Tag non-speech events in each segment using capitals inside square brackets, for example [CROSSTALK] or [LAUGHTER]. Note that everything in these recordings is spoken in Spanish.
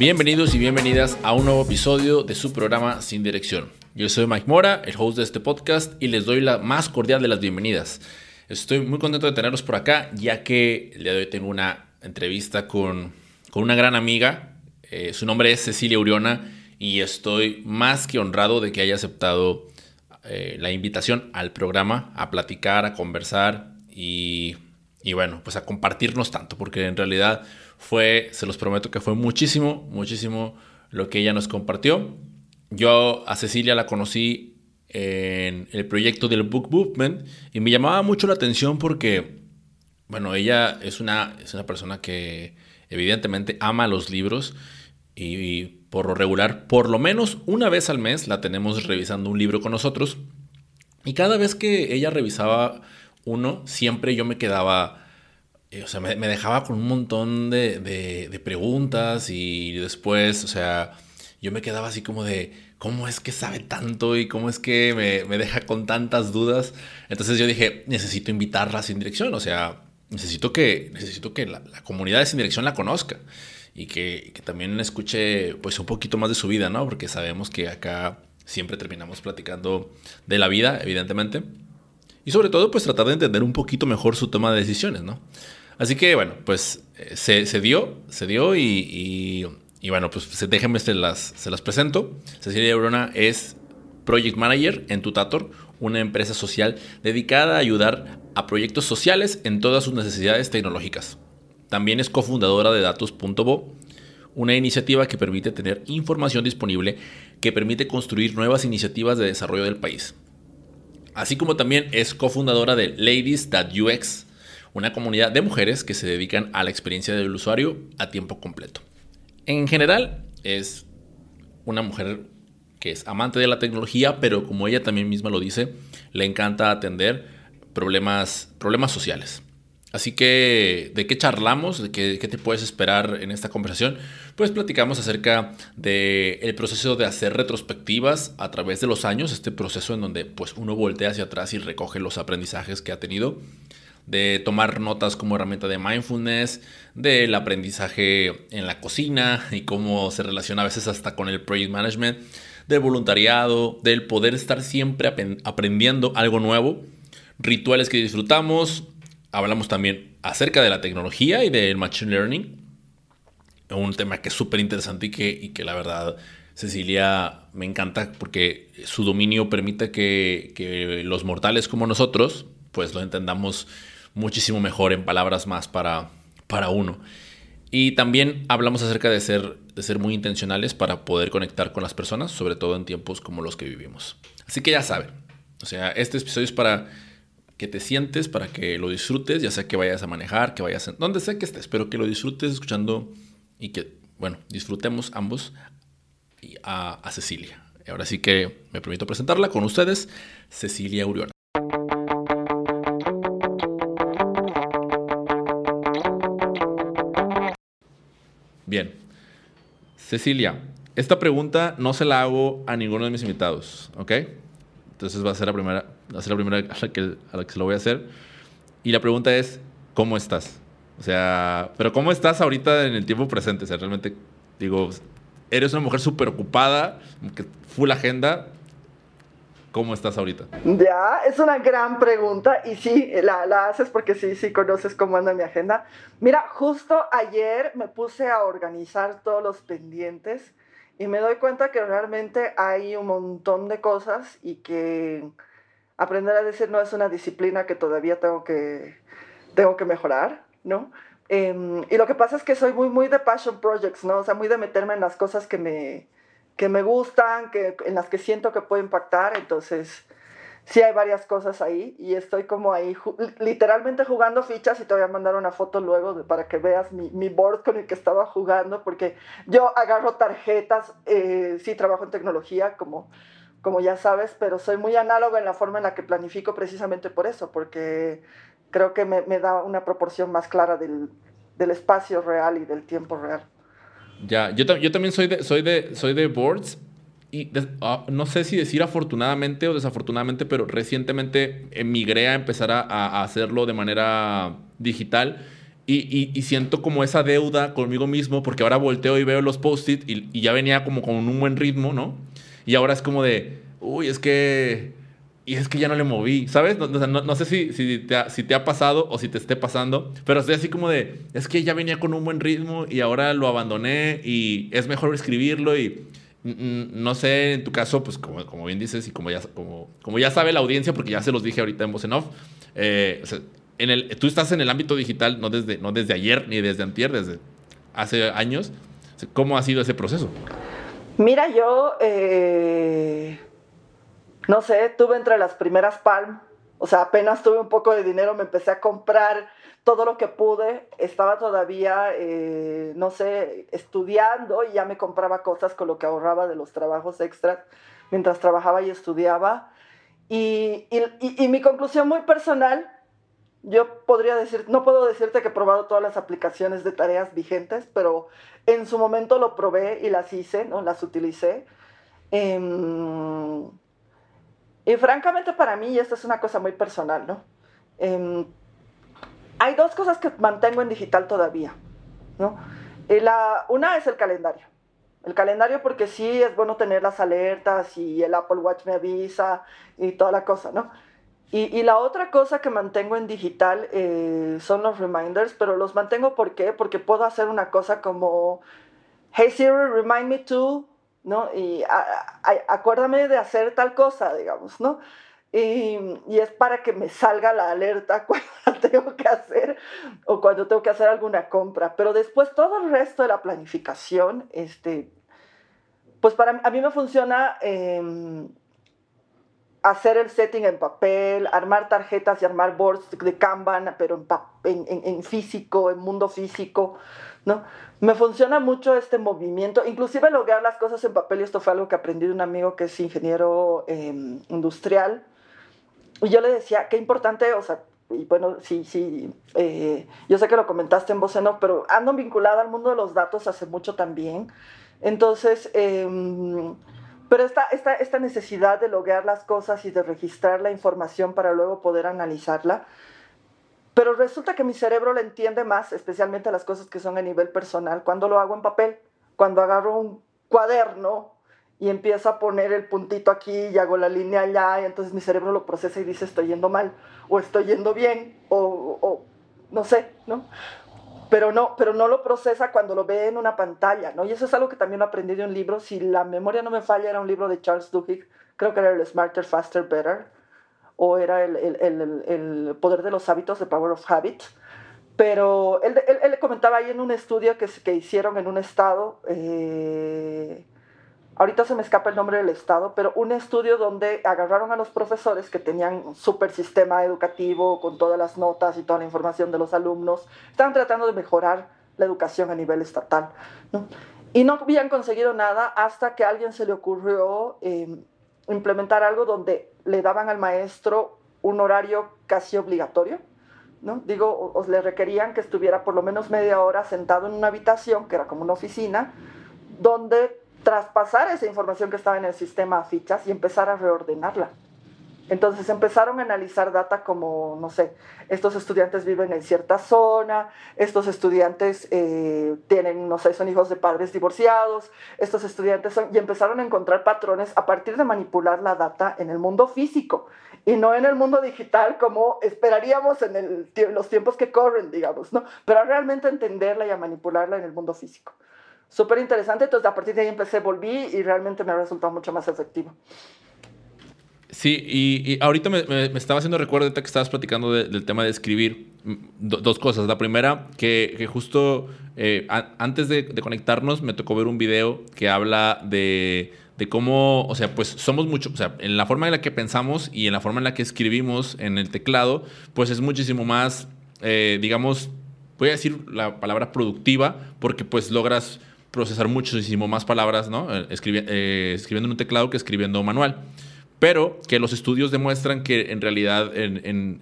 Bienvenidos y bienvenidas a un nuevo episodio de su programa Sin Dirección. Yo soy Mike Mora, el host de este podcast, y les doy la más cordial de las bienvenidas. Estoy muy contento de tenerlos por acá, ya que el día de hoy tengo una entrevista con, con una gran amiga. Eh, su nombre es Cecilia Uriona y estoy más que honrado de que haya aceptado eh, la invitación al programa a platicar, a conversar y, y bueno, pues a compartirnos tanto, porque en realidad fue, se los prometo que fue muchísimo, muchísimo lo que ella nos compartió. Yo a Cecilia la conocí en el proyecto del Book Movement y me llamaba mucho la atención porque, bueno, ella es una, es una persona que evidentemente ama los libros y, por lo regular, por lo menos una vez al mes la tenemos revisando un libro con nosotros. Y cada vez que ella revisaba uno, siempre yo me quedaba o sea, me, dejaba con un montón de, preguntas y después, o sea, yo me quedaba así como de, ¿cómo es que sabe tanto y cómo es que me, deja con tantas dudas? Entonces yo dije, necesito invitarla sin dirección, o sea, necesito que, necesito que la, comunidad de sin dirección la conozca y que, que, también escuche pues un poquito más de su vida, ¿no? Porque sabemos que acá siempre terminamos platicando de la vida, evidentemente. Y sobre todo, pues tratar de entender un poquito mejor su toma de decisiones, ¿no? Así que bueno, pues eh, se, dio, se dio y, bueno, pues déjenme se las, se las presento. Cecilia Bruna es Project Manager en Tutator, una empresa social dedicada a ayudar a proyectos sociales en todas sus necesidades tecnológicas. También es cofundadora de Datos.bo, una iniciativa que permite tener información disponible que permite construir nuevas iniciativas de desarrollo del país. Así como también es cofundadora de Ladies.ux, una comunidad de mujeres que se dedican a la experiencia del usuario a tiempo completo. En general, es una mujer que es amante de la tecnología, pero como ella también misma lo dice, le encanta atender problemas, problemas sociales. Así que, ¿de qué charlamos? ¿De qué, te puedes esperar en esta conversación? Pues platicamos acerca del proceso de hacer retrospectivas a través de los años, este proceso en donde pues, uno voltea hacia atrás y recoge los aprendizajes que ha tenido de tomar notas como herramienta de mindfulness, del aprendizaje en la cocina y cómo se relaciona a veces hasta con el project management, del voluntariado, del poder estar siempre aprendiendo algo nuevo, rituales que disfrutamos, hablamos también acerca de la tecnología y del machine learning, un tema que es súper interesante y que, y que la verdad Cecilia me encanta porque su dominio permite que, que los mortales como nosotros pues lo entendamos muchísimo mejor en palabras más para, para uno. Y también hablamos acerca de ser, de ser muy intencionales para poder conectar con las personas, sobre todo en tiempos como los que vivimos. Así que ya saben, o sea, este episodio es para que te sientes, para que lo disfrutes, ya sea que vayas a manejar, que vayas a... Donde sea que estés, pero que lo disfrutes escuchando y que, bueno, disfrutemos ambos a, a Cecilia. Ahora sí que me permito presentarla con ustedes, Cecilia Uriona. Bien. Cecilia, esta pregunta no se la hago a ninguno de mis invitados, ¿ok? Entonces va a ser la primera, a ser la primera a la, que, a se lo voy a hacer. Y la pregunta es, ¿cómo estás? O sea, pero ¿cómo estás ahorita en el tiempo presente? O sea, realmente, digo, eres una mujer súper ocupada, full agenda, ¿Cómo estás ahorita? Ya, es una gran pregunta y sí, la, la, haces porque sí, sí conoces cómo anda mi agenda. Mira, justo ayer me puse a organizar todos los pendientes y me doy cuenta que realmente hay un montón de cosas y que aprender a decir no es una disciplina que todavía tengo que, tengo que mejorar, ¿no? Em, y lo que pasa es que soy muy, muy de passion projects, ¿no? O sea, muy de meterme en las cosas que me que me gustan, que, en las que siento que puedo impactar, entonces sí hay varias cosas ahí y estoy como ahí literalmente jugando fichas y te voy a mandar una foto luego para que veas mi, mi, board con el que estaba jugando porque yo agarro tarjetas, eh, sí trabajo en tecnología como, como ya sabes, pero soy muy análoga en la forma en la que planifico precisamente por eso, porque creo que me, me da una proporción más clara del, del espacio real y del tiempo real. Ya, yo, yo también soy de, soy, de, soy de boards y ah, no sé si decir afortunadamente o desafortunadamente, pero recientemente emigré a empezar a, hacerlo de manera digital y, siento como esa deuda conmigo mismo, porque ahora volteo y veo los post-it y, ya venía como con un buen ritmo, ¿no? Y ahora es como de, uy, es que... Y es que ya no le moví, ¿sabes? No, sé si, si, te ha, si te ha pasado o si te esté pasando, pero estoy así como de, es que ya venía con un buen ritmo y ahora lo abandoné y es mejor escribirlo y no sé, en tu caso, pues como, como bien dices y como ya, como, como ya sabe la audiencia, porque ya se los dije ahorita en voz en off, eh, en el, tú estás en el ámbito digital no desde, no desde ayer ni desde antier, desde hace años. ¿Cómo ha sido ese proceso? Mira, yo, eh, no sé, tuve entre las primeras Palm, o sea, apenas tuve un poco de dinero, me empecé a comprar todo lo que pude. Estaba todavía, eh, no sé, estudiando y ya me compraba cosas con lo que ahorraba de los trabajos extras mientras trabajaba y estudiaba. Y, y, y, mi conclusión muy personal, yo podría decir, no puedo decirte que he probado todas las aplicaciones de tareas vigentes, pero en su momento lo probé y las hice, ¿no? las utilicé. Em, y francamente para mí, y esta es una cosa muy personal, ¿no? Em, hay dos cosas que mantengo en digital todavía, ¿no? la, una es el calendario. El calendario porque sí es bueno tener las alertas y el Apple Watch me avisa y toda la cosa, ¿no? Y, y la otra cosa que mantengo en digital eh, son los reminders, pero los mantengo ¿por? Porque puedo hacer una cosa como, hey Siri, remind me to, ¿no? Y acuérdame de hacer tal cosa, digamos, ¿no? Y, y, es para que me salga la alerta [LAUGHS] cuando tengo que hacer o cuando tengo que hacer alguna compra. Pero después todo el resto de la planificación, este, pues para a mí me funciona em, hacer el setting en papel, armar tarjetas y armar boards de Kanban, pero en, en, en físico, en mundo físico, ¿no? Me funciona mucho este movimiento, inclusive lograr las cosas en papel, y esto fue algo que aprendí de un amigo que es ingeniero em, industrial, y yo le decía, qué importante, o sea, y bueno, sí, sí, eh, yo sé que lo comentaste en voz en pero ando vinculada al mundo de los datos hace mucho también. Entonces, em, pero esta, esta, esta necesidad de loguear las cosas y de registrar la información para luego poder analizarla, pero resulta que mi cerebro la entiende más, especialmente las cosas que son a nivel personal, cuando lo hago en papel, cuando agarro un cuaderno y empiezo a poner el puntito aquí y hago la línea allá, y entonces mi cerebro lo procesa y dice estoy yendo mal, o estoy yendo bien, o, o no sé, ¿no? Pero no, pero no lo procesa cuando lo ve en una pantalla, ¿no? Y eso es algo que también aprendí de un libro, si la memoria no me falla, era un libro de Charles Duhigg, creo que era el Smarter, Faster, Better, o era el, el, el, el poder de los hábitos, The Power of Habit, pero él, él, él, comentaba ahí en un estudio que, que hicieron en un estado, eh, ahorita se me escapa el nombre del estado, pero un estudio donde agarraron a los profesores que tenían un super sistema educativo con todas las notas y toda la información de los alumnos, estaban tratando de mejorar la educación a nivel estatal, ¿no? Y no habían conseguido nada hasta que a alguien se le ocurrió eh, implementar algo donde le daban al maestro un horario casi obligatorio, ¿no? Digo, os le requerían que estuviera por lo menos media hora sentado en una habitación, que era como una oficina, donde traspasar esa información que estaba en el sistema a fichas y empezar a reordenarla. Entonces empezaron a analizar data como, no sé, estos estudiantes viven en cierta zona, estos estudiantes eh, tienen, no sé, son hijos de padres divorciados, estos estudiantes son, y empezaron a encontrar patrones a partir de manipular la data en el mundo físico y no en el mundo digital como esperaríamos en, los tiempos que corren, digamos, ¿no? Pero realmente entenderla y a manipularla en el mundo físico súper interesante. Entonces, a partir de ahí empecé, volví y realmente me ha resultado mucho más efectivo. Sí, y, ahorita me, me, estaba haciendo recuerdo que estabas platicando del tema de escribir. Mm, dos cosas. La primera, que, justo eh, antes de, de, conectarnos me tocó ver un video que habla de, de, cómo, o sea, pues somos mucho, o sea, en la forma en la que pensamos y en la forma en la que escribimos en el teclado, pues es muchísimo más, eh, digamos, voy a decir la palabra productiva, porque pues logras procesar muchísimo más palabras, ¿no? Eh, eh, escribiendo en un teclado que escribiendo manual. Pero que los estudios demuestran que en realidad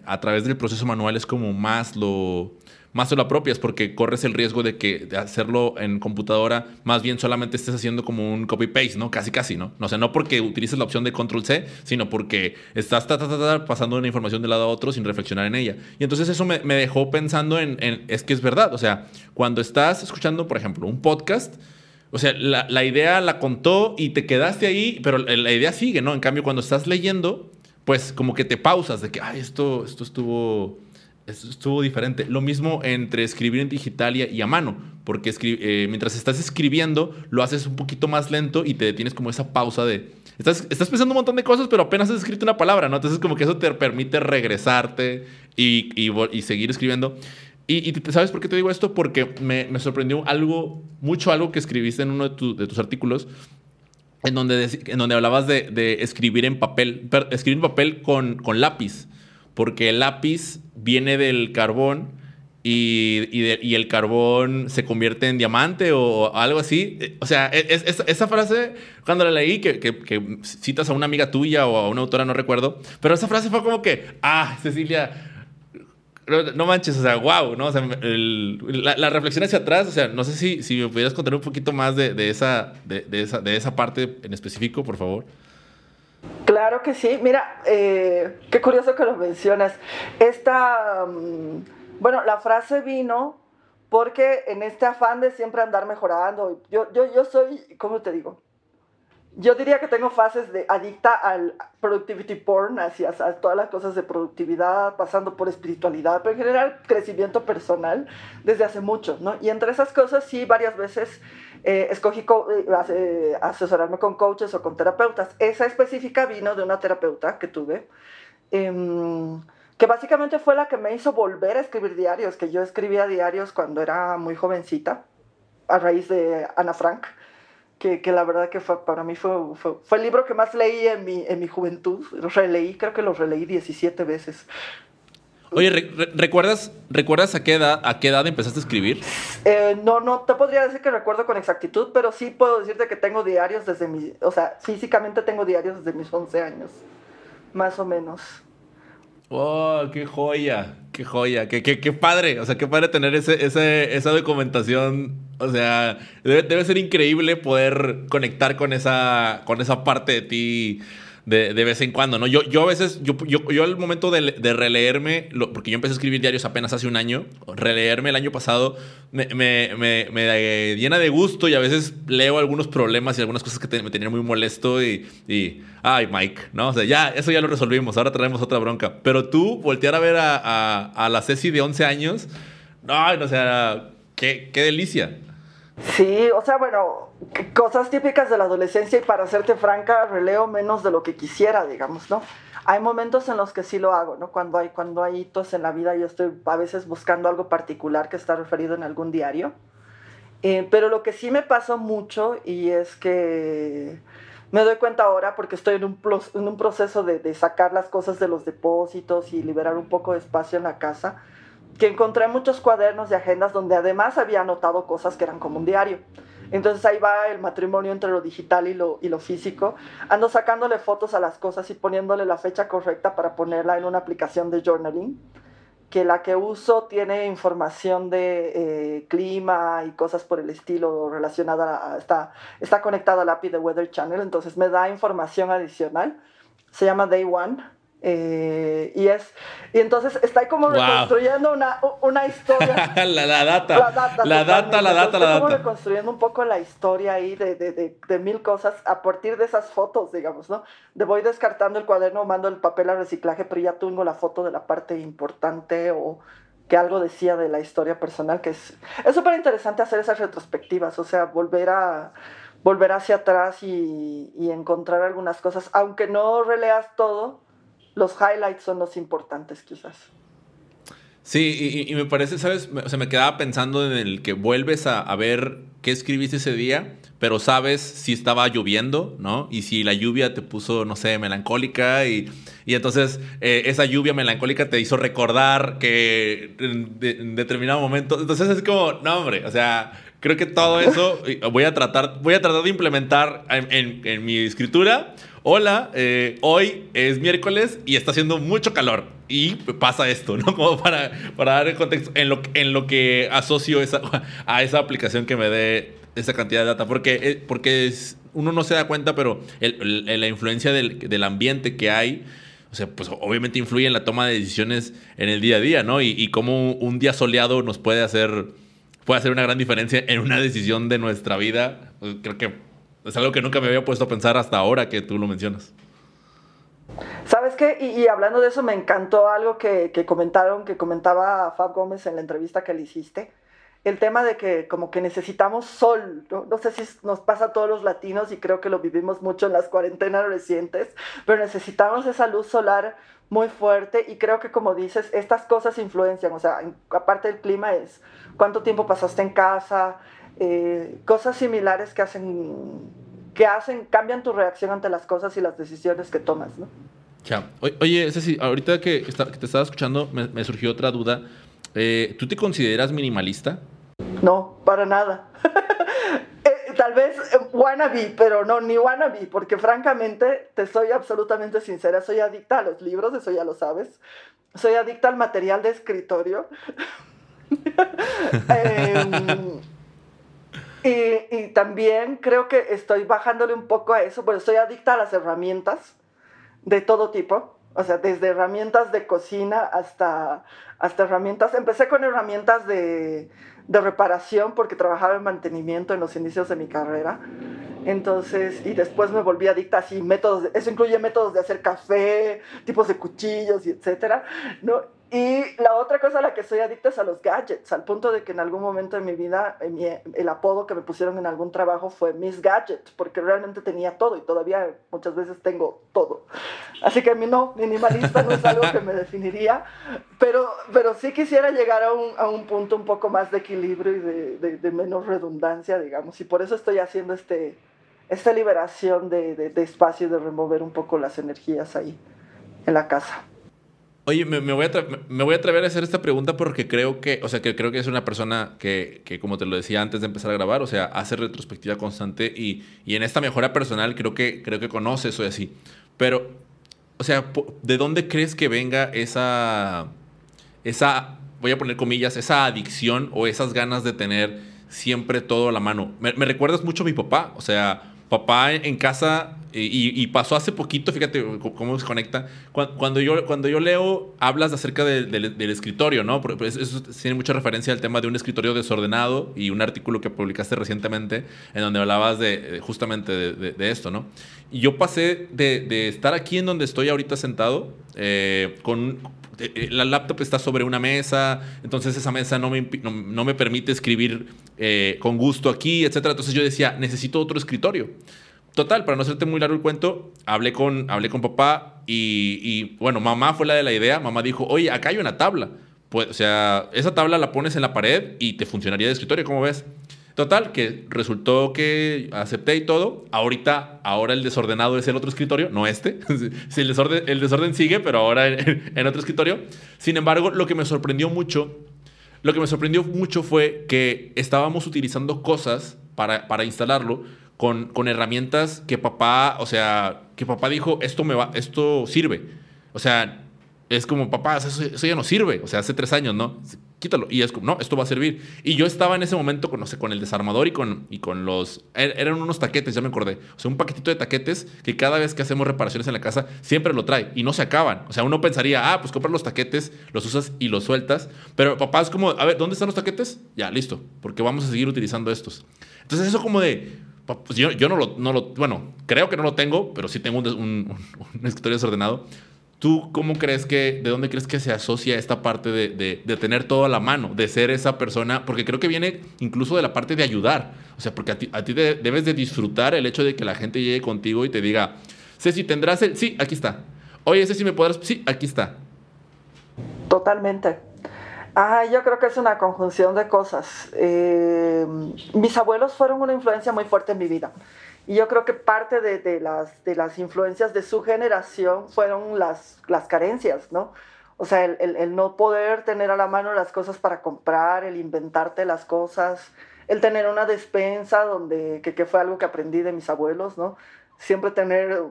a través del proceso manual es como más lo, más te lo apropias porque corres el riesgo de que de hacerlo en computadora más bien solamente estés haciendo como un copy-paste, ¿no? Casi, casi, ¿no? O sea, no porque utilices la opción de control-C, sino porque estás pasando una información de lado a otro sin reflexionar en ella. Y entonces eso me, dejó pensando en, es que es verdad, o sea, cuando estás escuchando, por ejemplo, un podcast, o sea, la, la, idea la contó y te quedaste ahí, pero la idea sigue, ¿no? En cambio, cuando estás leyendo, pues como que te pausas de que, ay, esto, esto estuvo estuvo diferente. Lo mismo entre escribir en digital y, a mano, porque eh, mientras estás escribiendo lo haces un poquito más lento y te detienes como esa pausa de... Estás, estás pensando un montón de cosas, pero apenas has escrito una palabra, ¿no? Entonces como que eso te permite regresarte y, y, seguir escribiendo. Y, ¿sabes por qué te digo esto? Porque me, me, sorprendió algo, mucho algo que escribiste en uno de, de tus artículos, en donde, en donde hablabas de, de escribir en papel, escribir en papel con, con lápiz porque el lápiz viene del carbón y, el carbón se convierte en diamante o algo así. O sea, esa frase, cuando la leí, que, citas a una amiga tuya o a una autora, no recuerdo, pero esa frase fue como que, ah, Cecilia, no manches, o sea, wow, ¿no? O sea, la, reflexión hacia atrás, o sea, no sé si, si me pudieras contar un poquito más de, esa, de, esa, de esa parte en específico, por favor. Claro que sí. Mira, eh, qué curioso que lo mencionas. Esta, mm, bueno, la frase vino porque en este afán de siempre andar mejorando, yo, yo, yo soy, ¿cómo te digo? Yo diría que tengo fases de adicta al productivity porn, hacia, todas las cosas de productividad, pasando por espiritualidad, pero en general crecimiento personal desde hace mucho, ¿no? Y entre esas cosas sí, varias veces eh, escogí eh, asesorarme con coaches o con terapeutas. Esa específica vino de una terapeuta que tuve, em, que básicamente fue la que me hizo volver a escribir diarios, que yo escribía diarios cuando era muy jovencita, a raíz de Ana Frank que, que, la verdad que fue, para mí fue, fue, el libro que más leí en mi, en mi juventud. Lo releí, creo que lo releí 17 veces. Oye, ¿recuerdas, ¿recuerdas a qué, edad, a qué edad empezaste a escribir? Eh, no, no te podría decir que recuerdo con exactitud, pero sí puedo decirte que tengo diarios desde mi, o sea, físicamente tengo diarios desde mis 11 años, más o menos. ¡Oh, qué joya! ¡Qué joya! ¡Qué, qué, qué padre! O sea, qué padre tener ese, ese, esa documentación. O sea, debe, debe, ser increíble poder conectar con esa, con esa parte de ti de, de, vez en cuando, ¿no? Yo, yo a veces, yo, yo, yo al momento de, de releerme, porque yo empecé a escribir diarios apenas hace un año, releerme el año pasado me, me, me, llena de gusto y a veces leo algunos problemas y algunas cosas que me tenían muy molesto y, y, ay, Mike, ¿no? O sea, ya, eso ya lo resolvimos, ahora traemos otra bronca. Pero tú, voltear a ver a, a, a la Ceci de 11 años, ay, no, o sea, qué, qué delicia. Sí, o sea, bueno, cosas típicas de la adolescencia y para serte franca, releo menos de lo que quisiera, digamos, ¿no? Hay momentos en los que sí lo hago, ¿no? Cuando hay, cuando hay hitos en la vida, yo estoy a veces buscando algo particular que está referido en algún diario. Eh, pero lo que sí me pasa mucho y es que me doy cuenta ahora porque estoy en un, proceso de sacar las cosas de los depósitos y liberar un poco de espacio en la casa que encontré muchos cuadernos de agendas donde además había anotado cosas que eran como un diario. Entonces ahí va el matrimonio entre lo digital y lo, y lo físico. Ando sacándole fotos a las cosas y poniéndole la fecha correcta para ponerla en una aplicación de journaling, que la que uso tiene información de eh, clima y cosas por el estilo relacionada, a, está, está conectada al API de Weather Channel, entonces me da información adicional. Se llama Day One eh, y es y entonces está como reconstruyendo una, una historia. la, [LAUGHS] la, data. La data, la data, la data, la como reconstruyendo un poco la historia ahí de, de, de, de, mil cosas a partir de esas fotos, digamos, ¿no? De voy descartando el cuaderno, mando el papel al reciclaje, pero ya tengo la foto de la parte importante o que algo decía de la historia personal, que es súper interesante hacer esas retrospectivas, o sea, volver a volver hacia atrás y, y encontrar algunas cosas, aunque no releas todo, los highlights son los importantes quizás. Sí, y, me parece, ¿sabes? O sea, me quedaba pensando en el que vuelves a, ver qué escribiste ese día, pero sabes si estaba lloviendo, ¿no? Y si la lluvia te puso, no sé, melancólica y, y entonces eh, esa lluvia melancólica te hizo recordar que en, determinado momento, entonces es como, no, hombre, o sea, creo que todo eso voy a tratar, voy a tratar de implementar en, mi escritura. Hola, eh, hoy es miércoles y está haciendo mucho calor. Y pasa esto, ¿no? [LAUGHS] Como para, para dar el contexto en lo, en lo que asocio esa, [LAUGHS] a esa aplicación que me dé esa cantidad de data. Porque, eh, porque uno no se da cuenta, pero la influencia del, del ambiente que hay o sea, pues obviamente influye en la toma de decisiones en el día a día, ¿no? Y, y cómo un día soleado nos puede hacer, puede hacer una gran diferencia en una decisión de nuestra vida. Pues, creo que es algo que nunca me había puesto a pensar hasta ahora que tú lo mencionas. ¿Sabes qué? Y, hablando de eso, me encantó algo que, que comentaron, que comentaba Fab Gómez en la entrevista que le hiciste el tema de que como que necesitamos sol, ¿no? no sé si nos pasa a todos los latinos y creo que lo vivimos mucho en las cuarentenas recientes, pero necesitamos esa luz solar muy fuerte y creo que como dices, estas cosas influencian, o sea, aparte del clima es cuánto tiempo pasaste en casa, eh, cosas similares que hacen, que hacen, cambian tu reacción ante las cosas y las decisiones que tomas, ¿no? Ya. Oye, Ceci, ahorita que, que te estaba escuchando me, me surgió otra duda. Eh, ¿Tú te consideras minimalista? No, para nada. [LAUGHS] Eh, tal vez eh, wannabe, pero no, ni wannabe, porque francamente, te soy absolutamente sincera, soy adicta a los libros, eso ya lo sabes. Soy adicta al material de escritorio. [LAUGHS] Em, y, y, también creo que estoy bajándole un poco a eso, porque soy adicta a las herramientas de todo tipo. O sea, desde herramientas de cocina hasta, hasta herramientas. Empecé con herramientas de, de reparación porque trabajaba en mantenimiento en los inicios de mi carrera. Entonces, y después me volví adicta así, métodos, eso incluye métodos de hacer café, tipos de cuchillos y etcétera, ¿no? Y la otra cosa a la que soy adicta es a los gadgets, al punto de que en algún momento de mi vida el apodo que me pusieron en algún trabajo fue Miss Gadget, porque realmente tenía todo y todavía muchas veces tengo todo. Así que a mí no, minimalista no es algo que me definiría, pero, pero sí quisiera llegar a un, a un punto un poco más de equilibrio y de, de, menos redundancia, digamos, y por eso estoy haciendo este, esta liberación de, de espacio y de remover un poco las energías ahí en la casa. Oye, me, voy a me, voy a atrever a hacer esta pregunta porque creo que, o sea, que creo que es una persona que, que, como te lo decía antes de empezar a grabar, o sea, hace retrospectiva constante y, y en esta mejora personal creo que, creo que conoce eso y así. Pero, o sea, ¿de dónde crees que venga esa, esa, voy a poner comillas, esa adicción o esas ganas de tener siempre todo a la mano? Me, me recuerdas mucho a mi papá, o sea, papá en casa y, pasó hace poquito, fíjate cómo se conecta. Cuando, yo, cuando yo leo, hablas acerca del escritorio, ¿no? Pues eso tiene mucha referencia al tema de un escritorio desordenado y un artículo que publicaste recientemente en donde hablabas de, justamente de, esto, ¿no? Y yo pasé de, estar aquí en donde estoy ahorita sentado, eh, con eh, eh, la laptop está sobre una mesa, entonces esa mesa no me, no, me permite escribir con gusto aquí, etc. Entonces yo decía, necesito otro escritorio. Total, para no hacerte muy largo el cuento, hablé con, hablé con papá y, bueno, mamá fue la de la idea. Mamá dijo, oye, acá hay una tabla. Pues, o sea, esa tabla la pones en la pared y te funcionaría de escritorio, ¿cómo ves? Total, que resultó que acepté y todo. Ahorita, ahora el desordenado es el otro escritorio, no este. [LAUGHS] sí, el, desorden, el desorden sigue, pero ahora en, en, otro escritorio. Sin embargo, lo que me sorprendió mucho, lo que me sorprendió mucho fue que estábamos utilizando cosas para, para instalarlo con, con herramientas que papá, o sea, que papá dijo, esto me va, esto sirve. O sea, es como, papá, eso, ya no sirve. O sea, hace tres años, ¿no? Quítalo. Y es como, no, esto va a servir. Y yo estaba en ese momento con, no sé, con el desarmador y con, y con los... Er, eran unos taquetes, ya me acordé. O sea, un paquetito de taquetes que cada vez que hacemos reparaciones en la casa siempre lo trae y no se acaban. O sea, uno pensaría, ah, pues compras los taquetes, los usas y los sueltas. Pero papá es como, a ver, ¿dónde están los taquetes? Ya, listo. Porque vamos a seguir utilizando estos. Entonces eso como de pues yo, yo no, lo, no, lo, bueno, creo que no lo tengo, pero sí tengo un, un, escritorio desordenado. ¿Tú cómo crees que, de dónde crees que se asocia esta parte de, de, tener todo a la mano, de ser esa persona? Porque creo que viene incluso de la parte de ayudar. O sea, porque a ti, a ti debes de disfrutar el hecho de que la gente llegue contigo y te diga, Ceci, ¿tendrás el...? Sí, aquí está. Oye, Ceci, ¿me podrás...? Sí, aquí está. Totalmente. Ah, yo creo que es una conjunción de cosas. Eh, mis abuelos fueron una influencia muy fuerte en mi vida. Y yo creo que parte de, de, las, de las influencias de su generación fueron las, las carencias, ¿no? O sea, el, el, el, no poder tener a la mano las cosas para comprar, el inventarte las cosas, el tener una despensa donde, que, que fue algo que aprendí de mis abuelos, ¿no? Siempre tener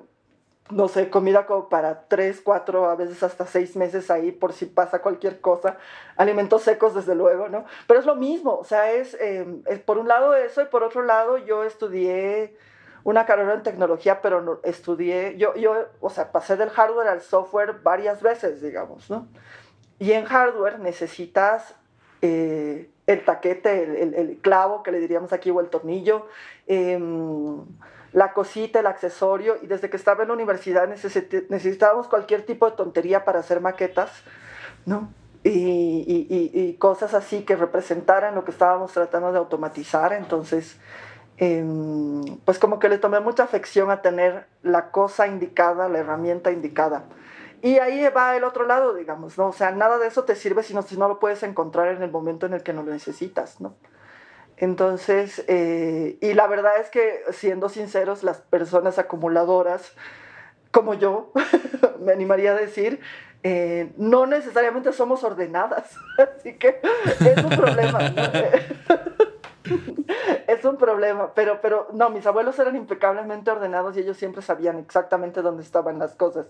no sé, comida como para tres, cuatro, a veces hasta seis meses ahí por si pasa cualquier cosa. Alimentos secos, desde luego, ¿no? Pero es lo mismo, o sea, es, em, es por un lado eso y por otro lado yo estudié una carrera en tecnología, pero no, estudié, yo, yo, o sea, pasé del hardware al software varias veces, digamos, ¿no? Y en hardware necesitas eh, el taquete, el, el, clavo que le diríamos aquí, o el tornillo. Eh, la cosita, el accesorio, y desde que estaba en la universidad necesitábamos cualquier tipo de tontería para hacer maquetas, ¿no? Y, cosas así que representaran lo que estábamos tratando de automatizar, entonces, em, pues como que le tomé mucha afección a tener la cosa indicada, la herramienta indicada. Y ahí va el otro lado, digamos, ¿no? O sea, nada de eso te sirve si no, si no lo puedes encontrar en el momento en el que no lo necesitas, ¿no? Entonces, eh, y la verdad es que, siendo sinceros, las personas acumuladoras, como yo, [LAUGHS] me animaría a decir, eh, no necesariamente somos ordenadas. [LAUGHS] Así que es un problema. [LAUGHS] es un problema, pero, pero no, mis abuelos eran impecablemente ordenados y ellos siempre sabían exactamente dónde estaban las cosas.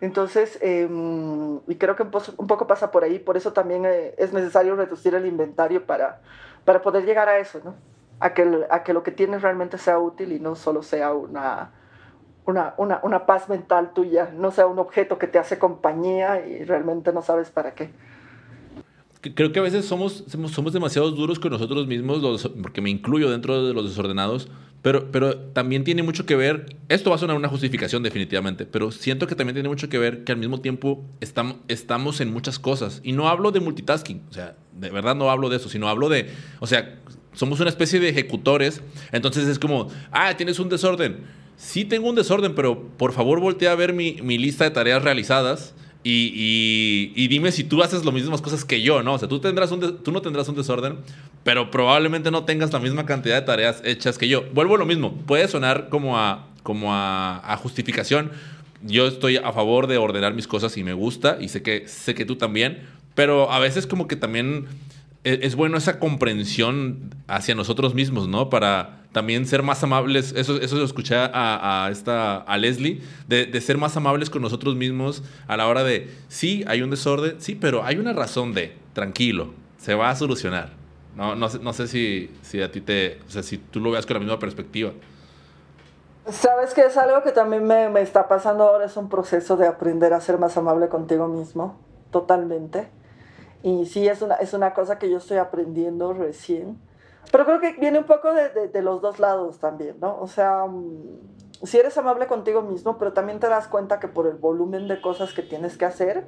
Entonces, em, y creo que un, poco pasa por ahí, por eso también eh, es necesario reducir el inventario para, para poder llegar a eso, ¿no? A que, a que lo que tienes realmente sea útil y no solo sea una, una, una, una, paz mental tuya, no sea un objeto que te hace compañía y realmente no sabes para qué. Creo que a veces somos, somos demasiado duros con nosotros mismos, porque me incluyo dentro de los desordenados, pero, pero también tiene mucho que ver, esto va a sonar una justificación definitivamente, pero siento que también tiene mucho que ver que al mismo tiempo estamos, en muchas cosas. Y no hablo de multitasking, o sea, de verdad no hablo de eso, sino hablo de, o sea, somos una especie de ejecutores, entonces es como, ah, tienes un desorden. Sí tengo un desorden, pero por favor voltea a ver mi, mi lista de tareas realizadas y, dime si tú haces las mismas cosas que yo, ¿no? O sea, tú, tendrás un tú no tendrás un desorden, pero probablemente no tengas la misma cantidad de tareas hechas que yo. Vuelvo a lo mismo, puede sonar como a, como a, justificación. Yo estoy a favor de ordenar mis cosas y me gusta, y sé que, sé que tú también, pero a veces como que también e, es, bueno esa comprensión hacia nosotros mismos, ¿no? Para también ser más amables, eso, eso lo escuché a, esta, a Leslie, de, ser más amables con nosotros mismos a la hora de, sí, hay un desorden, sí, pero hay una razón de, tranquilo, se va a solucionar. No, no, no sé si, si a ti te, o sea, si tú lo veas con la misma perspectiva. Sabes que es algo que también me, me está pasando ahora, es un proceso de aprender a ser más amable contigo mismo, totalmente. Y sí, es una, es una cosa que yo estoy aprendiendo recién pero creo que viene un poco de, de, los dos lados también, ¿no? O sea, mm, si eres amable contigo mismo, pero también te das cuenta que por el volumen de cosas que tienes que hacer,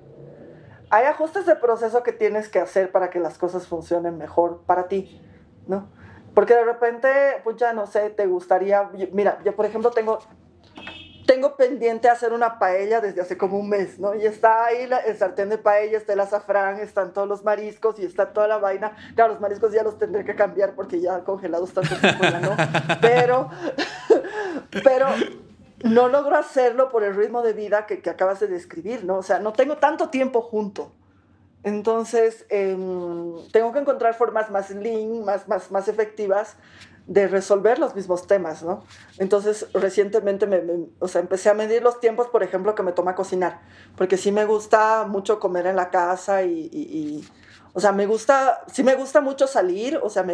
hay ajustes de proceso que tienes que hacer para que las cosas funcionen mejor para ti, ¿no? Porque de repente, pues ya no sé, te gustaría, mira, yo por ejemplo tengo tengo pendiente hacer una paella desde hace como un mes, ¿no? Y está ahí el sartén de paella, está el azafrán, están todos los mariscos y está toda la vaina. Claro, los mariscos ya los tendré que cambiar porque ya congelados tanto tiempo ya no. [LAUGHS] Pero, [LAUGHS] pero no logro hacerlo por el ritmo de vida que, que acabas de describir, ¿no? O sea, no tengo tanto tiempo junto. Entonces, em, tengo que encontrar formas más lean, más, más, más efectivas de resolver los mismos temas, ¿no? Entonces, recientemente me, o sea, empecé a medir los tiempos, por ejemplo, que me toma cocinar, porque sí me gusta mucho comer en la casa y, o sea, me gusta, sí me gusta mucho salir, o sea,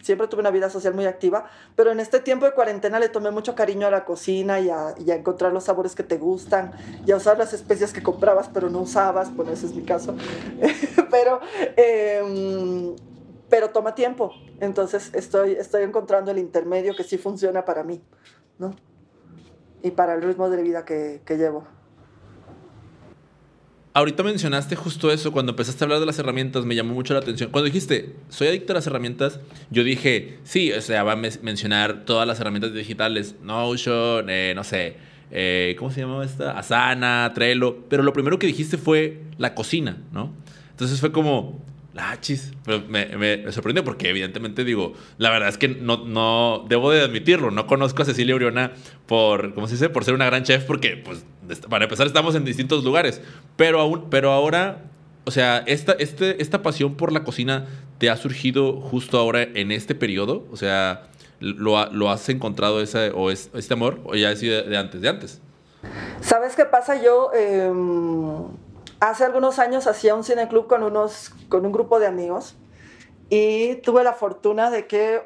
siempre tuve una vida social muy activa, pero en este tiempo de cuarentena le tomé mucho cariño a la cocina y a, y encontrar los sabores que te gustan y a usar las especias que comprabas pero no usabas, bueno, ese es mi caso, [LAUGHS] pero... Eh, pero toma tiempo. Entonces estoy, estoy encontrando el intermedio que sí funciona para mí, ¿no? Y para el ritmo de vida que, que llevo. Ahorita mencionaste justo eso, cuando empezaste a hablar de las herramientas, me llamó mucho la atención. Cuando dijiste, soy adicto a las herramientas, yo dije, sí, o sea, va a mencionar todas las herramientas digitales, Notion, eh, no sé, eh, ¿cómo se llamaba esta? Asana, Trello, pero lo primero que dijiste fue la cocina, ¿no? Entonces fue como, Ah, chis. Pero me, me, sorprendió porque, evidentemente, digo, la verdad es que no, no debo de admitirlo. No conozco a Cecilia Uriona por, ¿cómo se dice? Por ser una gran chef, porque, pues, para empezar, estamos en distintos lugares. Pero, aún, pero ahora, o sea, esta, este, esta pasión por la cocina te ha surgido justo ahora en este periodo? O sea, ¿lo, lo has encontrado ese, o es, este amor o ya ha sido de, antes, de antes? ¿Sabes qué pasa? Yo em, hace algunos años hacía un cineclub con, unos, con un grupo de amigos y tuve la fortuna de que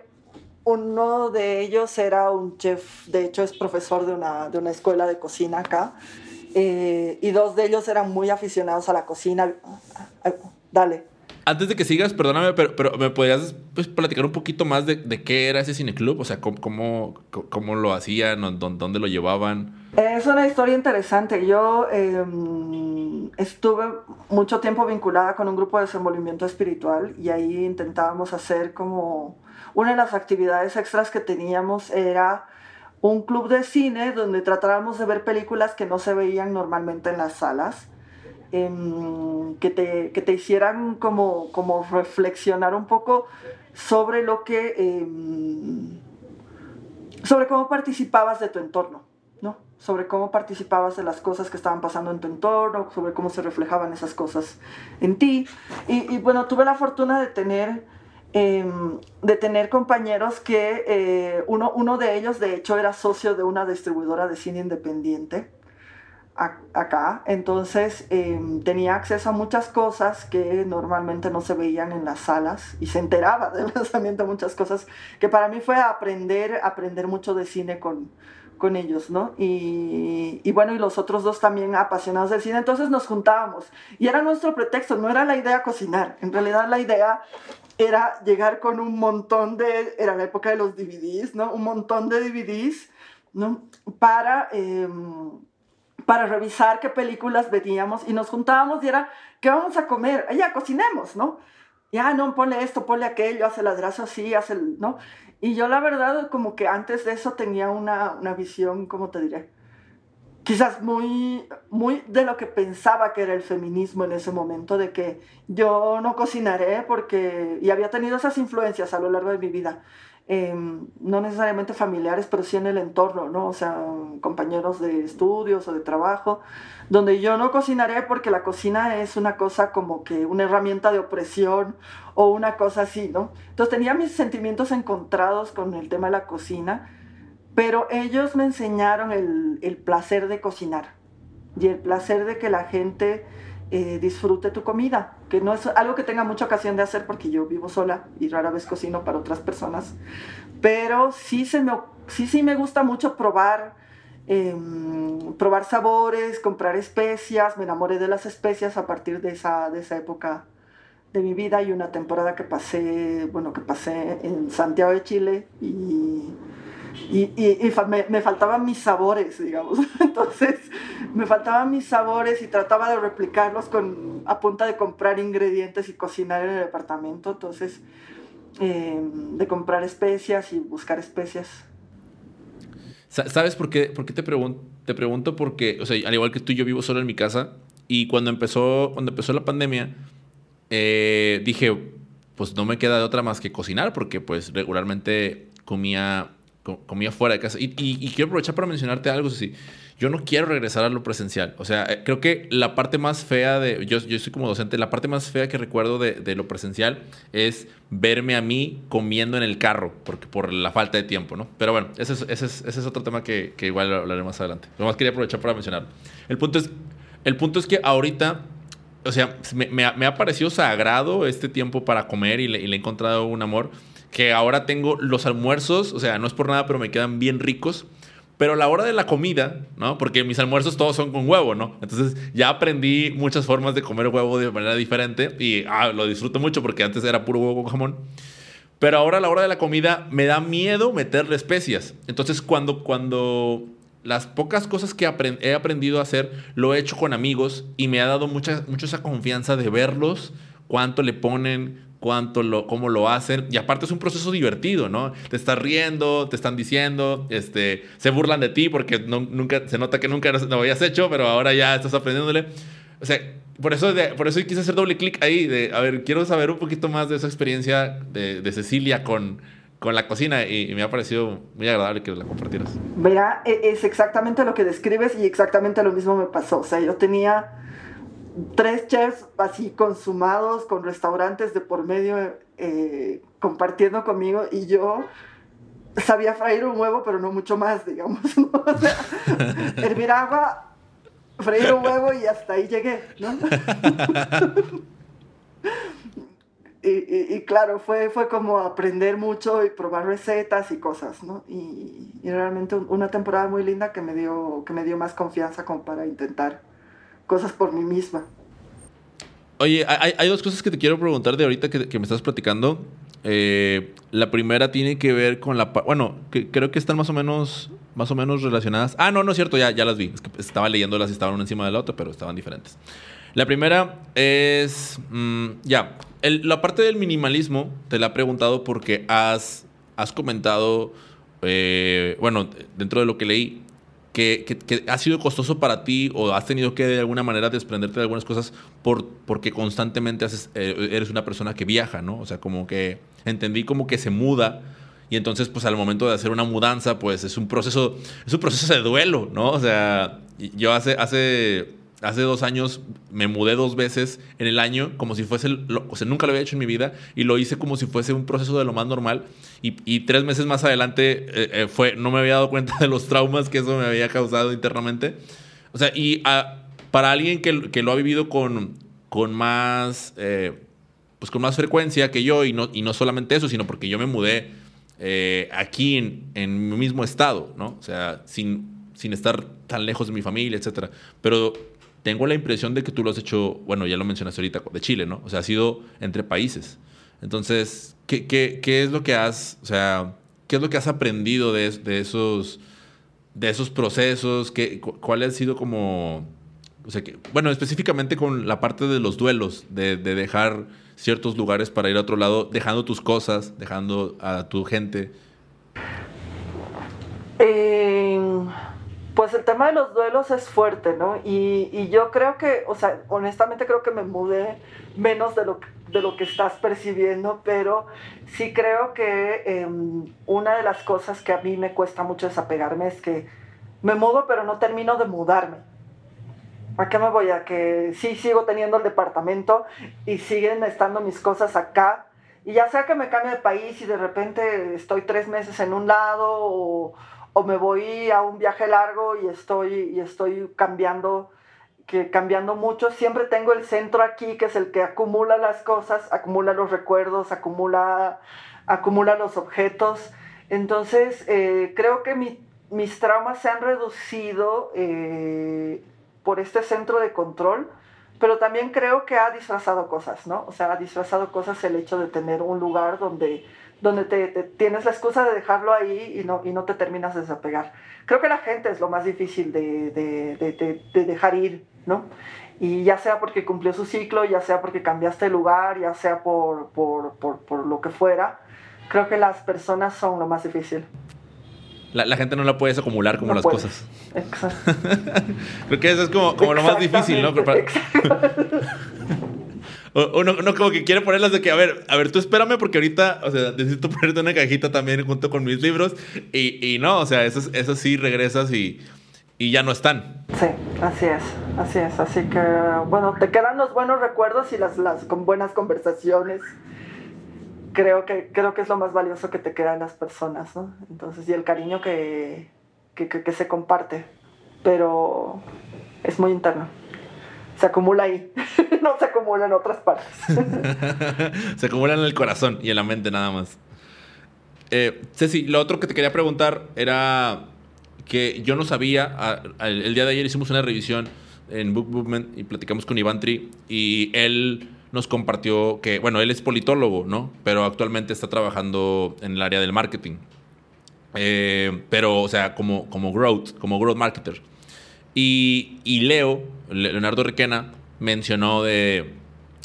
uno de ellos era un chef, de hecho es profesor de una, de una escuela de cocina acá, eh, y dos de ellos eran muy aficionados a la cocina. Dale. Antes de que sigas, perdóname, pero, pero ¿me podrías pues, platicar un poquito más de, qué era ese cineclub? O sea, ¿cómo, cómo, lo hacían? ¿Dónde lo llevaban? Es una historia interesante. Yo eh, estuve mucho tiempo vinculada con un grupo de desenvolvimiento espiritual y ahí intentábamos hacer como una de las actividades extras que teníamos era un club de cine donde tratábamos de ver películas que no se veían normalmente en las salas, em, que, te, que, te, hicieran como, como reflexionar un poco sobre lo que... Em, sobre cómo participabas de tu entorno, ¿no? Sobre cómo participabas de las cosas que estaban pasando en tu entorno, sobre cómo se reflejaban esas cosas en ti. Y, y bueno, tuve la fortuna de tener Em, de tener compañeros que eh, uno, uno de ellos de hecho era socio de una distribuidora de cine independiente acá, entonces em, tenía acceso a muchas cosas que normalmente no se veían en las salas y se enteraba del [LAUGHS] lanzamiento de muchas cosas que para mí fue aprender, aprender mucho de cine con, con ellos, ¿no? Y, y, bueno, y los otros dos también apasionados del cine, entonces nos juntábamos y era nuestro pretexto, no era la idea cocinar, en realidad la idea era llegar con un montón de, era la época de los DVDs, ¿no? Un montón de DVDs, ¿no? Para, em, para revisar qué películas veíamos y nos juntábamos y era, ¿qué vamos a comer? Ya, cocinemos, ¿no? Ya, no, ponle esto, ponle aquello, hace el adrazo así, hace el, ¿no? Y yo la verdad como que antes de eso tenía una, una visión, ¿cómo te diré? quizás muy, muy de lo que pensaba que era el feminismo en ese momento, de que yo no cocinaré porque, y había tenido esas influencias a lo largo de mi vida, em, no necesariamente familiares, pero sí en el entorno, ¿no? O sea, compañeros de estudios o de trabajo, donde yo no cocinaré porque la cocina es una cosa como que una herramienta de opresión o una cosa así, ¿no? Entonces tenía mis sentimientos encontrados con el tema de la cocina pero ellos me enseñaron el, el placer de cocinar y el placer de que la gente eh, disfrute tu comida, que no es algo que tenga mucha ocasión de hacer porque yo vivo sola y rara vez cocino para otras personas, pero sí, se me, sí, sí me gusta mucho probar, em, probar sabores, comprar especias, me enamoré de las especias a partir de esa, de esa época de mi vida y una temporada que pasé, bueno, que pasé en Santiago de Chile y, y, me, me, faltaban mis sabores, digamos. [LAUGHS] Entonces, me faltaban mis sabores y trataba de replicarlos con, a punta de comprar ingredientes y cocinar en el departamento. Entonces, em, de comprar especias y buscar especias. ¿Sabes por qué, por qué te, pregunto? te pregunto? Porque, o sea, al igual que tú, yo vivo solo en mi casa y cuando empezó, cuando empezó la pandemia, eh, dije, pues no me queda de otra más que cocinar porque pues regularmente comía comía fuera de casa. Y, quiero aprovechar para mencionarte algo, sí. Yo no quiero regresar a lo presencial. O sea, eh, creo que la parte más fea de. Yo, yo soy como docente, la parte más fea que recuerdo de, lo presencial es verme a mí comiendo en el carro, porque por la falta de tiempo, ¿no? Pero bueno, ese es, ese es, ese es otro tema que, que igual hablaré más adelante. Lo más quería aprovechar para mencionarlo. El punto es, el punto es que ahorita o sea, me, me, ha parecido sagrado este tiempo para comer y le, y le, he encontrado un amor que ahora tengo los almuerzos, o sea, no es por nada, pero me quedan bien ricos. Pero a la hora de la comida, ¿no? Porque mis almuerzos todos son con huevo, ¿no? Entonces ya aprendí muchas formas de comer huevo de manera diferente y ah, lo disfruto mucho porque antes era puro huevo con jamón. Pero ahora a la hora de la comida me da miedo meterle especias. Entonces cuando, cuando las pocas cosas que he aprendido a hacer lo he hecho con amigos y me ha dado mucha, mucha esa confianza de verlos, cuánto le ponen, cuánto lo, cómo lo hacen. Y aparte es un proceso divertido, ¿no? Te estás riendo, te están diciendo, este, se burlan de ti porque no, nunca, se nota que nunca lo habías hecho, pero ahora ya estás aprendiéndole. O sea, por eso, por eso quise hacer doble clic ahí, de, a ver, quiero saber un poquito más de esa experiencia de, de Cecilia con, con la cocina y, me ha parecido muy agradable que la compartieras. Verá, e, es exactamente lo que describes y exactamente lo mismo me pasó. O sea, yo tenía tres chefs así consumados con restaurantes de por medio eh, compartiendo conmigo y yo sabía freír un huevo, pero no mucho más, digamos. [LAUGHS] O sea, [LAUGHS] hervir agua, freír un huevo y hasta ahí llegué, ¿no? [LAUGHS] y, claro, fue, fue como aprender mucho y probar recetas y cosas, ¿no? Y, realmente una temporada muy linda que me, dio, que me dio más confianza como para intentar cosas por mí misma. Oye, hay, dos cosas que te quiero preguntar de ahorita que, me estás platicando. Eh, la primera tiene que ver con la... Bueno, creo que están más o menos más o menos relacionadas. Ah, no, no es cierto, ya, ya las vi. Es que estaba leyéndolas y estaban una encima de la otra, pero estaban diferentes. La primera es... Mm, ya, la parte del minimalismo te la he preguntado porque has, has comentado, eh, bueno, dentro de lo que leí, que, ha sido costoso para ti o has tenido que de alguna manera desprenderte de algunas cosas por, porque constantemente eh, eres una persona que viaja, ¿no? O sea, como que entendí como que se muda y entonces pues al momento de hacer una mudanza pues es un proceso, es un proceso de duelo, ¿no? O sea, yo hace, hace hace dos años me mudé dos veces en el año, como si fuese, o sea, nunca lo había hecho en mi vida y lo hice como si fuese un proceso de lo más normal. Y, tres meses más adelante eh, eh, fue, no me había dado cuenta de los traumas que eso me había causado internamente. O sea, y ah, para alguien que, que, lo ha vivido con, con más, eh, pues con más frecuencia que yo, y no, y no solamente eso, sino porque yo me mudé aquí en, en mi mismo estado, ¿no? O sea, sin, sin estar tan lejos de mi familia, etcétera. Pero tengo la impresión de que tú lo has hecho, bueno, ya lo mencionaste ahorita, de Chile, ¿no? O sea, ha sido entre países. Entonces, ¿qué, qué, qué es lo que has, o sea, qué es lo que has aprendido de, de esos, de esos procesos? ¿Qué, ¿Cuál ha sido como, o sea, que, bueno, específicamente con la parte de los duelos, de, de dejar ciertos lugares para ir a otro lado, dejando tus cosas, dejando a tu gente? Eh pues el tema de los duelos es fuerte, ¿no? Y, yo creo que, o sea, honestamente creo que me mudé menos de lo, de lo que estás percibiendo, pero sí creo que em, una de las cosas que a mí me cuesta mucho desapegarme es que me mudo, pero no termino de mudarme. ¿A qué me voy? A que sí sigo teniendo el departamento y siguen estando mis cosas acá. Y ya sea que me cambie de país y de repente estoy tres meses en un lado o o me voy a un viaje largo y estoy, y estoy cambiando, que, cambiando mucho, siempre tengo el centro aquí, que es el que acumula las cosas, acumula los recuerdos, acumula, acumula los objetos. Entonces, eh, creo que mis traumas se han reducido eh, por este centro de control, pero también creo que ha disfrazado cosas, ¿no? O sea, ha disfrazado cosas el hecho de tener un lugar donde donde te, tienes la excusa de dejarlo ahí y no, y no te terminas de desapegar. Creo que la gente es lo más difícil de, de, de, dejar ir, ¿no? Y ya sea porque cumplió su ciclo, ya sea porque cambiaste de lugar, ya sea por, por, por, por lo que fuera, creo que las personas son lo más difícil. La, la, gente no la puedes acumular como las cosas. Exacto. [LAUGHS] creo que eso es como, como lo más difícil, ¿no? [LAUGHS] Uno, como que quiere ponerlas de que, a ver, a ver, tú espérame porque ahorita, o sea, necesito [LAUGHS] ponerte una cajita también junto con mis libros. Y, y no, o sea, esas, esas sí regresas y, y ya no están. Sí, así es, así es. Así que, bueno, te quedan los buenos recuerdos y las, las con buenas conversaciones. Creo que, creo que es lo más valioso que te queda en las personas, ¿no? Entonces, y el cariño que, que, que se comparte. Pero es muy interno se acumula ahí, [LAUGHS] no se acumula en otras partes. [LAUGHS] se acumula en el corazón y en la mente nada más. Eh, Ceci, lo otro que te quería preguntar era que yo no sabía, el día de ayer hicimos una revisión en Book Movement y platicamos con Iván Tri y él nos compartió que, bueno, él es politólogo, ¿no? Pero actualmente está trabajando en el área del marketing. Eh, pero, o sea, como, como growth, como growth marketer. Y, Leo, Leonardo Requena, mencionó de,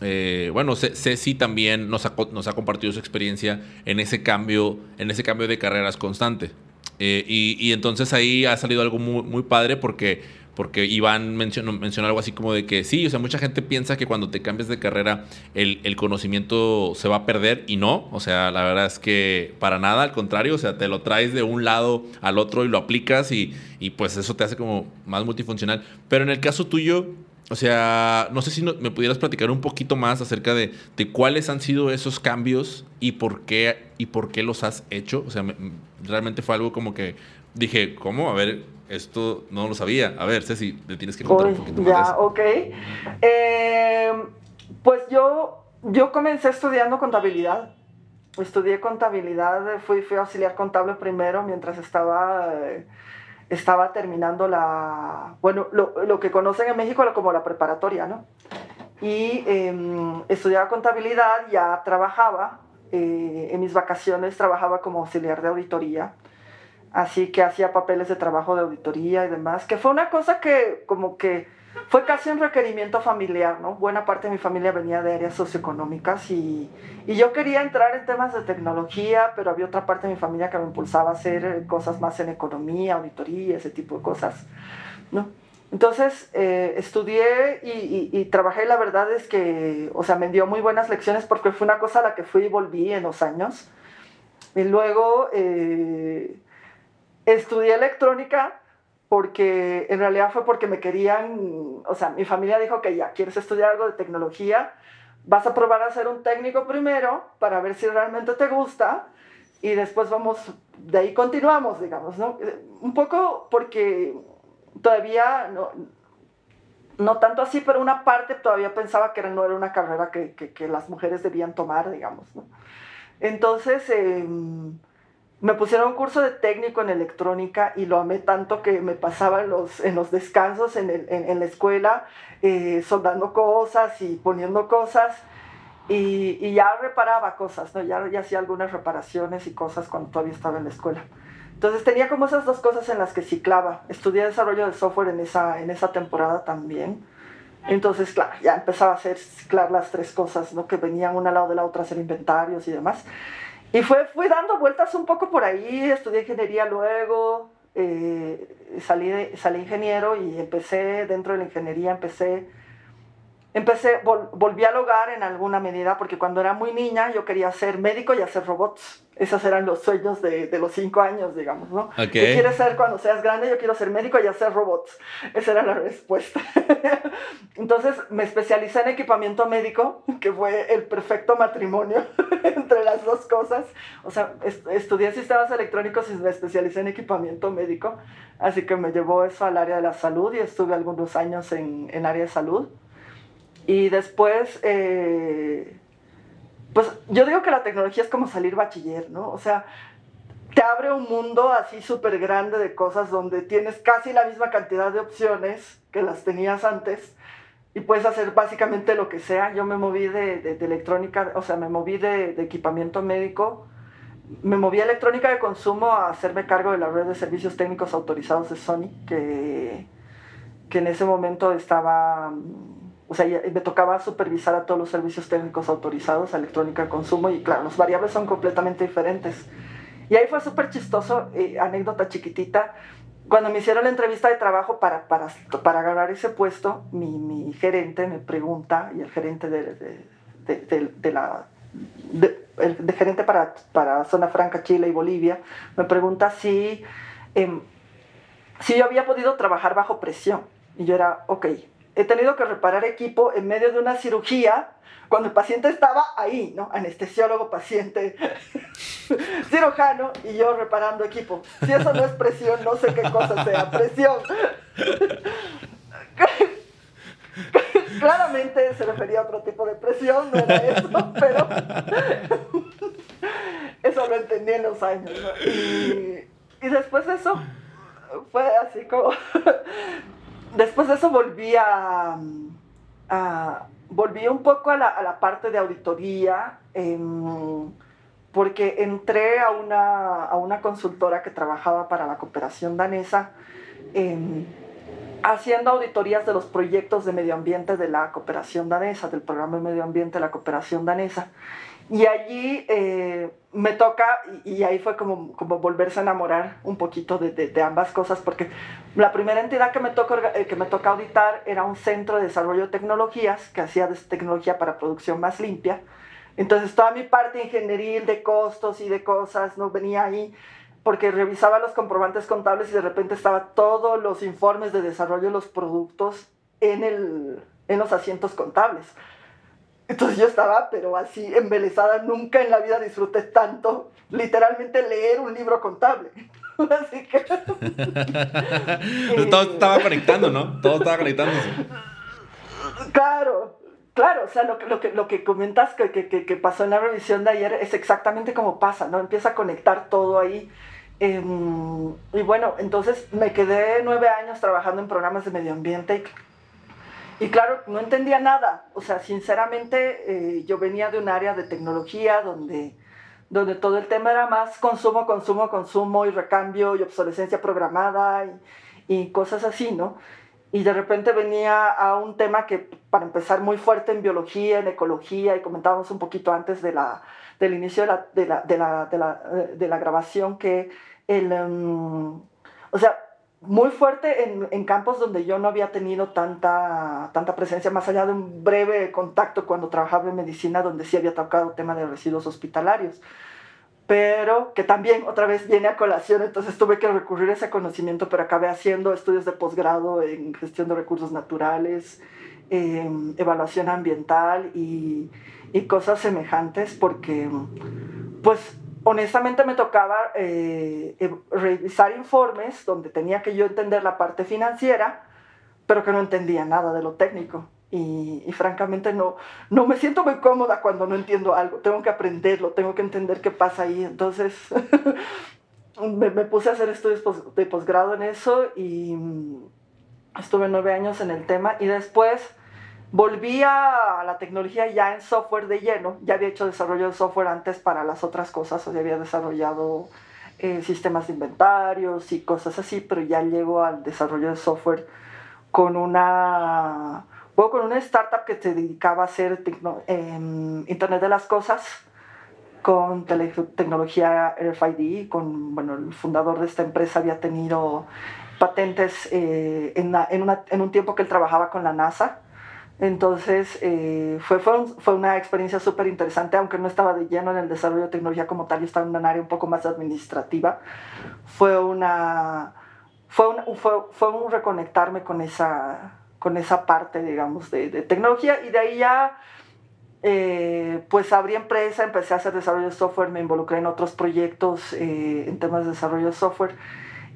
eh, bueno, Ceci también nos ha, nos ha, compartido su experiencia en ese cambio, en ese cambio de carreras constante. Eh, y, entonces ahí ha salido algo muy padre porque porque Iván mencionó, mencionó, algo así como de que sí, o sea, mucha gente piensa que cuando te cambias de carrera el, el, conocimiento se va a perder y no, o sea, la verdad es que para nada, al contrario, o sea, te lo traes de un lado al otro y lo aplicas y, y pues eso te hace como más multifuncional. Pero en el caso tuyo, o sea, no sé si me pudieras platicar un poquito más acerca de, de, cuáles han sido esos cambios y por qué y por qué los has hecho. O sea, realmente fue algo como que dije, ¿cómo? A ver, esto no lo sabía. A ver, Ceci, te tienes que contar un poquito más. Ya, ok. Eh, pues yo, yo comencé estudiando contabilidad. Estudié contabilidad, fui, fui auxiliar contable primero mientras estaba, eh, estaba terminando la, bueno, lo, lo, que conocen en México como la preparatoria, ¿no? Y eh, estudiaba contabilidad, ya trabajaba, eh, en mis vacaciones trabajaba como auxiliar de auditoría así que hacía papeles de trabajo de auditoría y demás, que fue una cosa que como que fue casi un requerimiento familiar, ¿no? Buena parte de mi familia venía de áreas socioeconómicas y, y yo quería entrar en temas de tecnología, pero había otra parte de mi familia que me impulsaba a hacer cosas más en economía, auditoría, ese tipo de cosas, ¿no? Entonces eh, estudié y, y, y, trabajé, la verdad es que, o sea, me dio muy buenas lecciones porque fue una cosa a la que fui y volví en los años. Y luego... Eh, Estudié electrónica porque en realidad fue porque me querían, o sea, mi familia dijo que ya, quieres estudiar algo de tecnología, vas a probar a ser un técnico primero para ver si realmente te gusta y después vamos, de ahí continuamos, digamos, ¿no? Un poco porque todavía, no, no tanto así, pero una parte todavía pensaba que no era una carrera que, que, que las mujeres debían tomar, digamos, ¿no? Entonces, eh, me pusieron un curso de técnico en electrónica y lo amé tanto que me pasaba en los, en los descansos en, el, en, la escuela eh, soldando cosas y poniendo cosas y, y, ya reparaba cosas, ¿no? ya, ya hacía algunas reparaciones y cosas cuando todavía estaba en la escuela. Entonces tenía como esas dos cosas en las que ciclaba. Estudié desarrollo de software en esa, en esa temporada también. Entonces, claro, ya empezaba a hacer ciclar las tres cosas, ¿no? Que venían una al lado de la otra, hacer inventarios y demás. Y fue, fui dando vueltas un poco por ahí, estudié ingeniería luego, eh, salí, salí ingeniero y empecé, dentro de la ingeniería, empecé empecé, volví al hogar en alguna medida, porque cuando era muy niña yo quería ser médico y hacer robots. Esos eran los sueños de, de los cinco años, digamos, ¿no? ¿Qué quieres ser cuando seas grande? Yo quiero ser médico y hacer robots. Esa era la respuesta. [LAUGHS] Entonces me especialicé en equipamiento médico, que fue el perfecto matrimonio [LAUGHS] entre las dos cosas. O sea, estudié sistemas electrónicos y me especialicé en equipamiento médico, así que me llevó eso al área de la salud y estuve algunos años en, en área de salud. Y después, eh, pues yo digo que la tecnología es como salir bachiller, ¿no? O sea, te abre un mundo así súper grande de cosas donde tienes casi la misma cantidad de opciones que las tenías antes y puedes hacer básicamente lo que sea. Yo me moví de, electrónica, o sea, me moví de, equipamiento médico, me moví a electrónica de consumo a hacerme cargo de la red de servicios técnicos autorizados de Sony, que, que en ese momento estaba o sea, me tocaba supervisar a todos los servicios técnicos autorizados electrónica consumo y claro, los variables son completamente diferentes. Y ahí fue súper chistoso, eh, anécdota chiquitita, cuando me hicieron la entrevista de trabajo para, para, agarrar ese puesto, mi, gerente me pregunta, y el gerente de, la... el gerente para, Zona Franca, Chile y Bolivia, me pregunta si, eh, si yo había podido trabajar bajo presión. Y yo era, ok, he tenido que reparar equipo en medio de una cirugía cuando el paciente estaba ahí, ¿no? Anestesiólogo, paciente, [LAUGHS] cirujano y yo reparando equipo. Si eso no es presión, no sé qué cosa sea presión. [LAUGHS] Claramente se refería a otro tipo de presión, no era eso, pero [LAUGHS] eso lo entendí en los años. ¿no? Y, y después de eso fue así como después de eso volví a, volví un poco a la, a la parte de auditoría, em, porque entré a una, a una, consultora que trabajaba para la cooperación danesa, em, haciendo auditorías de los proyectos de medio ambiente de la cooperación danesa, del programa de medio ambiente de la cooperación danesa. Y allí eh, me toca, y, ahí fue como, como volverse a enamorar un poquito de, de, ambas cosas, porque la primera entidad que me, toca, eh, que me toca auditar era un centro de desarrollo de tecnologías que hacía tecnología para producción más limpia. Entonces toda mi parte ingenieril de costos y de cosas no venía ahí porque revisaba los comprobantes contables y de repente estaba todos los informes de desarrollo de los productos en, el, en los asientos contables. Entonces yo estaba, pero así, embelesada, nunca en la vida disfruté tanto, literalmente leer un libro contable. [LAUGHS] así que... todo estaba conectando, ¿no? Todo estaba conectándose. Claro, claro, o sea, lo que, lo que, lo que comentas que, que, que, pasó en la revisión de ayer es exactamente como pasa, ¿no? Empieza a conectar todo ahí. Em, y bueno, entonces me quedé nueve años trabajando en programas de medio ambiente y, claro, no entendía nada. O sea, sinceramente eh, yo venía de un área de tecnología donde, donde todo el tema era más consumo, consumo, consumo y recambio y obsolescencia programada y, y cosas así, ¿no? y de repente venía a un tema que, para empezar, muy fuerte en biología, en ecología, y comentábamos un poquito antes de la, del inicio de la, de la, de la, de la, de la grabación, que el, um, o sea, muy fuerte en, en, campos donde yo no había tenido tanta, tanta presencia, más allá de un breve contacto cuando trabajaba en medicina, donde sí había tocado tema de residuos hospitalarios. Pero que también otra vez viene a colación, entonces tuve que recurrir a ese conocimiento, pero acabé haciendo estudios de posgrado en gestión de recursos naturales, em, evaluación ambiental y, y, cosas semejantes, porque pues honestamente me tocaba eh, revisar informes donde tenía que yo entender la parte financiera, pero que no entendía nada de lo técnico. Y, francamente no, no me siento muy cómoda cuando no entiendo algo. Tengo que aprenderlo, tengo que entender qué pasa ahí. Entonces [LAUGHS] me, me, puse a hacer estudios de posgrado en eso y mm, estuve nueve años en el tema y después volví a la tecnología ya en software de lleno. Ya había hecho desarrollo de software antes para las otras cosas, o ya había desarrollado eh, sistemas de inventarios y cosas así, pero ya llego al desarrollo de software con una o con una startup que se dedicaba a hacer Internet de las Cosas con tecnología RFID, con, bueno, el fundador de esta empresa había tenido patentes eh, en, en, una, en, un tiempo que él trabajaba con la NASA. Entonces eh, fue, fue, fue, una experiencia súper interesante, aunque no estaba de lleno en el desarrollo de tecnología como tal, yo estaba en un área un poco más administrativa. Fue, una, fue, un, fue, fue un reconectarme con esa, con esa parte, digamos, de, de tecnología y de ahí ya, eh, pues abrí empresa, empecé a hacer desarrollo de software, me involucré en otros proyectos eh, en temas de desarrollo de software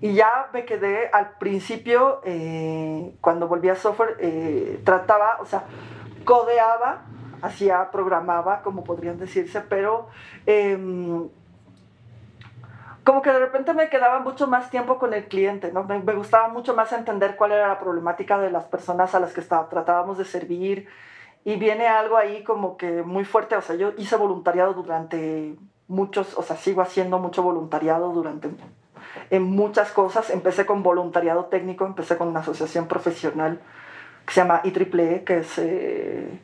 y ya me quedé al principio, eh, cuando volví a software, trataba, o sea, codeaba, hacía, programaba, como podrían decirse, pero em, como que de repente me quedaba mucho más tiempo con el cliente, ¿no? Me, gustaba mucho más entender cuál era la problemática de las personas a las que estaba, tratábamos de servir. Y viene algo ahí como que muy fuerte, o sea, yo hice voluntariado durante muchos, o sea, sigo haciendo mucho voluntariado durante en muchas cosas. Empecé con voluntariado técnico, empecé con una asociación profesional que se llama IEEE, que es eh,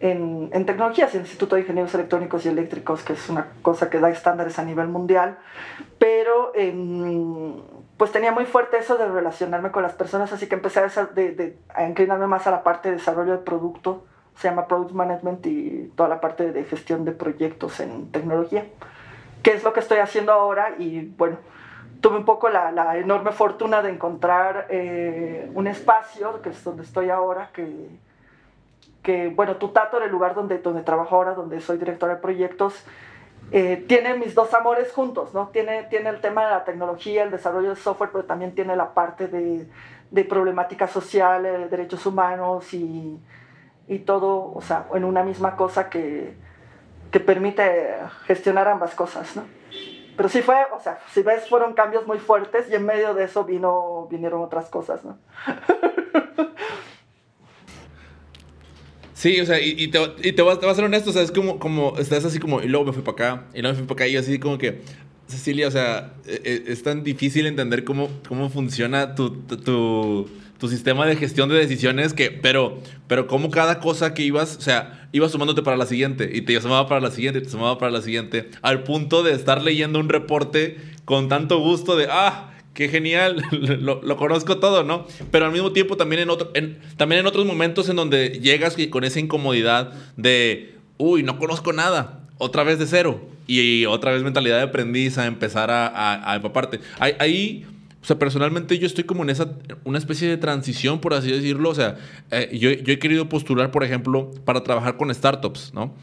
en, tecnologías, el Instituto de Ingenieros Electrónicos y Eléctricos, que es una cosa que da estándares a nivel mundial, pero pues tenía muy fuerte eso de relacionarme con las personas, así que empecé a, de, a inclinarme más a la parte de desarrollo de producto, se llama Product Management y toda la parte de gestión de proyectos en tecnología, que es lo que estoy haciendo ahora y bueno, tuve un poco la, la enorme fortuna de encontrar eh, un espacio, que es donde estoy ahora, que que, bueno, Tutator, el lugar donde, donde trabajo ahora, donde soy directora de proyectos, eh, tiene mis dos amores juntos, ¿no? Tiene, tiene el tema de la tecnología, el desarrollo de software, pero también tiene la parte de, de problemática social, eh, derechos humanos y, y, todo, o sea, en una misma cosa que, que permite gestionar ambas cosas, ¿no? Pero sí fue, o sea, si ves, fueron cambios muy fuertes y en medio de eso vino, vinieron otras cosas, ¿no? Sí, o sea, y, te, y te, voy, a ser honesto, o sea, es como, como, estás así como, y luego me fui para acá, y luego me fui para acá, y así como que, Cecilia, o sea, e, e, es, tan difícil entender cómo, cómo funciona tu, tu, sistema de gestión de decisiones, que, pero, pero cómo cada cosa que ibas, o sea, ibas sumándote para la siguiente, y te sumaba para la siguiente, y te sumaba para la siguiente, al punto de estar leyendo un reporte con tanto gusto de, ah, qué genial, [LAUGHS] lo, conozco todo, ¿no? Pero al mismo tiempo también en, otro, en, también en otros momentos en donde llegas con esa incomodidad de, uy, no conozco nada, otra vez de cero, y, otra vez mentalidad de aprendiz a empezar a, a, a empaparte. Ahí o sea, personalmente yo estoy como en esa, una especie de transición, por así decirlo. O sea, eh, yo, yo, he querido postular, por ejemplo, para trabajar con startups, ¿no?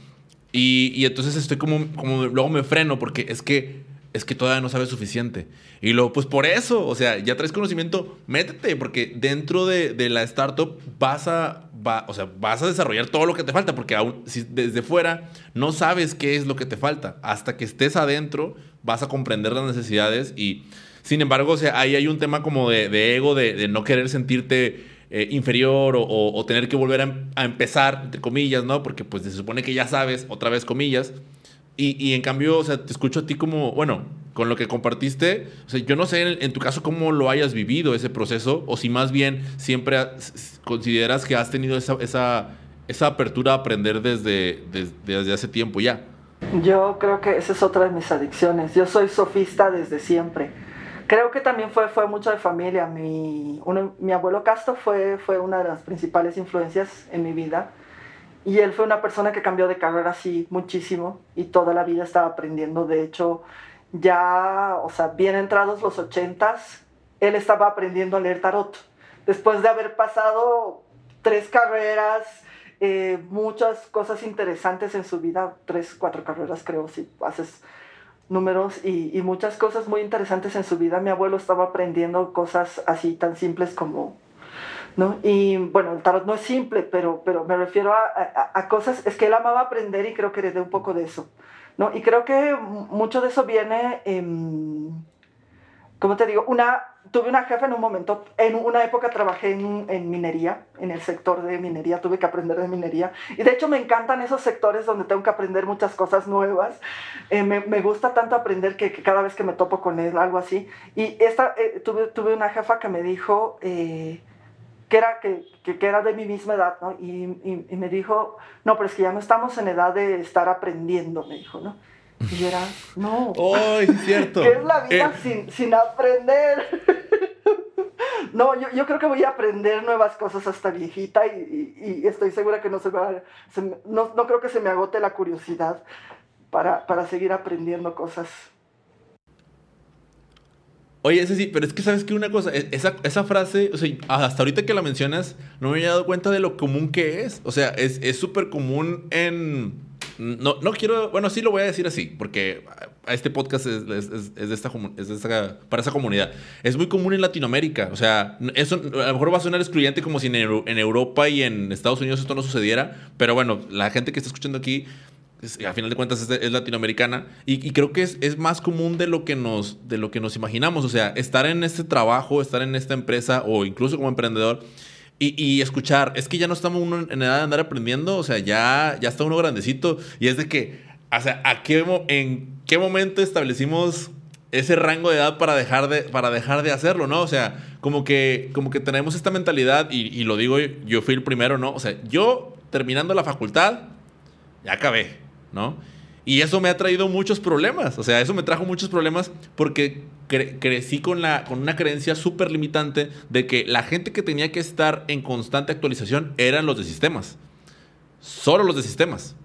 Y, y, entonces estoy como, como, luego me freno porque es que, es que todavía no sabes suficiente. Y luego, pues por eso, o sea, ya traes conocimiento, métete, porque dentro de, de la startup vas a, va, o sea, vas a desarrollar todo lo que te falta, porque aún, si desde fuera no sabes qué es lo que te falta. Hasta que estés adentro, vas a comprender las necesidades y sin embargo, o sea, ahí hay un tema como de, ego, de, no querer sentirte eh, inferior o, tener que volver a, empezar, entre comillas, ¿no? Porque pues se supone que ya sabes, otra vez comillas. Y, en cambio, o sea, te escucho a ti como, bueno, con lo que compartiste, o sea, yo no sé en, tu caso cómo lo hayas vivido ese proceso, o si más bien siempre consideras que has tenido esa, esa, esa apertura a aprender desde, desde, desde hace tiempo ya. Yo creo que esa es otra de mis adicciones. Yo soy sofista desde siempre Creo que también fue, fue mucho de familia. Mi, mi abuelo Castro fue, fue una de las principales influencias en mi vida. Y él fue una persona que cambió de carrera así muchísimo y toda la vida estaba aprendiendo. De hecho, ya, o sea, bien entrados los ochentas, él estaba aprendiendo a leer tarot. Después de haber pasado tres carreras, eh, muchas cosas interesantes en su vida, tres, cuatro carreras creo, si haces números y, muchas cosas muy interesantes en su vida. Mi abuelo estaba aprendiendo cosas así tan simples como, ¿no? Y bueno, el tarot no es simple, pero, pero me refiero a, a, cosas, es que él amaba aprender y creo que heredé un poco de eso, ¿no? Y creo que mucho de eso viene, en, ¿cómo te digo? Una tuve una jefa en un momento, en una época trabajé en, en, minería, en el sector de minería, tuve que aprender de minería. Y de hecho me encantan esos sectores donde tengo que aprender muchas cosas nuevas. Eh, me, me, gusta tanto aprender que, cada vez que me topo con él, algo así. Y esta, eh, tuve, tuve una jefa que me dijo eh, que, era, que, que, era de mi misma edad, ¿no? Y, y, y me dijo, no, pero es que ya no estamos en edad de estar aprendiendo, me dijo, ¿no? Y era, no. ¡Ay, es cierto! ¿Qué [LAUGHS] es la vida eh. sin, sin, aprender? [LAUGHS] no, yo, yo, creo que voy a aprender nuevas cosas hasta viejita y, y, estoy segura que no se va no, no, creo que se me agote la curiosidad para, para seguir aprendiendo cosas. Oye, ese sí, pero es que sabes que una cosa, e, esa, esa frase, o sea, hasta ahorita que la mencionas, no me había dado cuenta de lo común que es. O sea, es súper común en no, no quiero, bueno, sí lo voy a decir así, porque este podcast es, es, de esta, es de esta, para esa comunidad. Es muy común en Latinoamérica, o sea, eso a lo mejor va a sonar excluyente como si en, Europa y en Estados Unidos esto no sucediera, pero bueno, la gente que está escuchando aquí, a final de cuentas es, latinoamericana y, creo que es, es, más común de lo, que nos, de lo que nos imaginamos, o sea, estar en este trabajo, estar en esta empresa o incluso como emprendedor y, escuchar, es que ya no estamos en edad de andar aprendiendo, o sea, ya, ya está uno grandecito. Y es de que, o sea, ¿a qué, ¿en qué momento establecimos ese rango de edad para dejar de, para dejar de hacerlo, ¿no? O sea, como que, como que tenemos esta mentalidad, y, y lo digo, yo fui el primero, ¿no? O sea, yo terminando la facultad, ya acabé, ¿no? Y eso me ha traído muchos problemas. O sea, eso me trajo muchos problemas porque crecí con, la, con una creencia súper limitante de que la gente que tenía que estar en constante actualización eran los de sistemas. Solo los de sistemas.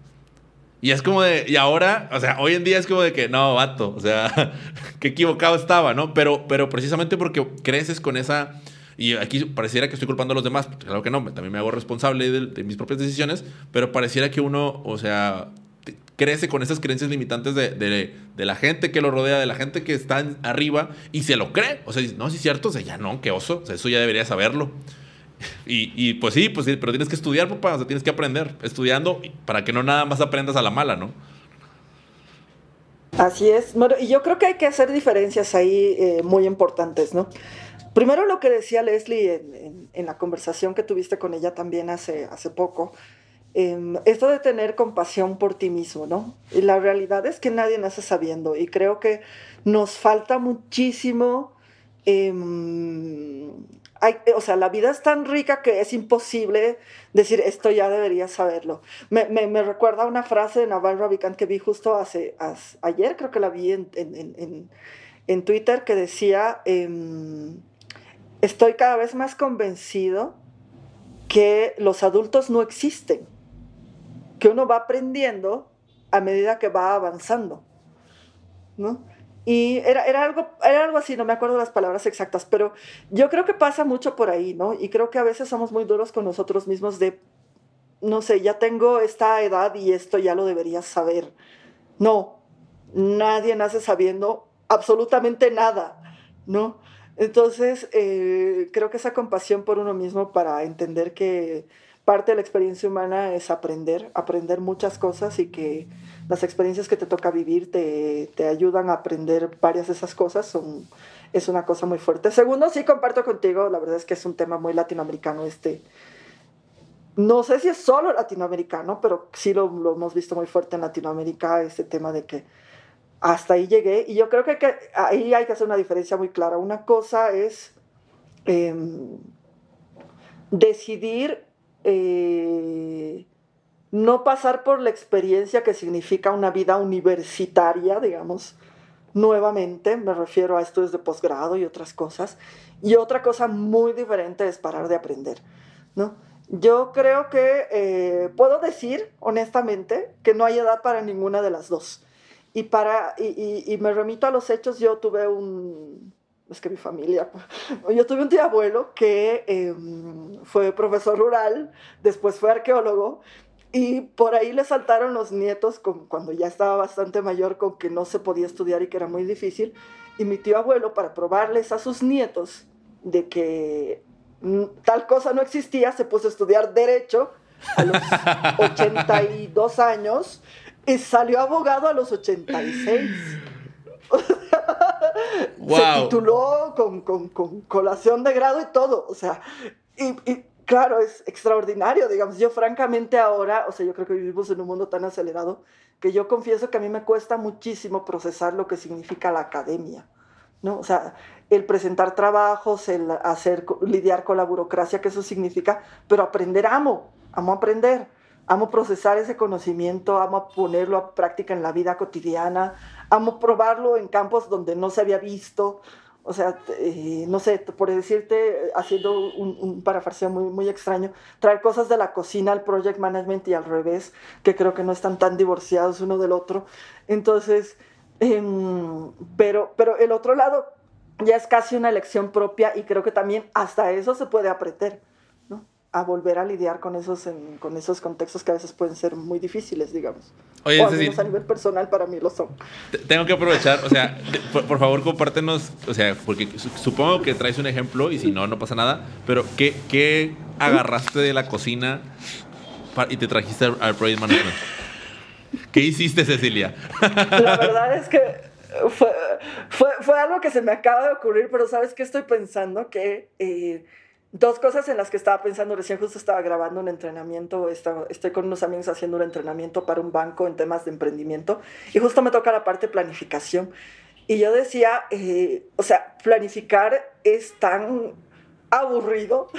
Y es como de, y ahora, o sea, hoy en día es como de que, no, vato, o sea, [LAUGHS] qué equivocado estaba, ¿no? Pero, pero precisamente porque creces con esa, y aquí pareciera que estoy culpando a los demás, claro que no, también me hago responsable de, de mis propias decisiones, pero pareciera que uno, o sea, crece con esas creencias limitantes de, de, la gente que lo rodea, de la gente que está arriba y se lo cree. O sea, no, sí es cierto, o sea, ya no, qué oso, eso ya debería saberlo. Y, pues sí, pues sí, pero tienes que estudiar, papá, tienes que aprender, estudiando para que no nada más aprendas a la mala, ¿no? Así es, bueno, y yo creo que hay que hacer diferencias ahí eh, muy importantes, ¿no? Primero lo que decía Leslie en, en, en, la conversación que tuviste con ella también hace, hace poco, Em, esto de tener compasión por ti mismo, ¿no? La realidad es que nadie nace sabiendo y creo que nos falta muchísimo. Em, o sea, la vida es tan rica que es imposible decir esto ya debería saberlo. Me, recuerda una frase de Naval Ravikant que vi justo hace, ayer, creo que la vi en Twitter, que decía, em, estoy cada vez más convencido que los adultos no existen que uno va aprendiendo a medida que va avanzando, ¿no? Y era, era, algo, era algo así, no me acuerdo las palabras exactas, pero yo creo que pasa mucho por ahí, ¿no? Y creo que a veces somos muy duros con nosotros mismos de, no sé, ya tengo esta edad y esto ya lo deberías saber. No, nadie nace sabiendo absolutamente nada, ¿no? Entonces, eh, creo que esa compasión por uno mismo para entender que parte de la experiencia humana es aprender, aprender muchas cosas y que las experiencias que te toca vivir te, te ayudan a aprender varias de esas cosas, son, es una cosa muy fuerte. Segundo, sí comparto contigo, la verdad es que es un tema muy latinoamericano este. No sé si es solo latinoamericano, pero sí lo, lo hemos visto muy fuerte en Latinoamérica, este tema de que hasta ahí llegué y yo creo que, ahí hay que hacer una diferencia muy clara. Una cosa es eh, decidir eh, no pasar por la experiencia que significa una vida universitaria, digamos, nuevamente, me refiero a estudios de posgrado y otras cosas, y otra cosa muy diferente es parar de aprender, ¿no? Yo creo que eh, puedo decir honestamente que no hay edad para ninguna de las dos. Y, para, y, y, me remito a los hechos, yo tuve un, es que mi familia, [LAUGHS] yo tuve un tío abuelo que eh, fue profesor rural, después fue arqueólogo, y por ahí le saltaron los nietos con, cuando ya estaba bastante mayor con que no se podía estudiar y que era muy difícil, y mi tío abuelo, para probarles a sus nietos de que tal cosa no existía, se puso a estudiar derecho a los [LAUGHS] 82 años y salió abogado a los 86. [LAUGHS] wow. Se tituló con, con, con, colación de grado y todo. O sea, y, y, claro, es extraordinario, digamos. Yo francamente ahora, o sea, yo creo que vivimos en un mundo tan acelerado que yo confieso que a mí me cuesta muchísimo procesar lo que significa la academia. ¿no? O sea, el presentar trabajos, el hacer, lidiar con la burocracia, que eso significa, pero aprender amo, amo aprender amo procesar ese conocimiento, amo ponerlo a práctica en la vida cotidiana, amo probarlo en campos donde no se había visto. O sea, eh, no sé, por decirte, haciendo un, un parafraseo muy, extraño, traer cosas de la cocina al project management y al revés, que creo que no están tan divorciados uno del otro. Entonces, eh, pero, pero el otro lado ya es casi una elección propia y creo que también hasta eso se puede aprender a volver a lidiar con esos, con esos contextos que a veces pueden ser muy difíciles, digamos. Oye, o al menos a nivel personal para mí lo son. Tengo que aprovechar, o sea, por, favor compártenos, o sea, porque supongo que traes un ejemplo y si no, no pasa nada, pero ¿qué, qué agarraste de la cocina y te trajiste al Project Management? ¿Qué hiciste, Cecilia? La verdad es que fue, fue, fue, algo que se me acaba de ocurrir, pero ¿sabes qué estoy pensando? Que... Eh, Dos cosas en las que estaba pensando, recién justo estaba grabando un entrenamiento, estaba, estoy con unos amigos haciendo un entrenamiento para un banco en temas de emprendimiento y justo me toca la parte planificación. Y yo decía, eh, o sea, planificar es tan aburrido,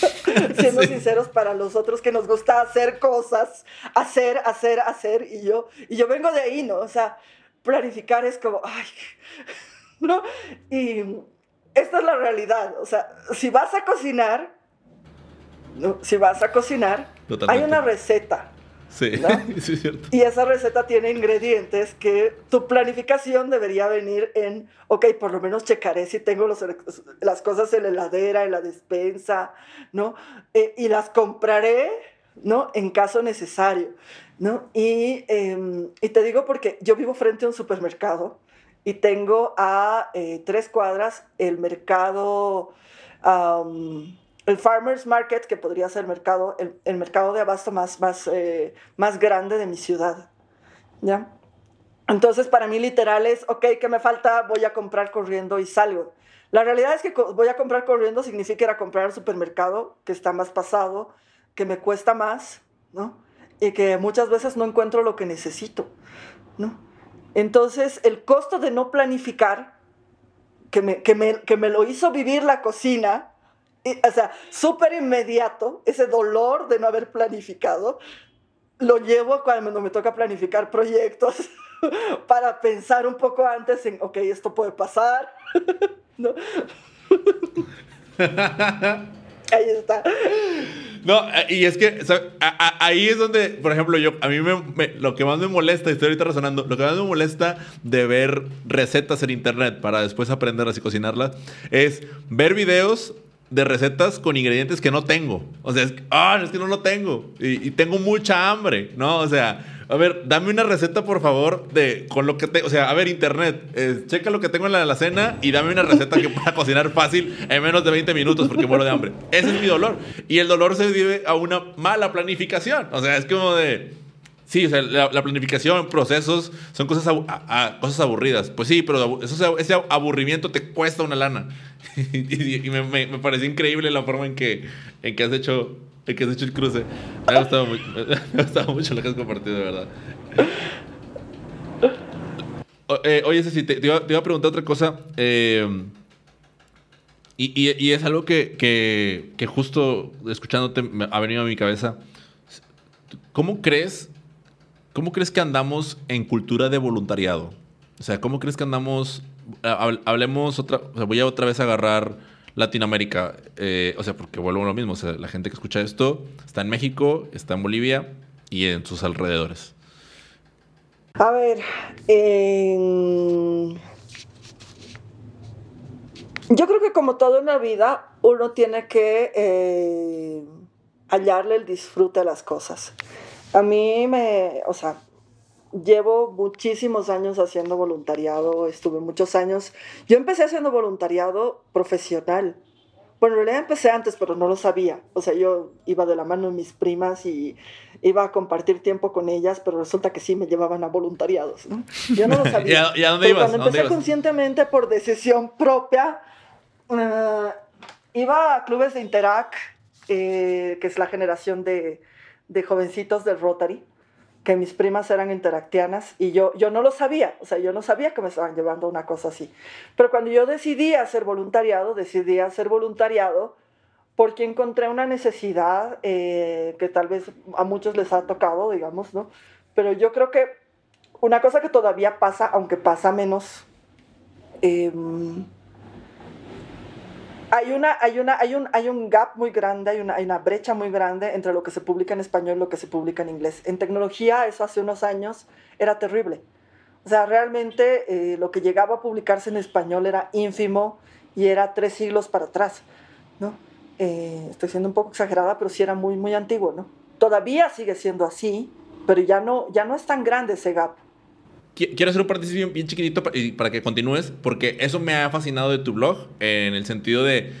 [LAUGHS] siendo sinceros para los otros que nos gusta hacer cosas, hacer, hacer, hacer, y yo, y yo vengo de ahí, ¿no? O sea, planificar es como, ay, [LAUGHS] ¿no? Y esta es la realidad. O sea, si vas a cocinar, si vas a cocinar, hay una receta. Sí, [LAUGHS] sí, es cierto. Y esa receta tiene ingredientes que tu planificación debería venir en, ok, por lo menos checaré si tengo los, las cosas en la heladera, en la despensa, ¿no? Eh, y las compraré, ¿no? En caso necesario, ¿no? Y, eh, y te digo porque yo vivo frente a un supermercado y tengo a eh, tres cuadras el mercado, el Farmers Market, que podría ser el mercado, el, mercado de abasto más, más, eh, más grande de mi ciudad. ¿Ya? Entonces, para mí literal es, ok, ¿qué me falta? Voy a comprar corriendo y salgo. La realidad es que voy a comprar corriendo significa ir a comprar al supermercado, que está más pasado, que me cuesta más, ¿no? Y que muchas veces no encuentro lo que necesito, ¿no? Entonces, el costo de no planificar, que me, que me, lo hizo vivir la cocina, o sea, súper inmediato, ese dolor de no haber planificado, lo llevo cuando me toca planificar proyectos [LAUGHS] para pensar un poco antes en, ok, esto puede pasar, [LAUGHS] ¿no? [LAUGHS] Ahí está. No, y es que ahí es donde, por ejemplo, yo, a mí me, lo que más me molesta, estoy ahorita razonando, lo que más me molesta de ver recetas en internet para después aprenderlas y cocinarlas, es ver videos de recetas con ingredientes que no tengo. O sea, es que, ah, no lo tengo. Y, y tengo mucha hambre, ¿no? O sea, a ver, dame una receta, por favor, de con lo que tengo. O sea, a ver, internet, eh, checa lo que tengo en la alacena y dame una receta que pueda [LAUGHS] cocinar fácil en menos de 20 minutos porque muero de hambre. Ese es mi dolor. Y el dolor se debe a una mala planificación. O sea, es como de. Sí, o sea, la, planificación, procesos, son cosas, cosas aburridas. Pues sí, pero eso, ese aburrimiento te cuesta una lana. [LAUGHS] y, me, me, me, pareció increíble la forma en que, en que has hecho [LAUGHS] el que has hecho el cruce. Me ha gustado, [LAUGHS] mucho, me lo que has compartido, de verdad. Eh, oye, Ceci, te, iba, a preguntar otra cosa. Eh, y, es algo que, justo escuchándote ha venido a mi cabeza. ¿Cómo crees, ¿Cómo crees que andamos en cultura de voluntariado? O sea, ¿cómo crees que andamos? Hablemos otra. O sea, voy a otra vez agarrar Latinoamérica, eh, o sea, porque vuelvo a lo mismo, o sea, la gente que escucha esto está en México, está en Bolivia y en sus alrededores. A ver, yo creo que como todo en la vida, uno tiene que eh, hallarle el disfrute a las cosas. A mí me, o sea, llevo muchísimos años haciendo voluntariado, estuve muchos años. Yo empecé haciendo voluntariado profesional. Bueno, en realidad empecé antes, pero no lo sabía. O sea, yo iba de la mano de mis primas y iba a compartir tiempo con ellas, pero resulta que sí me llevaban a voluntariados, ¿no? Yo no lo [LAUGHS] sabía. ¿Y a, dónde ibas? Cuando empecé conscientemente por decisión propia, eh, iba a clubes de Interac, eh, que es la generación de, de jovencitos del Rotary que mis primas eran interactianas y yo, yo no lo sabía, o sea, yo no sabía que me estaban llevando una cosa así. Pero cuando yo decidí hacer voluntariado, decidí hacer voluntariado porque encontré una necesidad eh, que tal vez a muchos les ha tocado, digamos, ¿no? Pero yo creo que una cosa que todavía pasa, aunque pasa menos, eh, hay, una, hay, una, hay, un, hay un gap muy grande, hay una, hay una brecha muy grande entre lo que se publica en español y lo que se publica en inglés. En tecnología, eso hace unos años era terrible. O sea, realmente eh, lo que llegaba a publicarse en español era ínfimo y era tres siglos para atrás, ¿no? Eh, estoy siendo un poco exagerada, pero sí era muy, muy antiguo, ¿no? Todavía sigue siendo así, pero ya no, ya no es tan grande ese gap quiero hacer un paréntesis bien, chiquitito para, que continúes, porque eso me ha fascinado de tu blog, en el sentido de,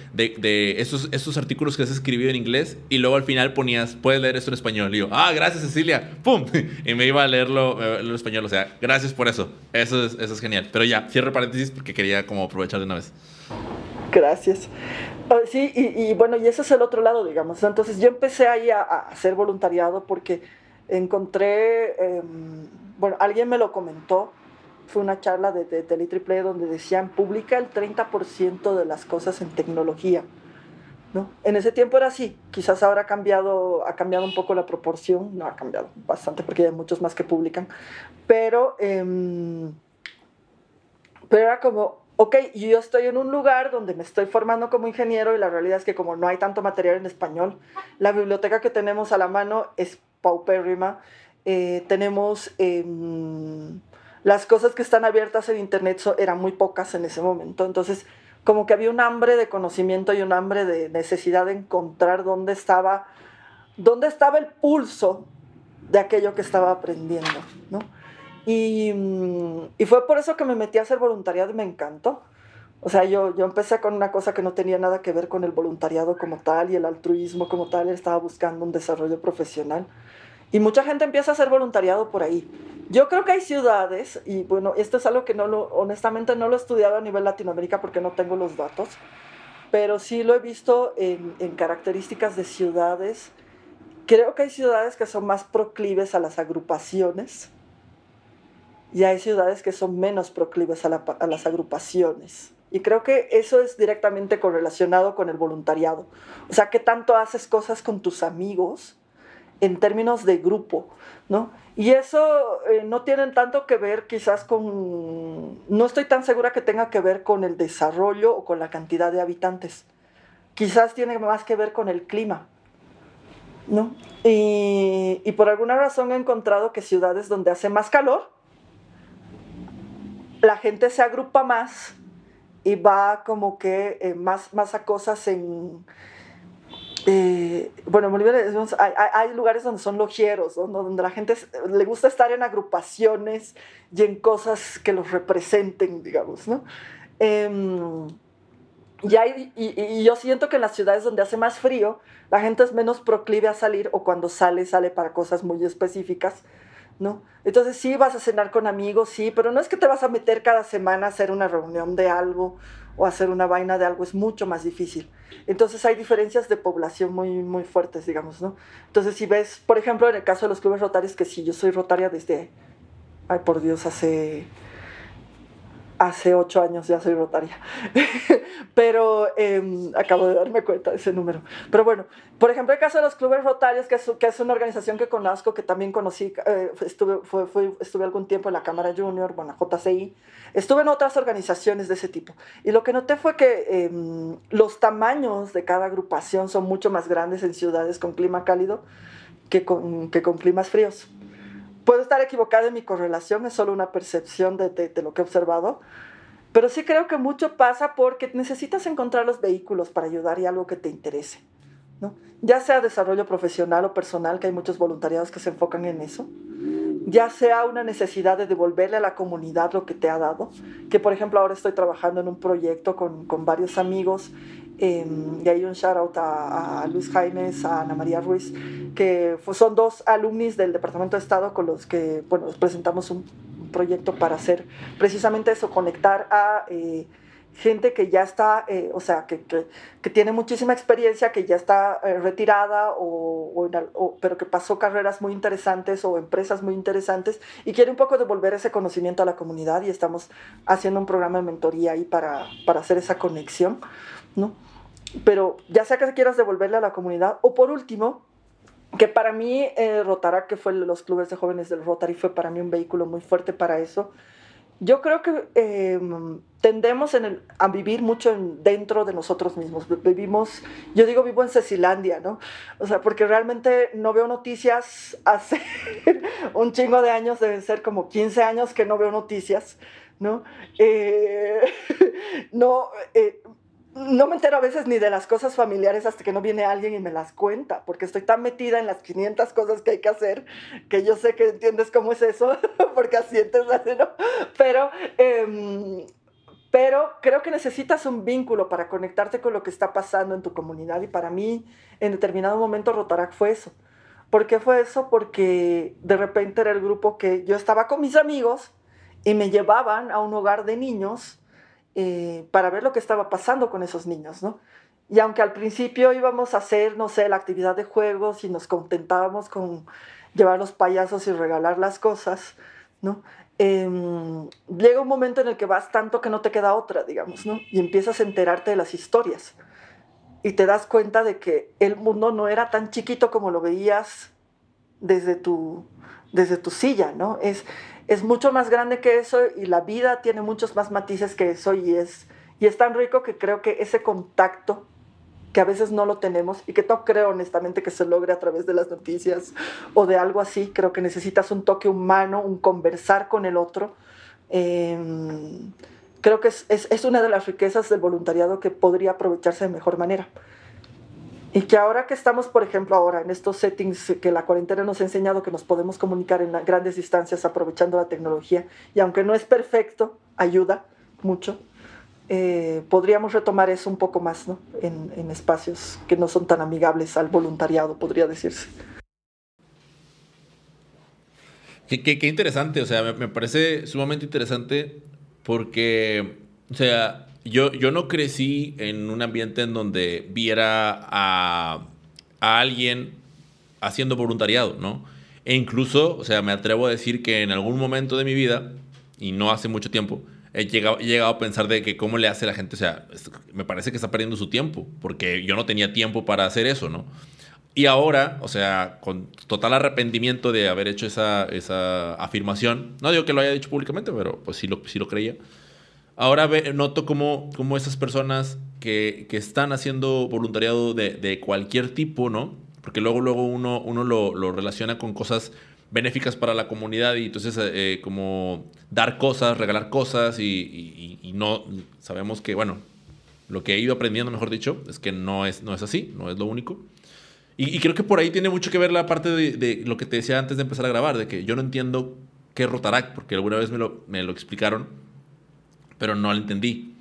estos, estos, artículos que has escribido en inglés y luego al final ponías, puedes leer esto en español. Y yo, ah, gracias Cecilia, ¡pum! [LAUGHS] Y me iba a leerlo, en español, o sea, gracias por eso. Eso es, eso es genial. Pero ya, cierro paréntesis porque quería como aprovechar de una vez. Gracias. Ah, sí, y, bueno, y ese es el otro lado, digamos. Entonces yo empecé ahí a, hacer voluntariado porque encontré... Eh, bueno, alguien me lo comentó, fue una charla de, de Triple donde decían, publica el 30% de las cosas en tecnología. ¿No? En ese tiempo era así, quizás ahora ha cambiado, ha cambiado un poco la proporción, no ha cambiado bastante porque hay muchos más que publican, pero, eh, pero era como, ok, yo estoy en un lugar donde me estoy formando como ingeniero y la realidad es que como no hay tanto material en español, la biblioteca que tenemos a la mano es paupérrima eh, tenemos em, las cosas que están abiertas en Internet eran muy pocas en ese momento. Entonces, como que había un hambre de conocimiento y un hambre de necesidad de encontrar dónde estaba, dónde estaba el pulso de aquello que estaba aprendiendo. ¿no? Y, mm, y, fue por eso que me metí a hacer voluntariado y me encantó. O sea, yo, yo empecé con una cosa que no tenía nada que ver con el voluntariado como tal y el altruismo como tal. Estaba buscando un desarrollo profesional. Y mucha gente empieza a hacer voluntariado por ahí. Yo creo que hay ciudades, y bueno, esto es algo que no lo, honestamente no lo he estudiado a nivel Latinoamérica porque no tengo los datos, pero sí lo he visto en, características de ciudades. Creo que hay ciudades que son más proclives a las agrupaciones y hay ciudades que son menos proclives a, a las agrupaciones. Y creo que eso es directamente correlacionado con el voluntariado. O sea, que tanto haces cosas con tus amigos en términos de grupo, ¿no? Y eso eh, no tiene tanto que ver quizás con, no estoy tan segura que tenga que ver con el desarrollo o con la cantidad de habitantes. quizás tiene más que ver con el clima. ¿no? Y, y, por alguna razón he encontrado que ciudades donde hace más calor, la gente se agrupa más y va como que eh, más, más a cosas en... Eh, bueno, en Bolivia hay, hay, lugares donde son logieros, donde la gente le gusta estar en agrupaciones y en cosas que los representen, digamos, ¿no? Eh, y, hay, y, y, yo siento que en las ciudades donde hace más frío, la gente es menos proclive a salir o cuando sale, sale para cosas muy específicas, ¿no? Entonces sí vas a cenar con amigos, sí, pero no es que te vas a meter cada semana a hacer una reunión de algo o hacer una vaina de algo, es mucho más difícil. Entonces hay diferencias de población muy, muy fuertes, digamos, ¿no? Entonces si ves, por ejemplo, en el caso de los clubes rotarios, que sí, yo soy rotaria desde, ay por Dios, hace hace ocho años ya soy rotaria, [LAUGHS] pero eh, acabo de darme cuenta de ese número. Pero bueno, por ejemplo, el caso de los clubes rotarios, que es, que es una organización que conozco, que también conocí, eh, estuve, estuve algún tiempo en la Cámara Junior, bueno, JCI, estuve en otras organizaciones de ese tipo. Y lo que noté fue que eh, los tamaños de cada agrupación son mucho más grandes en ciudades con clima cálido que con, que con climas fríos. Puedo estar equivocada en mi correlación, es solo una percepción de, de, lo que he observado, pero sí creo que mucho pasa porque necesitas encontrar los vehículos para ayudar y algo que te interese, ¿no? Ya sea desarrollo profesional o personal, que hay muchos voluntariados que se enfocan en eso, ya sea una necesidad de devolverle a la comunidad lo que te ha dado, que por ejemplo ahora estoy trabajando en un proyecto con, con varios amigos eh, y hay un shout out a, a, Luis Jaimes, a Ana María Ruiz, que son dos alumnis del Departamento de Estado con los que bueno, presentamos un, proyecto para hacer precisamente eso, conectar a eh, gente que ya está, eh, o sea, que, que, que, tiene muchísima experiencia, que ya está eh, retirada, o, o, o, pero que pasó carreras muy interesantes o empresas muy interesantes y quiere un poco devolver ese conocimiento a la comunidad y estamos haciendo un programa de mentoría ahí para, para hacer esa conexión, ¿no? Pero ya sea que quieras devolverle a la comunidad, o por último, que para mí eh, que fue los clubes de jóvenes del Rotary, fue para mí un vehículo muy fuerte para eso. Yo creo que eh, tendemos en el, a vivir mucho en, dentro de nosotros mismos. Vivimos, yo digo vivo en Cecilandia, ¿no? O sea, porque realmente no veo noticias hace [LAUGHS] un chingo de años, deben ser como 15 años que no veo noticias, ¿no? Eh, [LAUGHS] no, eh, no me entero a veces ni de las cosas familiares hasta que no viene alguien y me las cuenta, porque estoy tan metida en las 500 cosas que hay que hacer que yo sé que entiendes cómo es eso, [LAUGHS] porque así, ¿no? Pero, eh, pero creo que necesitas un vínculo para conectarte con lo que está pasando en tu comunidad y para mí en determinado momento Rotarac fue eso. ¿Por qué fue eso? Porque de repente era el grupo que yo estaba con mis amigos y me llevaban a un hogar de niños eh, para ver lo que estaba pasando con esos niños, ¿no? Y aunque al principio íbamos a hacer, no sé, la actividad de juegos y nos contentábamos con llevar los payasos y regalar las cosas, ¿no? Eh, llega un momento en el que vas tanto que no te queda otra, digamos, ¿no? Y empiezas a enterarte de las historias. Y te das cuenta de que el mundo no era tan chiquito como lo veías desde tu, desde tu silla, ¿no? Es, es mucho más grande que eso y la vida tiene muchos más matices que eso y es, y es tan rico que creo que ese contacto que a veces no lo tenemos y que no creo honestamente que se logre a través de las noticias o de algo así, creo que necesitas un toque humano, un conversar con el otro. Eh, creo que es, es, es una de las riquezas del voluntariado que podría aprovecharse de mejor manera. Y que ahora que estamos, por ejemplo, ahora en estos settings que la cuarentena nos ha enseñado que nos podemos comunicar en grandes distancias aprovechando la tecnología, y aunque no es perfecto, ayuda mucho, eh, podríamos retomar eso un poco más ¿no? en, en, espacios que no son tan amigables al voluntariado, podría decirse. Qué, qué, qué interesante, o sea, me, me parece sumamente interesante porque, o sea, yo, yo no crecí en un ambiente en donde viera a, a alguien haciendo voluntariado, ¿no? E incluso, o sea, me atrevo a decir que en algún momento de mi vida, y no hace mucho tiempo, he llegado, he llegado a pensar de que cómo le hace la gente, o sea, me parece que está perdiendo su tiempo, porque yo no tenía tiempo para hacer eso, ¿no? Y ahora, o sea, con total arrepentimiento de haber hecho esa, esa afirmación, no digo que lo haya dicho públicamente, pero pues sí lo, sí lo creía ahora noto como, como esas personas que, que, están haciendo voluntariado de, de, cualquier tipo, ¿no? Porque luego, luego uno, uno lo, lo relaciona con cosas benéficas para la comunidad y entonces eh, como dar cosas, regalar cosas y, y, no sabemos que, bueno, lo que he ido aprendiendo, mejor dicho, es que no es, no es así, no es lo único. Y, creo que por ahí tiene mucho que ver la parte de, de, lo que te decía antes de empezar a grabar, de que yo no entiendo qué es Rotaract, porque alguna vez me lo, me lo explicaron, pero no lo entendí.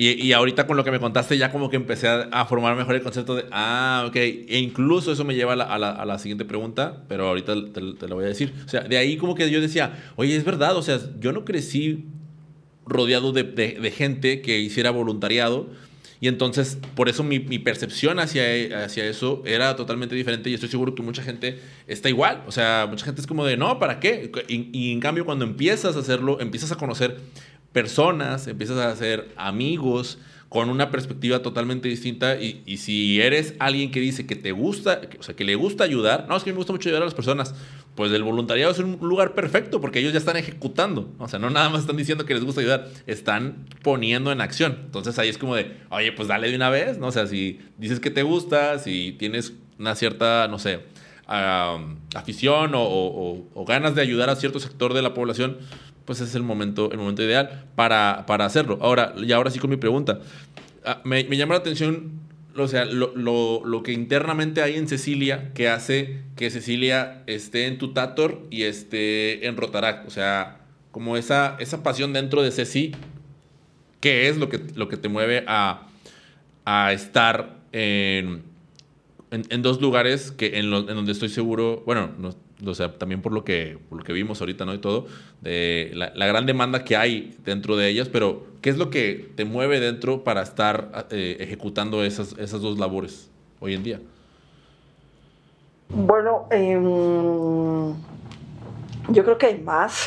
Y, y, ahorita con lo que me contaste ya como que empecé a, formar mejor el concepto de, ah, ok, e incluso eso me lleva a la, a la, a la siguiente pregunta, pero ahorita te, te, lo voy a decir. O sea, de ahí como que yo decía, oye, es verdad, o sea, yo no crecí rodeado de, de, de gente que hiciera voluntariado. Y entonces, por eso mi, mi, percepción hacia, hacia eso era totalmente diferente y estoy seguro que mucha gente está igual. O sea, mucha gente es como de, no, ¿para qué? Y, y en cambio, cuando empiezas a hacerlo, empiezas a conocer personas, empiezas a hacer amigos con una perspectiva totalmente distinta y, si eres alguien que dice que te gusta, o sea, que le gusta ayudar, no, es que me gusta mucho ayudar a las personas, pues el voluntariado es un lugar perfecto porque ellos ya están ejecutando, o sea, no nada más están diciendo que les gusta ayudar, están poniendo en acción. Entonces ahí es como de, oye, pues dale de una vez, ¿no? O sea, si dices que te gusta, si tienes una cierta, no sé, afición o ganas de ayudar a cierto sector de la población, pues es el momento, el momento ideal para, para hacerlo. Ahora, y ahora sí con mi pregunta. Ah, me, llama la atención, o sea, lo, lo, lo, que internamente hay en Cecilia que hace que Cecilia esté en Tutator y esté en Rotaract. O sea, como esa, esa pasión dentro de Ceci, ¿qué es lo que, lo que te mueve a, a estar en, en, dos lugares que en, en donde estoy seguro, bueno, no, o sea, también por lo que, por lo que vimos ahorita, ¿no? Y todo, de la, la, gran demanda que hay dentro de ellas, pero ¿qué es lo que te mueve dentro para estar eh, ejecutando esas, esas dos labores hoy en día? Bueno, eh, yo creo que hay más.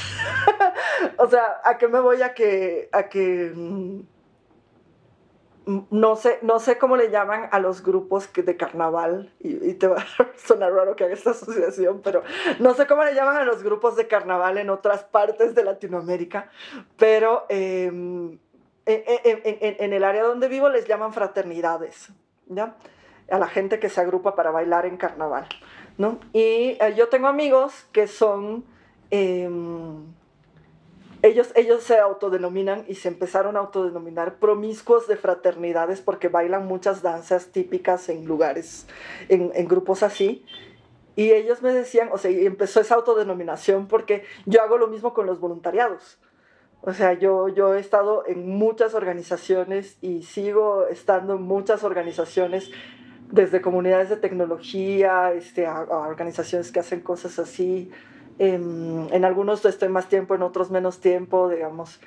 [LAUGHS] o sea, ¿a qué me voy a que, a que no sé, no sé cómo le llaman a los grupos de carnaval, y, te va [LAUGHS] a sonar raro que haga esta asociación, pero no sé cómo le llaman a los grupos de carnaval en otras partes de Latinoamérica, pero eh, en, el área donde vivo les llaman fraternidades, ¿ya? A la gente que se agrupa para bailar en carnaval, ¿no? Y eh, yo tengo amigos que son... Eh, ellos, ellos se autodenominan y se empezaron a autodenominar promiscuos de fraternidades porque bailan muchas danzas típicas en lugares, en, en grupos así. Y ellos me decían, o sea, y empezó esa autodenominación porque yo hago lo mismo con los voluntariados. O sea, yo, yo he estado en muchas organizaciones y sigo estando en muchas organizaciones, desde comunidades de tecnología, este, a, a organizaciones que hacen cosas así, en, en, algunos estoy más tiempo, en otros menos tiempo, digamos.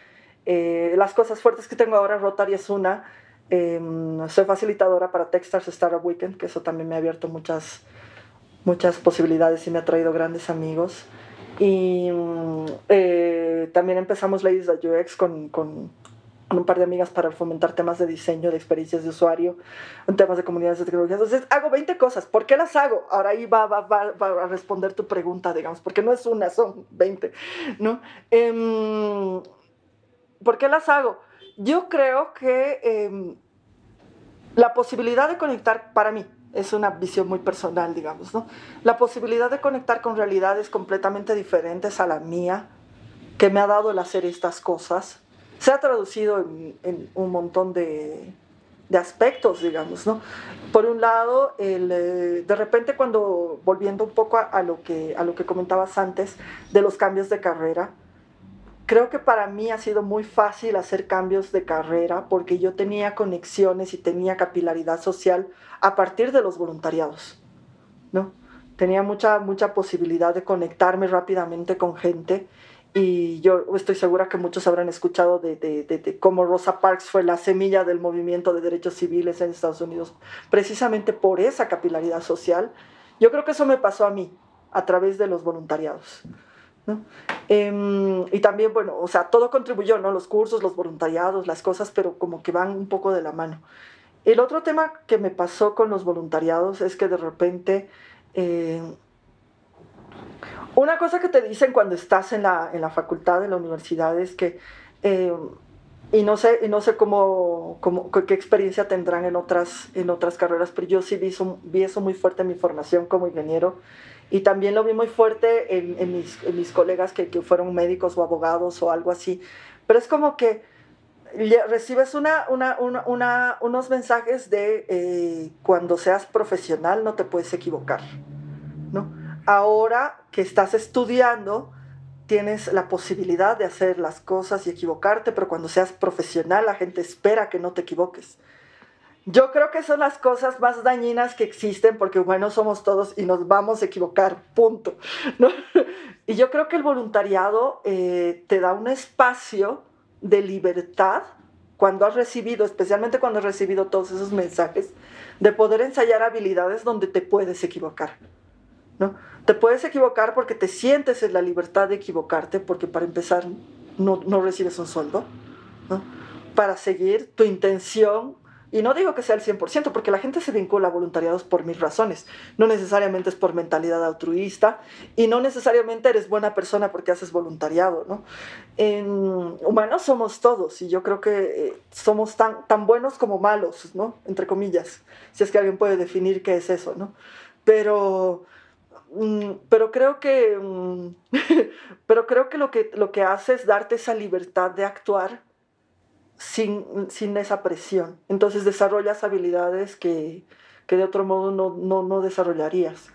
Eh, las cosas fuertes que tengo ahora, Rotary es una. Eh, soy facilitadora para Techstars Startup Weekend, que eso también me ha abierto muchas, muchas posibilidades y me ha traído grandes amigos. Y eh, también empezamos Ladies at UX con, con un par de amigas para fomentar temas de diseño, de experiencias de usuario, temas de comunidades de tecnología. Entonces, hago 20 cosas. ¿Por qué las hago? Ahora ahí va, a responder tu pregunta, digamos, porque no es una, son 20, ¿no? Eh, ¿Por qué las hago? Yo creo que eh, la posibilidad de conectar, para mí, es una visión muy personal, digamos, ¿no? La posibilidad de conectar con realidades completamente diferentes a la mía, que me ha dado el hacer estas cosas, se ha traducido en, un montón de, de, aspectos, digamos, ¿no? Por un lado, el, eh, de repente cuando, volviendo un poco a, a, lo que, a lo que comentabas antes de los cambios de carrera, creo que para mí ha sido muy fácil hacer cambios de carrera porque yo tenía conexiones y tenía capilaridad social a partir de los voluntariados, ¿no? Tenía mucha, mucha posibilidad de conectarme rápidamente con gente y yo estoy segura que muchos habrán escuchado de, cómo Rosa Parks fue la semilla del movimiento de derechos civiles en Estados Unidos, precisamente por esa capilaridad social. Yo creo que eso me pasó a mí, a través de los voluntariados. Eh, y también, bueno, o sea, todo contribuyó, ¿no? Los cursos, los voluntariados, las cosas, pero como que van un poco de la mano. El otro tema que me pasó con los voluntariados es que de repente... Eh, una cosa que te dicen cuando estás en la, en la facultad, en la universidad, es que eh, y no sé, y no sé cómo, cómo, qué experiencia tendrán en otras, en otras carreras, pero yo sí vi eso, vi eso muy fuerte en mi formación como ingeniero y también lo vi muy fuerte en, mis, en mis, colegas que, que, fueron médicos o abogados o algo así. Pero es como que recibes una, una, unos mensajes de eh, cuando seas profesional no te puedes equivocar. ¿no? Ahora que estás estudiando, tienes la posibilidad de hacer las cosas y equivocarte, pero cuando seas profesional la gente espera que no te equivoques. Yo creo que son las cosas más dañinas que existen porque humanos somos todos y nos vamos a equivocar, punto. ¿no? [LAUGHS] Y yo creo que el voluntariado eh, te da un espacio de libertad cuando has recibido, especialmente cuando has recibido todos esos mensajes, de poder ensayar habilidades donde te puedes equivocar. ¿no? Te puedes equivocar porque te sientes en la libertad de equivocarte, porque para empezar no, no recibes un sueldo. ¿no? Para seguir tu intención y no digo que sea el 100%, porque la gente se vincula a voluntariados por mil razones. No necesariamente es por mentalidad altruista y no necesariamente eres buena persona porque haces voluntariado, ¿no? En humanos somos todos y yo creo que eh, somos tan, tan buenos como malos, ¿no? Entre comillas, si es que alguien puede definir qué es eso, ¿no? Pero pero creo que mm, [LAUGHS] pero creo que lo que lo que hace es darte esa libertad de actuar sin, sin esa presión. Entonces desarrollas habilidades que, que de otro modo no, no, no desarrollarías.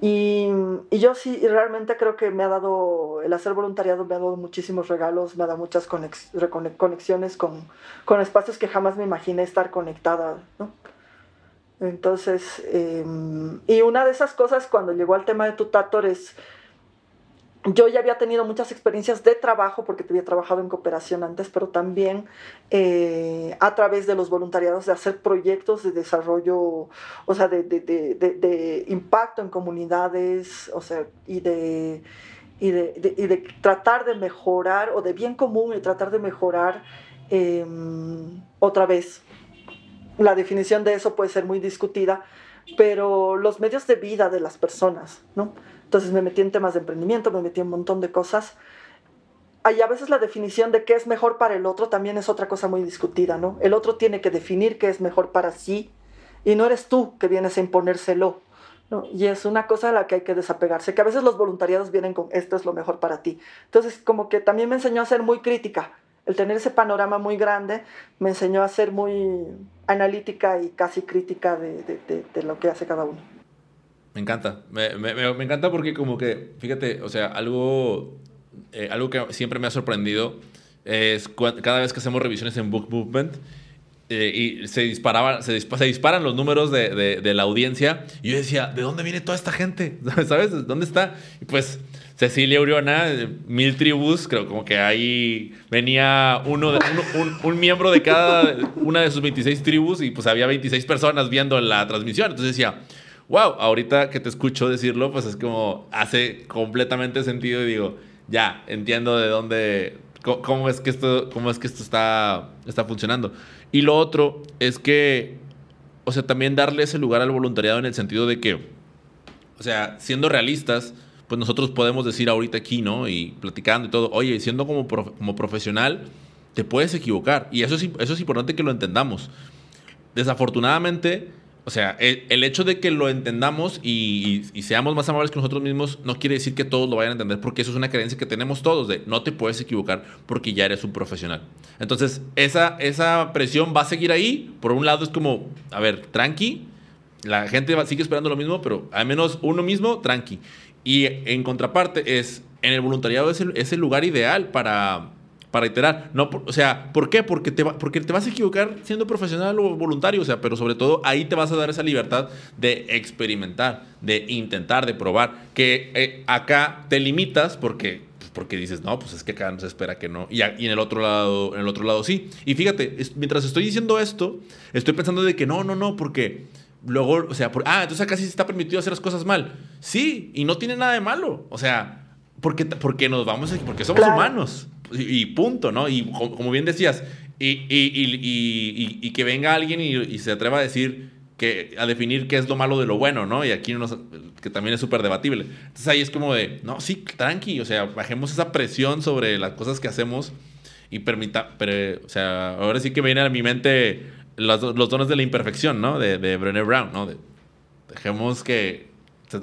Y, y, yo sí, realmente creo que me ha dado, el hacer voluntariado me ha dado muchísimos regalos, me ha dado muchas conex, con, con, espacios que jamás me imaginé estar conectada, ¿no? Entonces, eh, y una de esas cosas cuando llegó al tema de Tutator es yo ya había tenido muchas experiencias de trabajo porque había trabajado en cooperación antes, pero también eh, a través de los voluntariados de hacer proyectos de desarrollo, o sea, de, impacto en comunidades, o sea, y de, tratar de mejorar, o de bien común y tratar de mejorar eh, otra vez. La definición de eso puede ser muy discutida, pero los medios de vida de las personas, ¿no? Entonces me metí en temas de emprendimiento, me metí en un montón de cosas. Ahí a veces la definición de qué es mejor para el otro también es otra cosa muy discutida, ¿no? El otro tiene que definir qué es mejor para sí y no eres tú que vienes a imponérselo. ¿no? Y es una cosa a la que hay que desapegarse, que a veces los voluntariados vienen con esto es lo mejor para ti. Entonces, como que también me enseñó a ser muy crítica. El tener ese panorama muy grande me enseñó a ser muy analítica y casi crítica de, de, lo que hace cada uno. Me encanta. Me, encanta porque como que, fíjate, o sea, algo, eh, algo que siempre me ha sorprendido es cada vez que hacemos revisiones en Book Movement eh, y se, disparaban, se, disparan los números de, de, de, la audiencia y yo decía, ¿de dónde viene toda esta gente? [LAUGHS] ¿Sabes? ¿Dónde está? Y pues Cecilia Uriona, mil tribus, creo como que ahí venía uno, un, miembro de cada una de sus 26 tribus y pues había 26 personas viendo la transmisión. Entonces decía, wow, ahorita que te escucho decirlo, pues es como hace completamente sentido y digo, ya, entiendo de dónde, cómo, es que esto, cómo es que esto está, está funcionando. Y lo otro es que, o sea, también darle ese lugar al voluntariado en el sentido de que, o sea, siendo realistas, pues nosotros podemos decir ahorita aquí, ¿no? Y platicando y todo, oye, siendo como, como profesional, te puedes equivocar. Y eso es, eso es importante que lo entendamos. Desafortunadamente, o sea, el, hecho de que lo entendamos y, seamos más amables que nosotros mismos no quiere decir que todos lo vayan a entender, porque eso es una creencia que tenemos todos de no te puedes equivocar porque ya eres un profesional. Entonces, esa, esa presión va a seguir ahí. Por un lado es como, a ver, tranqui, la gente sigue esperando lo mismo, pero al menos uno mismo, tranqui. Y en contraparte es, en el voluntariado es el, es el lugar ideal para para iterar. No, o sea, ¿por qué? Porque te, porque te vas a equivocar siendo profesional o voluntario, o sea, pero sobre todo ahí te vas a dar esa libertad de experimentar, de intentar, de probar, que eh, acá te limitas porque porque dices, no, pues es que acá no se espera que no. Y, y, en el otro lado, en el otro lado sí. Y fíjate, mientras estoy diciendo esto, estoy pensando de que no, no, no, porque luego, o sea, ah, entonces acá sí se está permitido hacer las cosas mal. Sí, y no tiene nada de malo. O sea, porque, porque nos vamos, porque somos humanos y punto, ¿no? Y como bien decías, y, y, y que venga alguien y, se atreva a decir, que, a definir qué es lo malo de lo bueno, ¿no? Y aquí nos, que también es súper debatible. Entonces ahí es como de, no, sí, tranqui, o sea, bajemos esa presión sobre las cosas que hacemos y permita, pero, o sea, ahora sí que viene a mi mente los, los dones de la imperfección, ¿no? De, de Brené Brown, ¿no? dejemos que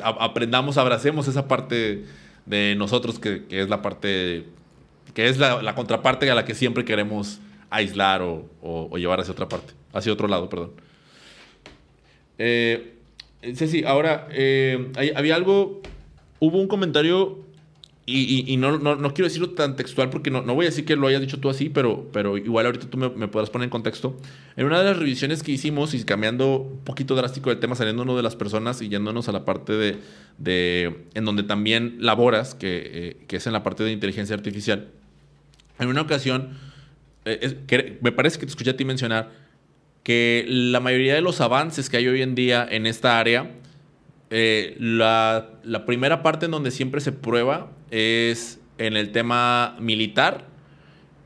aprendamos, abracemos esa parte de nosotros que, que es la parte, que es la, la, contraparte a la que siempre queremos aislar o, o, llevar hacia otra parte, hacia otro lado, perdón. Eh, Ceci, ahora, eh, había algo, hubo un comentario y, no, no, quiero decirlo tan textual porque no, no, voy a decir que lo hayas dicho tú así, pero, pero igual ahorita tú me, me podrás poner en contexto. En una de las revisiones que hicimos y cambiando un poquito drástico del tema, saliendo uno de las personas y yéndonos a la parte de, de en donde también laboras, que, eh, que, es en la parte de inteligencia artificial. En una ocasión, eh, que me parece que te escuché a ti mencionar que la mayoría de los avances que hay hoy en día en esta área, eh, la, la primera parte en donde siempre se prueba es en el tema militar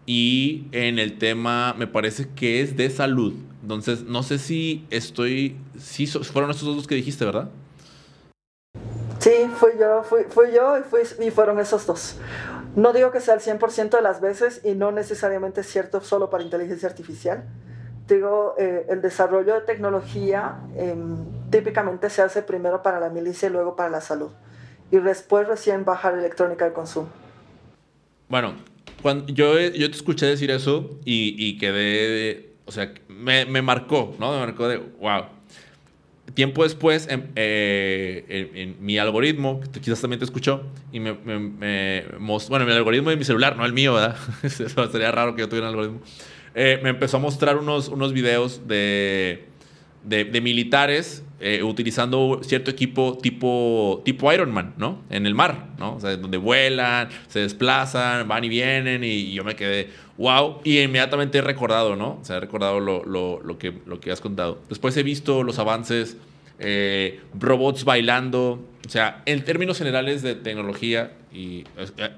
y en el tema, me parece que es de salud. Entonces, no sé si estoy, si fueron estos dos que dijiste, ¿verdad? Sí, fui yo, fui, fui yo y fueron esos dos. No digo que sea el 100% de las veces y no necesariamente es cierto solo para inteligencia artificial. Digo, eh, el desarrollo de tecnología eh, típicamente se hace primero para la milicia y luego para la salud y después recién bajar electrónica de consumo. Bueno, cuando yo, yo te escuché decir eso y, y quedé, o sea, me, me, marcó, ¿no? Me marcó de, wow. Tiempo después, en, eh, en, mi algoritmo, quizás también te escuchó, y me, me, bueno, mi algoritmo de mi celular, no el mío, ¿verdad? [LAUGHS] Sería raro que yo tuviera algoritmo. Eh, me empezó a mostrar unos, unos videos de, de, de militares eh, utilizando cierto equipo tipo, tipo Iron Man, ¿no? En el mar, ¿no? O sea, donde vuelan, se desplazan, van y vienen, y, yo me quedé, wow, y inmediatamente he recordado, ¿no? O sea, he recordado lo, lo, lo, que, lo que has contado. Después he visto los avances, eh, robots bailando, o sea, en términos generales de tecnología, y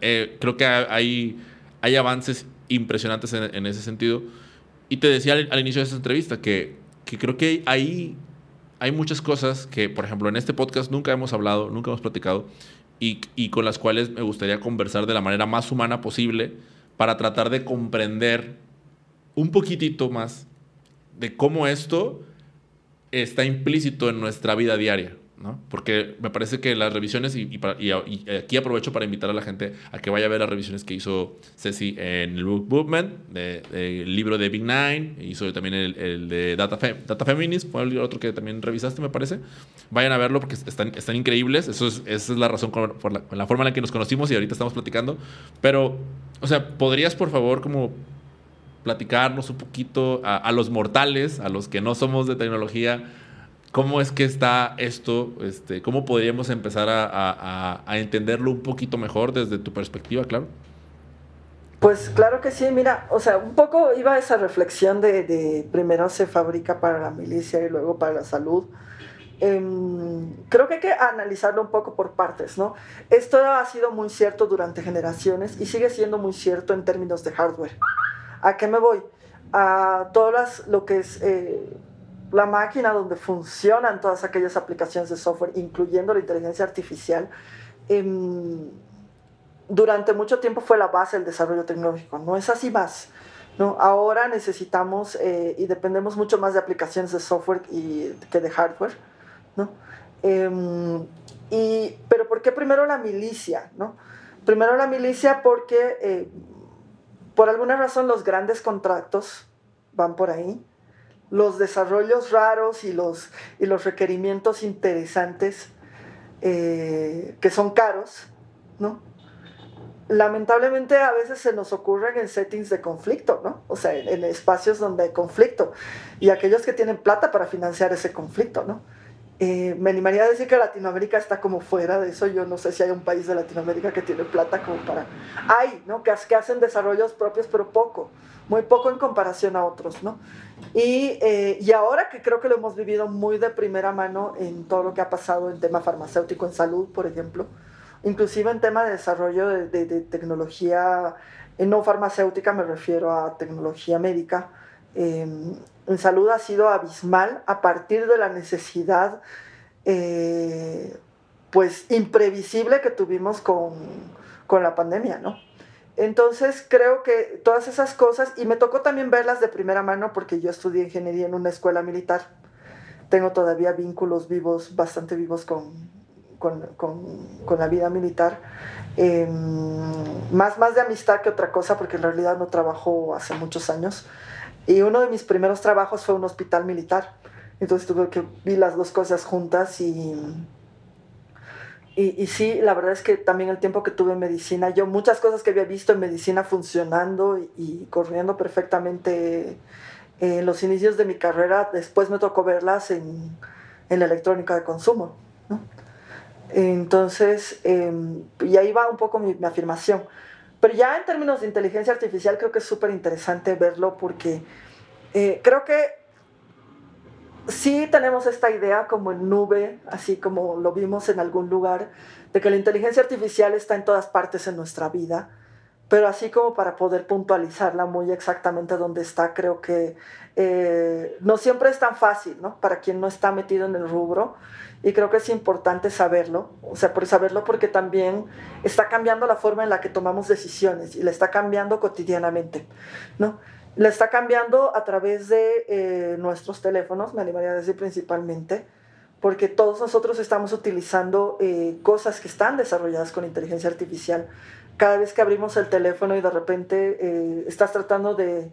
eh, creo que hay, hay avances impresionantes en, ese sentido. Y te decía al, al inicio de esta entrevista que, que creo que hay hay muchas cosas que, por ejemplo, en este podcast nunca hemos hablado, nunca hemos platicado y, con las cuales me gustaría conversar de la manera más humana posible para tratar de comprender un poquitito más de cómo esto está implícito en nuestra vida diaria. Porque me parece que las revisiones, y, aquí aprovecho para invitar a la gente a que vaya a ver las revisiones que hizo Ceci en el Book Movement, el libro de Big Nine, hizo también el, de Data, Data Feminist, fue el otro que también revisaste, me parece. Vayan a verlo porque están, están increíbles, Eso es, esa es la razón por la, forma en la que nos conocimos y ahorita estamos platicando. Pero, o sea, ¿podrías por favor como platicarnos un poquito a los mortales, a los que no somos de tecnología, ¿Cómo es que está esto? Este, ¿Cómo podríamos empezar a, entenderlo un poquito mejor desde tu perspectiva, claro? Pues claro que sí, mira, o sea, un poco iba esa reflexión de, primero se fabrica para la milicia y luego para la salud. Em, creo que hay que analizarlo un poco por partes, ¿no? Esto ha sido muy cierto durante generaciones y sigue siendo muy cierto en términos de hardware. ¿A qué me voy? A todas lo que es eh, la máquina donde funcionan todas aquellas aplicaciones de software, incluyendo la inteligencia artificial, em, durante mucho tiempo fue la base del desarrollo tecnológico. No es así más. ¿no? Ahora necesitamos eh, y dependemos mucho más de aplicaciones de software y, que de hardware. ¿no? Em, y, pero ¿por qué primero la milicia? ¿no? Primero la milicia porque eh, por alguna razón los grandes contratos van por ahí los desarrollos raros y los, y los requerimientos interesantes eh, que son caros, ¿no? Lamentablemente a veces se nos ocurren en settings de conflicto, ¿no? O sea, en, espacios donde hay conflicto y aquellos que tienen plata para financiar ese conflicto, ¿no? Eh, me animaría a decir que Latinoamérica está como fuera de eso. Yo no sé si hay un país de Latinoamérica que tiene plata como para... Hay, ¿no? Que, que hacen desarrollos propios, pero poco, muy poco en comparación a otros, ¿no? Y, eh, y, ahora que creo que lo hemos vivido muy de primera mano en todo lo que ha pasado en tema farmacéutico, en salud, por ejemplo, inclusive en tema de desarrollo de, de, tecnología eh, no farmacéutica, me refiero a tecnología médica, em, en salud ha sido abismal a partir de la necesidad eh, pues imprevisible que tuvimos con, con la pandemia, ¿no? Entonces creo que todas esas cosas, y me tocó también verlas de primera mano porque yo estudié ingeniería en una escuela militar. Tengo todavía vínculos vivos, bastante vivos con, con, con, la vida militar. Eh, más, más de amistad que otra cosa, porque en realidad no trabajo hace muchos años. Y uno de mis primeros trabajos fue un hospital militar. Entonces tuve que vi las dos cosas juntas y, y, y, sí, la verdad es que también el tiempo que tuve en medicina, yo muchas cosas que había visto en medicina funcionando y, y corriendo perfectamente en los inicios de mi carrera, después me tocó verlas en, en la electrónica de consumo. ¿no? Entonces, eh, y ahí va un poco mi, mi, afirmación. Pero ya en términos de inteligencia artificial creo que es súper interesante verlo porque eh, creo que sí tenemos esta idea como en nube, así como lo vimos en algún lugar, de que la inteligencia artificial está en todas partes en nuestra vida, pero así como para poder puntualizarla muy exactamente dónde está, creo que eh, no siempre es tan fácil, ¿no? Para quien no está metido en el rubro. Y creo que es importante saberlo, o sea, por saberlo porque también está cambiando la forma en la que tomamos decisiones y la está cambiando cotidianamente, ¿no? La está cambiando a través de eh, nuestros teléfonos, me animaría a decir principalmente, porque todos nosotros estamos utilizando eh, cosas que están desarrolladas con inteligencia artificial. Cada vez que abrimos el teléfono y de repente eh, estás tratando de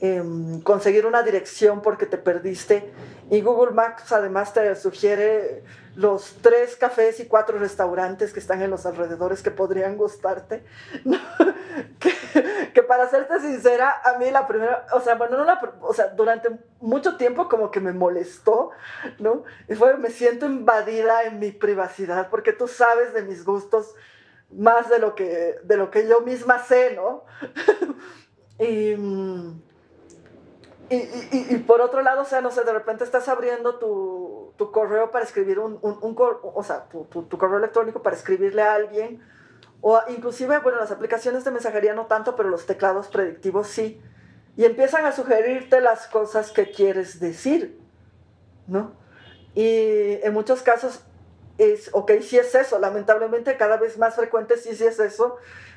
eh, conseguir una dirección porque te perdiste y Google Maps además te sugiere los tres cafés y cuatro restaurantes que están en los alrededores que podrían gustarte. [LAUGHS] que, que, para serte sincera, a mí la primera, o sea, bueno, no la, o sea, durante mucho tiempo como que me molestó, ¿no? Y fue, me siento invadida en mi privacidad porque tú sabes de mis gustos más de lo que, de lo que yo misma sé, ¿no? [LAUGHS] y... Y, y, y, por otro lado, o sea, no sé, de repente estás abriendo tu, tu correo para escribir un, un, un o sea, tu, tu, tu, correo electrónico para escribirle a alguien, o inclusive, bueno, las aplicaciones de mensajería no tanto, pero los teclados predictivos sí, y empiezan a sugerirte las cosas que quieres decir, ¿no? Y en muchos casos es, ok, sí es eso, lamentablemente cada vez más frecuente sí, sí es eso,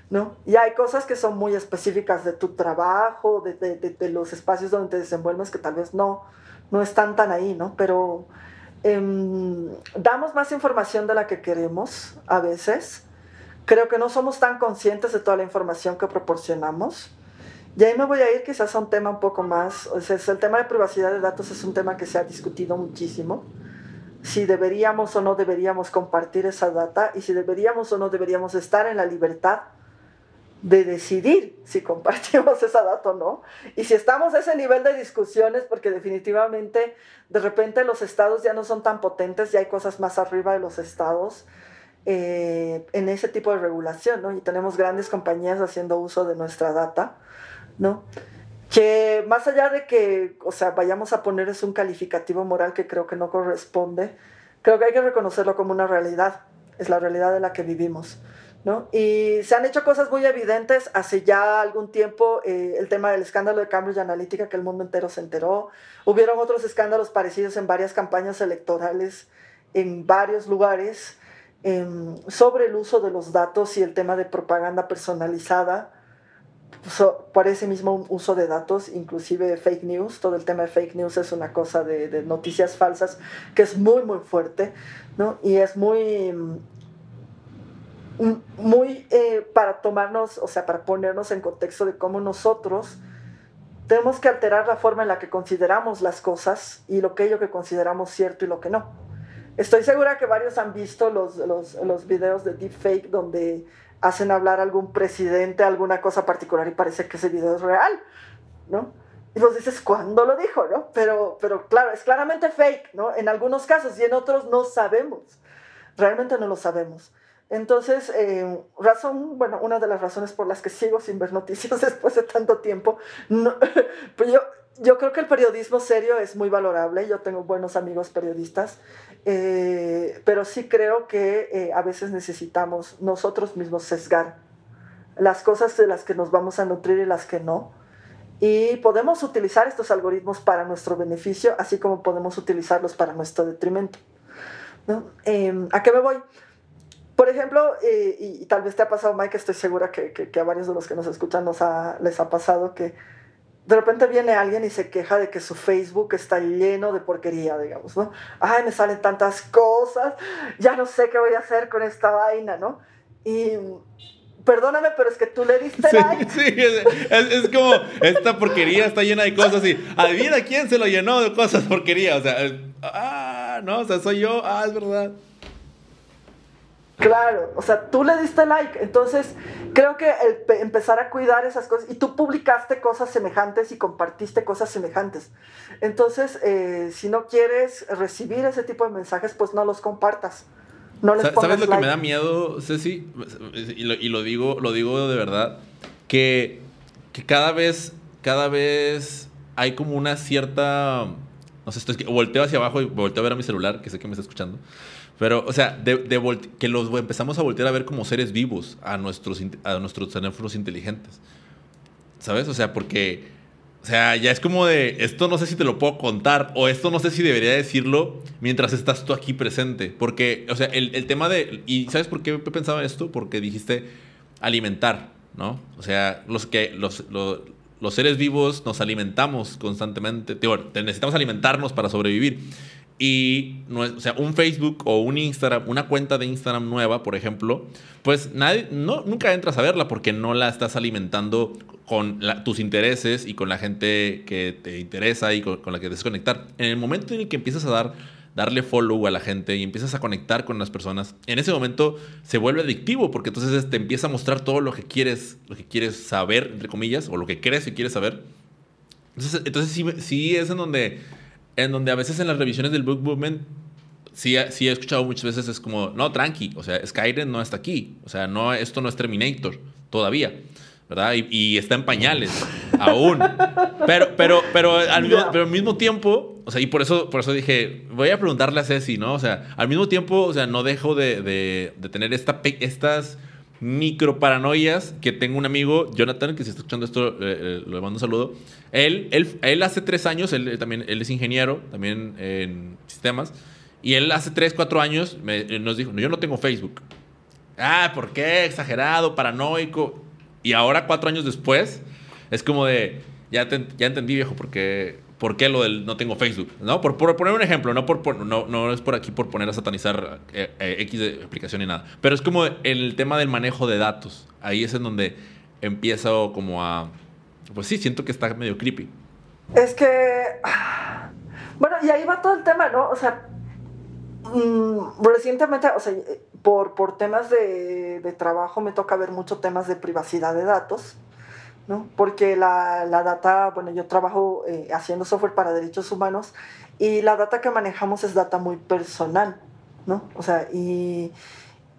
¿no? Y hay cosas que son muy específicas de tu trabajo, de, de, de, los espacios donde te desenvuelves que tal vez no, no están tan ahí, ¿no? Pero eh, damos más información de la que queremos a veces. Creo que no somos tan conscientes de toda la información que proporcionamos. Y ahí me voy a ir quizás a un tema un poco más, o sea, el tema de privacidad de datos es un tema que se ha discutido muchísimo si deberíamos o no deberíamos compartir esa data y si deberíamos o no deberíamos estar en la libertad de decidir si compartimos [LAUGHS] esa data o no. Y si estamos a ese nivel de discusiones, porque definitivamente de repente los estados ya no son tan potentes, ya hay cosas más arriba de los estados eh, en ese tipo de regulación, ¿no? Y tenemos grandes compañías haciendo uso de nuestra data, ¿no? Que más allá de que, o sea, vayamos a poner es un calificativo moral que creo que no corresponde, creo que hay que reconocerlo como una realidad, es la realidad de la que vivimos. ¿No? Y se han hecho cosas muy evidentes hace ya algún tiempo, eh, el tema del escándalo de Cambridge Analytica, que el mundo entero se enteró. Hubieron otros escándalos parecidos en varias campañas electorales en varios lugares eh, sobre el uso de los datos y el tema de propaganda personalizada so, por ese mismo uso de datos, inclusive fake news. Todo el tema de fake news es una cosa de, de noticias falsas que es muy, muy fuerte, ¿no? Y es muy muy eh, para tomarnos, o sea, para ponernos en contexto de cómo nosotros tenemos que alterar la forma en la que consideramos las cosas y lo que ello que consideramos cierto y lo que no. Estoy segura que varios han visto los, los, los videos de deepfake donde hacen hablar a algún presidente alguna cosa particular y parece que ese video es real, ¿no? Y vos dices, ¿cuándo lo dijo, no? Pero, pero claro, es claramente fake, ¿no? En algunos casos y en otros no sabemos. Realmente no lo sabemos. Entonces, eh, razón, bueno, una de las razones por las que sigo sin ver noticias [LAUGHS] después de tanto tiempo, no, [LAUGHS] pues yo, yo creo que el periodismo serio es muy valorable, yo tengo buenos amigos periodistas, eh, pero sí creo que eh, a veces necesitamos nosotros mismos sesgar las cosas de las que nos vamos a nutrir y las que no. Y podemos utilizar estos algoritmos para nuestro beneficio, así como podemos utilizarlos para nuestro detrimento. ¿no? Eh, ¿A qué me voy? por ejemplo, y, tal vez te ha pasado, Mike, estoy segura que, que, a varios de los que nos escuchan nos les ha pasado que de repente viene alguien y se queja de que su Facebook está lleno de porquería, digamos, ¿no? Ay, me salen tantas cosas, ya no sé qué voy a hacer con esta vaina, ¿no? Y perdóname, pero es que tú le diste like. [LAUGHS] Sí, es, como, esta porquería está llena de cosas y adivina quién se lo llenó de cosas porquería, o sea, ah, no, o sea, soy yo, ah, es verdad. Claro, o sea, tú le diste like, entonces creo que el empezar a cuidar esas cosas, y tú publicaste cosas semejantes y compartiste cosas semejantes, entonces eh, si no quieres recibir ese tipo de mensajes, pues no los compartas. No les ¿Sabes lo que me da miedo, Ceci? Y lo, y lo, digo, lo digo de verdad, que, que cada vez, cada vez hay como una cierta, no sé, estoy, volteo hacia abajo y volteo a ver a mi celular, que sé que me está escuchando. Pero, o sea, de, que los empezamos a voltear a ver como seres vivos a nuestros, a nuestros teléfonos inteligentes. ¿Sabes? O sea, porque, o sea, ya es como de, esto no sé si te lo puedo contar o esto no sé si debería decirlo mientras estás tú aquí presente. Porque, o sea, el, el tema de, ¿y sabes por qué pensaba esto? Porque dijiste alimentar, ¿no? O sea, los que, los, los, los seres vivos nos alimentamos constantemente, necesitamos alimentarnos para sobrevivir. Y, o sea, un Facebook o un Instagram, una cuenta de Instagram nueva, por ejemplo, pues nadie, no, nunca entras a verla porque no la estás alimentando con tus intereses y con la gente que te interesa y con, la que desconectar. En el momento en el que empiezas a dar, darle follow a la gente y empiezas a conectar con las personas, en ese momento se vuelve adictivo porque entonces te empieza a mostrar todo lo que quieres, lo que quieres saber, entre comillas, o lo que crees que quieres saber. Entonces, entonces sí, sí es en donde en donde a veces en las revisiones del Book Movement sí, sí he escuchado muchas veces es como, no, tranqui, o sea, Skyrim no está aquí, o sea, no, esto no es Terminator todavía, ¿verdad? Y, está en pañales [LAUGHS] aún. Pero, pero, pero, al mismo, pero al mismo tiempo, o sea, y por eso, por eso dije, voy a preguntarle a Ceci, ¿no? O sea, al mismo tiempo, o sea, no dejo de, de, de tener esta, estas micro paranoias que tengo un amigo, Jonathan, que si está escuchando esto, eh, eh, le mando un saludo. Él, él, él hace tres años, él, también él es ingeniero, también en sistemas, y él hace tres, cuatro años nos dijo, no, yo no tengo Facebook. Ah, ¿por qué? Exagerado, paranoico. Y ahora, cuatro años después, es como de, ya, ya entendí, viejo, porque ¿Por qué lo del no tengo Facebook? ¿No? Por, poner un ejemplo, no, por, no, no, es por aquí por poner a satanizar eh, eh, X explicación ni nada. Pero es como el tema del manejo de datos. Ahí es en donde empiezo como a... Pues sí, siento que está medio creepy. Es que... Bueno, y ahí va todo el tema, ¿no? O sea, mm, recientemente, o sea, por, por temas de, de trabajo me toca ver mucho temas de privacidad de datos. ¿No? Porque la, la, data, bueno, yo trabajo eh, haciendo software para derechos humanos y la data que manejamos es data muy personal, ¿no? O sea, y,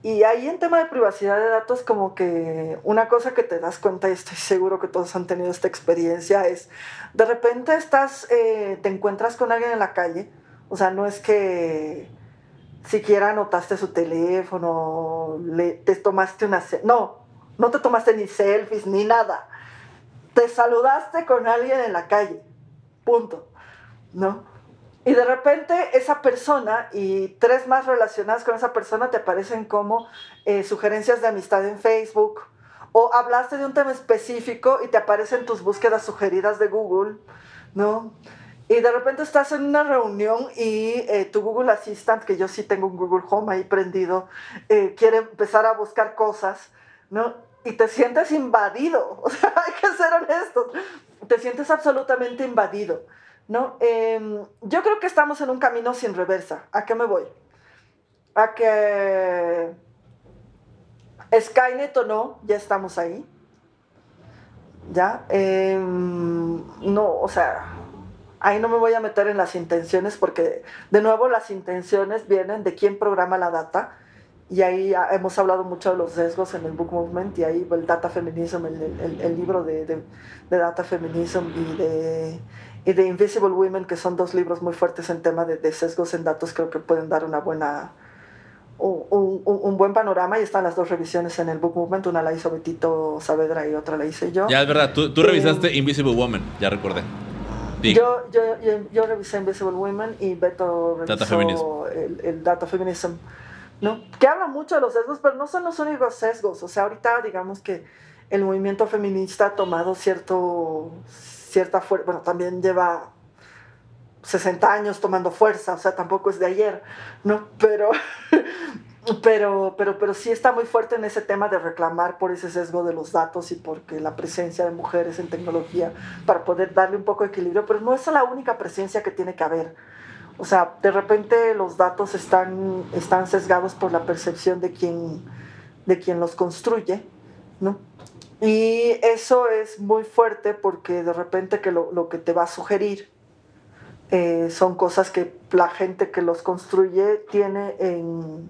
y ahí en tema de privacidad de datos, como que una cosa que te das cuenta, y estoy seguro que todos han tenido esta experiencia, es de repente estás, eh, te encuentras con alguien en la calle, o sea, no es que siquiera anotaste su teléfono, le, te tomaste una... No, no te tomaste ni selfies ni nada te saludaste con alguien en la calle, punto, ¿no? Y de repente esa persona y tres más relacionadas con esa persona te aparecen como eh, sugerencias de amistad en Facebook o hablaste de un tema específico y te aparecen tus búsquedas sugeridas de Google, ¿no? Y de repente estás en una reunión y eh, tu Google Assistant, que yo sí tengo un Google Home ahí prendido, eh, quiere empezar a buscar cosas, ¿no? Y te sientes invadido. [LAUGHS] O sea, hay que ser honestos. Te sientes absolutamente invadido. ¿no? Em, yo creo que estamos en un camino sin reversa. ¿A qué me voy? A que Skynet o no, ya estamos ahí. ¿Ya? Em, no, o sea, ahí no me voy a meter en las intenciones porque, de nuevo, las intenciones vienen de quién programa la data y ahí hemos hablado mucho de los sesgos en el Book Movement y ahí el Data Feminism, el, el, libro de, de, Data Feminism y de, y de Invisible Women, que son dos libros muy fuertes en tema de, sesgos en datos, creo que pueden dar una buena, un, un, buen panorama y están las dos revisiones en el Book Movement, una la hizo Betito Saavedra y otra la hice yo. Ya, es verdad, tú, tú revisaste Invisible Woman, ya recordé. Yo, yo, yo, yo, revisé Invisible Women y Beto revisó el, el Data Feminism. ¿No? Que habla mucho de los sesgos, pero no son los únicos sesgos. O sea, ahorita digamos que el movimiento feminista ha tomado cierto, cierta fuerza, bueno, también lleva 60 años tomando fuerza, o sea, tampoco es de ayer, ¿no? Pero, [LAUGHS] pero, pero, pero sí está muy fuerte en ese tema de reclamar por ese sesgo de los datos y porque la presencia de mujeres en tecnología para poder darle un poco de equilibrio, pero no es la única presencia que tiene que haber. O sea, de repente los datos están, están sesgados por la percepción de quien, de quien los construye, ¿no? Y eso es muy fuerte porque de repente que lo, lo que te va a sugerir eh, son cosas que la gente que los construye tiene en,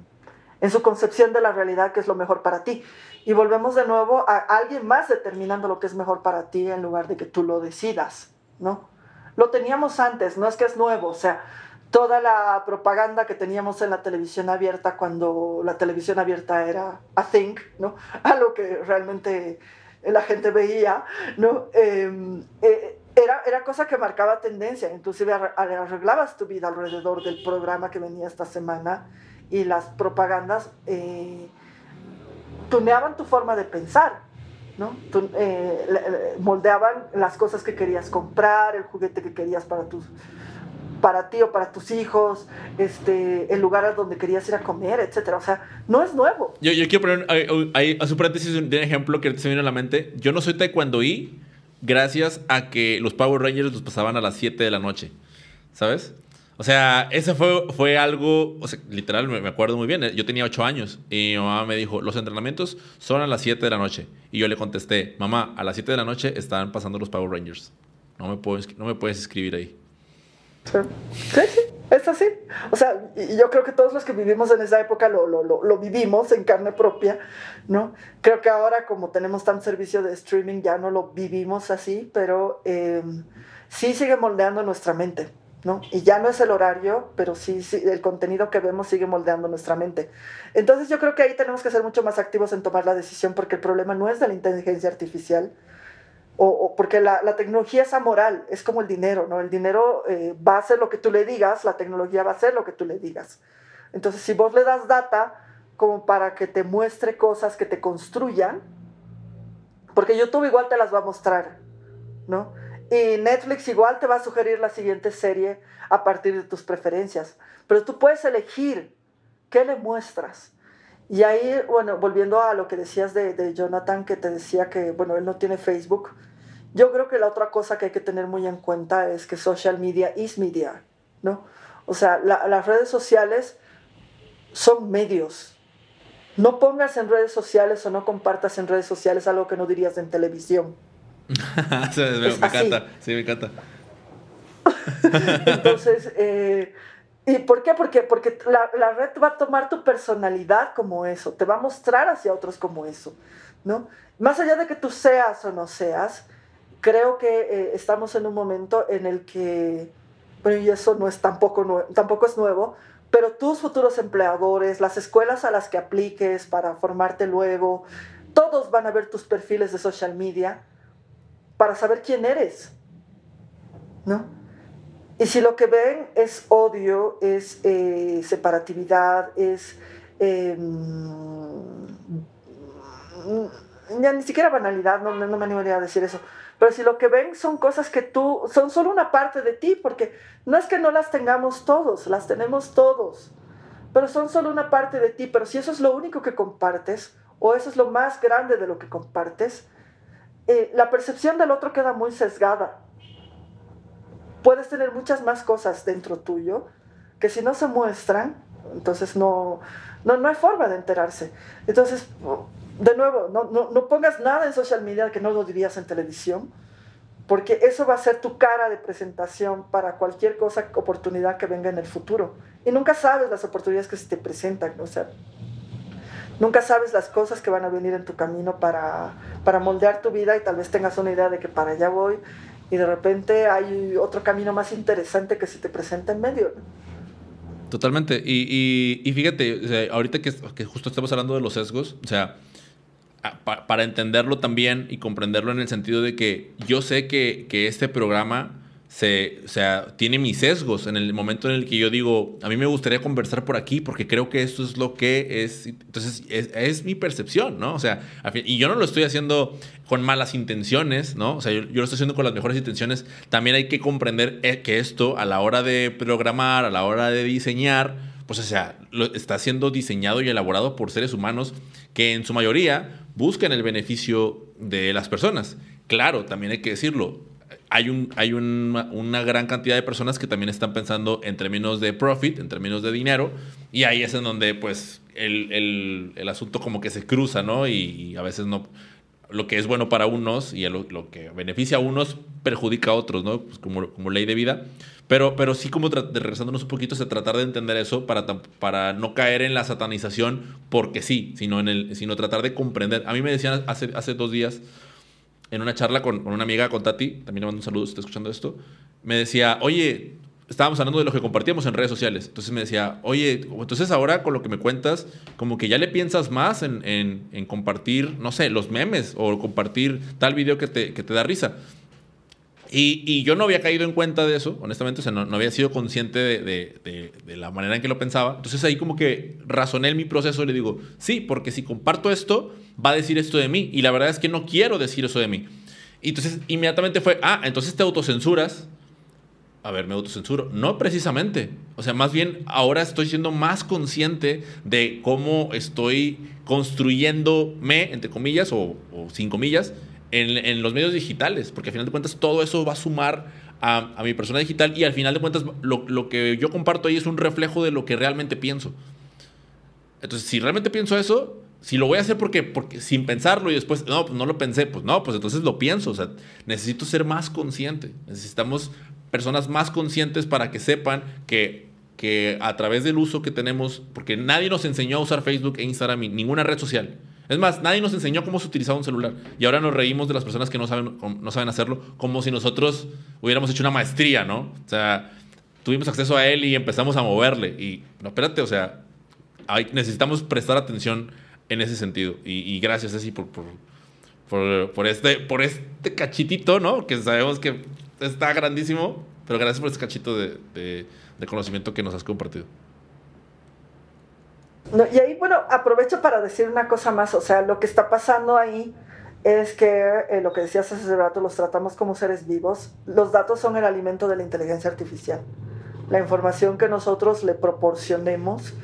en su concepción de la realidad que es lo mejor para ti. Y volvemos de nuevo a alguien más determinando lo que es mejor para ti en lugar de que tú lo decidas, ¿no? Lo teníamos antes, no es que es nuevo, o sea, toda la propaganda que teníamos en la televisión abierta cuando la televisión abierta era a think, ¿no? Algo que realmente la gente veía, ¿no? Em, eh, era, era cosa que marcaba tendencia, inclusive arreglabas tu vida alrededor del programa que venía esta semana y las propagandas eh, tuneaban tu forma de pensar, ¿no? Eh, moldeaban las cosas que querías comprar, el juguete que querías para tus para ti o para tus hijos, este, el lugar a donde querías ir a comer, etcétera. O sea, no es nuevo. Yo, yo quiero poner ahí, a su paréntesis de un ejemplo que se me viene a la mente. Yo no soy taekwondoí gracias a que los Power Rangers los pasaban a las 7 de la noche, ¿sabes? O sea, eso fue, fue algo, o sea, literal, me, acuerdo muy bien. Yo tenía 8 años y mi mamá me dijo, los entrenamientos son a las 7 de la noche. Y yo le contesté, mamá, a las 7 de la noche están pasando los Power Rangers. No me puedes, no me puedes escribir ahí. Sí, sí, es así. O sea, yo creo que todos los que vivimos en esa época lo, lo, lo, vivimos en carne propia, ¿no? Creo que ahora como tenemos tan servicio de streaming ya no lo vivimos así, pero eh, sí sigue moldeando nuestra mente. ¿no? Y ya no es el horario, pero sí, sí, el contenido que vemos sigue moldeando nuestra mente. Entonces yo creo que ahí tenemos que ser mucho más activos en tomar la decisión porque el problema no es de la inteligencia artificial, o, porque la, la, tecnología es amoral, es como el dinero, ¿no? El dinero eh, va a hacer lo que tú le digas, la tecnología va a hacer lo que tú le digas. Entonces, si vos le das data como para que te muestre cosas que te construyan, porque YouTube igual te las va a mostrar, ¿no? Y Netflix igual te va a sugerir la siguiente serie a partir de tus preferencias, pero tú puedes elegir qué le muestras. Y ahí, bueno, volviendo a lo que decías de, de Jonathan, que te decía que, bueno, él no tiene Facebook, yo creo que la otra cosa que hay que tener muy en cuenta es que social media is media, ¿no? O sea, las redes sociales son medios. No pongas en redes sociales o no compartas en redes sociales algo que no dirías en televisión. [LAUGHS] me, encanta, sí, me encanta. Entonces, [LAUGHS] eh, ¿y por qué? Porque, porque la, la, red va a tomar tu personalidad como eso, te va a mostrar hacia otros como eso, ¿no? Más allá de que tú seas o no seas, creo que eh, estamos en un momento en el que, bueno, y eso no es tampoco, tampoco es nuevo, pero tus futuros empleadores, las escuelas a las que apliques para formarte luego, todos van a ver tus perfiles de social media para saber quién eres, ¿no? Y si lo que ven es odio, es eh, separatividad, es... Em, ya ni siquiera banalidad, no, no me animaría a decir eso, pero si lo que ven son cosas que tú, son solo una parte de ti, porque no es que no las tengamos todos, las tenemos todos, pero son solo una parte de ti, pero si eso es lo único que compartes, o eso es lo más grande de lo que compartes, eh, la percepción del otro queda muy sesgada. Puedes tener muchas más cosas dentro tuyo que si no se muestran, entonces no, no, no hay forma de enterarse. Entonces, de nuevo, no, no, no, pongas nada en social media que no lo dirías en televisión, porque eso va a ser tu cara de presentación para cualquier cosa, oportunidad que venga en el futuro. Y nunca sabes las oportunidades que se te presentan, o sea, nunca sabes las cosas que van a venir en tu camino para, para moldear tu vida y tal vez tengas una idea de que para allá voy y de repente hay otro camino más interesante que se te presenta en medio. Totalmente. Y, y, fíjate, ahorita que, que justo estamos hablando de los sesgos, o sea, para entenderlo también y comprenderlo en el sentido de que yo sé que, que, este programa se, o sea, tiene mis sesgos en el momento en el que yo digo, a mí me gustaría conversar por aquí porque creo que esto es lo que es. Entonces, es, mi percepción, ¿no? O sea, y yo no lo estoy haciendo con malas intenciones, ¿no? O sea, yo, lo estoy haciendo con las mejores intenciones. También hay que comprender eh, que esto, a la hora de programar, a la hora de diseñar, pues, o sea, está siendo diseñado y elaborado por seres humanos que en su mayoría buscan el beneficio de las personas. Claro, también hay que decirlo, hay, un, hay una gran cantidad de personas que también están pensando en términos de profit, en términos de dinero, y ahí es en donde pues el, asunto como que se cruza, ¿no? Y, a veces no, lo que es bueno para unos y lo, que beneficia a unos perjudica a otros, ¿no? Pues como, como ley de vida. Pero, pero sí como regresándonos un poquito, es tratar de entender eso para, para no caer en la satanización porque sí, sino, en el, sino tratar de comprender. A mí me decían hace, hace dos días en una charla con, una amiga, con Tati, también le mando un saludo si está escuchando esto, me decía, oye, estábamos hablando de lo que compartíamos en redes sociales. Entonces me decía, oye, entonces ahora con lo que me cuentas, como que ya le piensas más en, en, compartir, no sé, los memes o compartir tal video que te, que te da risa. Y, y, yo no había caído en cuenta de eso, honestamente, o sea, no, no había sido consciente de, de, de, la manera en que lo pensaba. Entonces ahí como que razoné en mi proceso y le digo, sí, porque si comparto esto, va a decir esto de mí. Y la verdad es que no quiero decir eso de mí. Y entonces inmediatamente fue, ah, entonces te autocensuras. A ver, me autocensuro. No precisamente. O sea, más bien ahora estoy siendo más consciente de cómo estoy construyéndome, entre comillas, o, o sin comillas, en, los medios digitales, porque al final de cuentas todo eso va a sumar a, mi persona digital y al final de cuentas lo, que yo comparto ahí es un reflejo de lo que realmente pienso. Entonces, si realmente pienso eso, si lo voy a hacer porque, porque sin pensarlo y después, no, pues no lo pensé, pues no, pues entonces lo pienso. O sea, necesito ser más consciente. Necesitamos personas más conscientes para que sepan que, que a través del uso que tenemos, porque nadie nos enseñó a usar Facebook e Instagram ninguna red social. Es más, nadie nos enseñó cómo se utilizaba un celular. Y ahora nos reímos de las personas que no saben, no saben hacerlo, como si nosotros hubiéramos hecho una maestría, ¿no? O sea, tuvimos acceso a él y empezamos a moverle. Y, no, espérate, o sea, necesitamos prestar atención en ese sentido. Y, gracias, Ceci, por, por, por, este, por este cachitito, ¿no? Que sabemos que está grandísimo, pero gracias por este cachito de, de conocimiento que nos has compartido y ahí, bueno, aprovecho para decir una cosa más, o sea, lo que está pasando ahí es que eh, lo que decías hace rato, los tratamos como seres vivos, los datos son el alimento de la inteligencia artificial. La información que nosotros le proporcionemos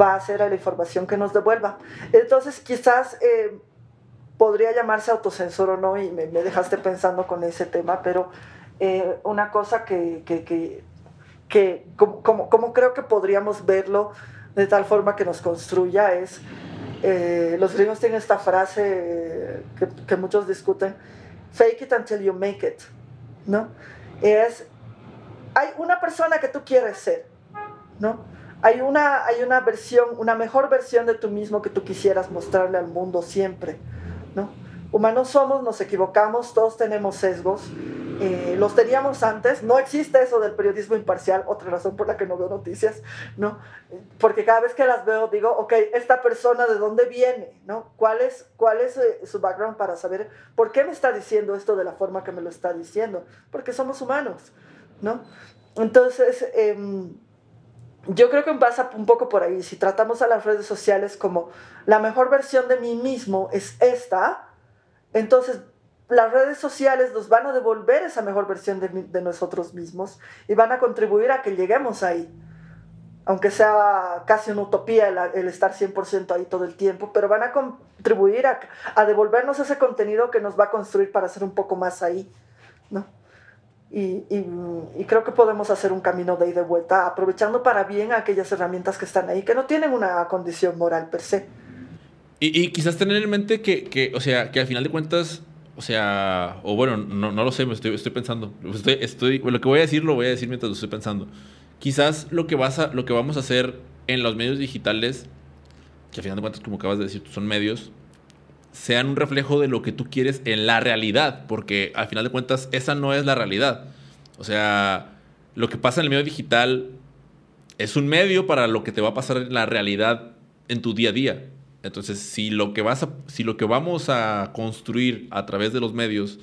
va a ser la información que nos devuelva. Entonces, quizás eh, podría llamarse autocensor o no, y me, dejaste pensando con ese tema, pero eh, una cosa que, que, que, como, creo que podríamos verlo, de tal forma que nos construya es, eh, los gringos tienen esta frase que, que, muchos discuten, fake it until you make it, ¿no? Es, hay una persona que tú quieres ser, ¿no? Hay una, hay una versión, una mejor versión de tú mismo que tú quisieras mostrarle al mundo siempre, ¿no? Humanos somos, nos equivocamos, todos tenemos sesgos, eh, los teníamos antes, no existe eso del periodismo imparcial, otra razón por la que no veo noticias, ¿no? Porque cada vez que las veo digo, ok, esta persona de dónde viene, ¿no? ¿Cuál es, cuál es eh, su background para saber por qué me está diciendo esto de la forma que me lo está diciendo? Porque somos humanos, ¿no? Entonces, em, yo creo que pasa un poco por ahí, si tratamos a las redes sociales como la mejor versión de mí mismo es esta, entonces las redes sociales nos van a devolver esa mejor versión de, nosotros mismos y van a contribuir a que lleguemos ahí. Aunque sea casi una utopía el, estar 100% ahí todo el tiempo, pero van a contribuir a, devolvernos ese contenido que nos va a construir para ser un poco más ahí, ¿no? Y, creo que podemos hacer un camino de ida y de vuelta, aprovechando para bien aquellas herramientas que están ahí, que no tienen una condición moral per se. Y, quizás tener en mente que, que, o sea, que al final de cuentas o sea, o bueno, no, no lo sé, me estoy, estoy pensando. Estoy, lo que voy a decir lo voy a decir mientras lo estoy pensando. Quizás lo que, vas a, lo que vamos a hacer en los medios digitales, que al final de cuentas, como acabas de decir, son medios, sean un reflejo de lo que tú quieres en la realidad, porque al final de cuentas esa no es la realidad. O sea, lo que pasa en el medio digital es un medio para lo que te va a pasar en la realidad en tu día a día. Entonces, si lo que, vas si lo que vamos a construir a través de los medios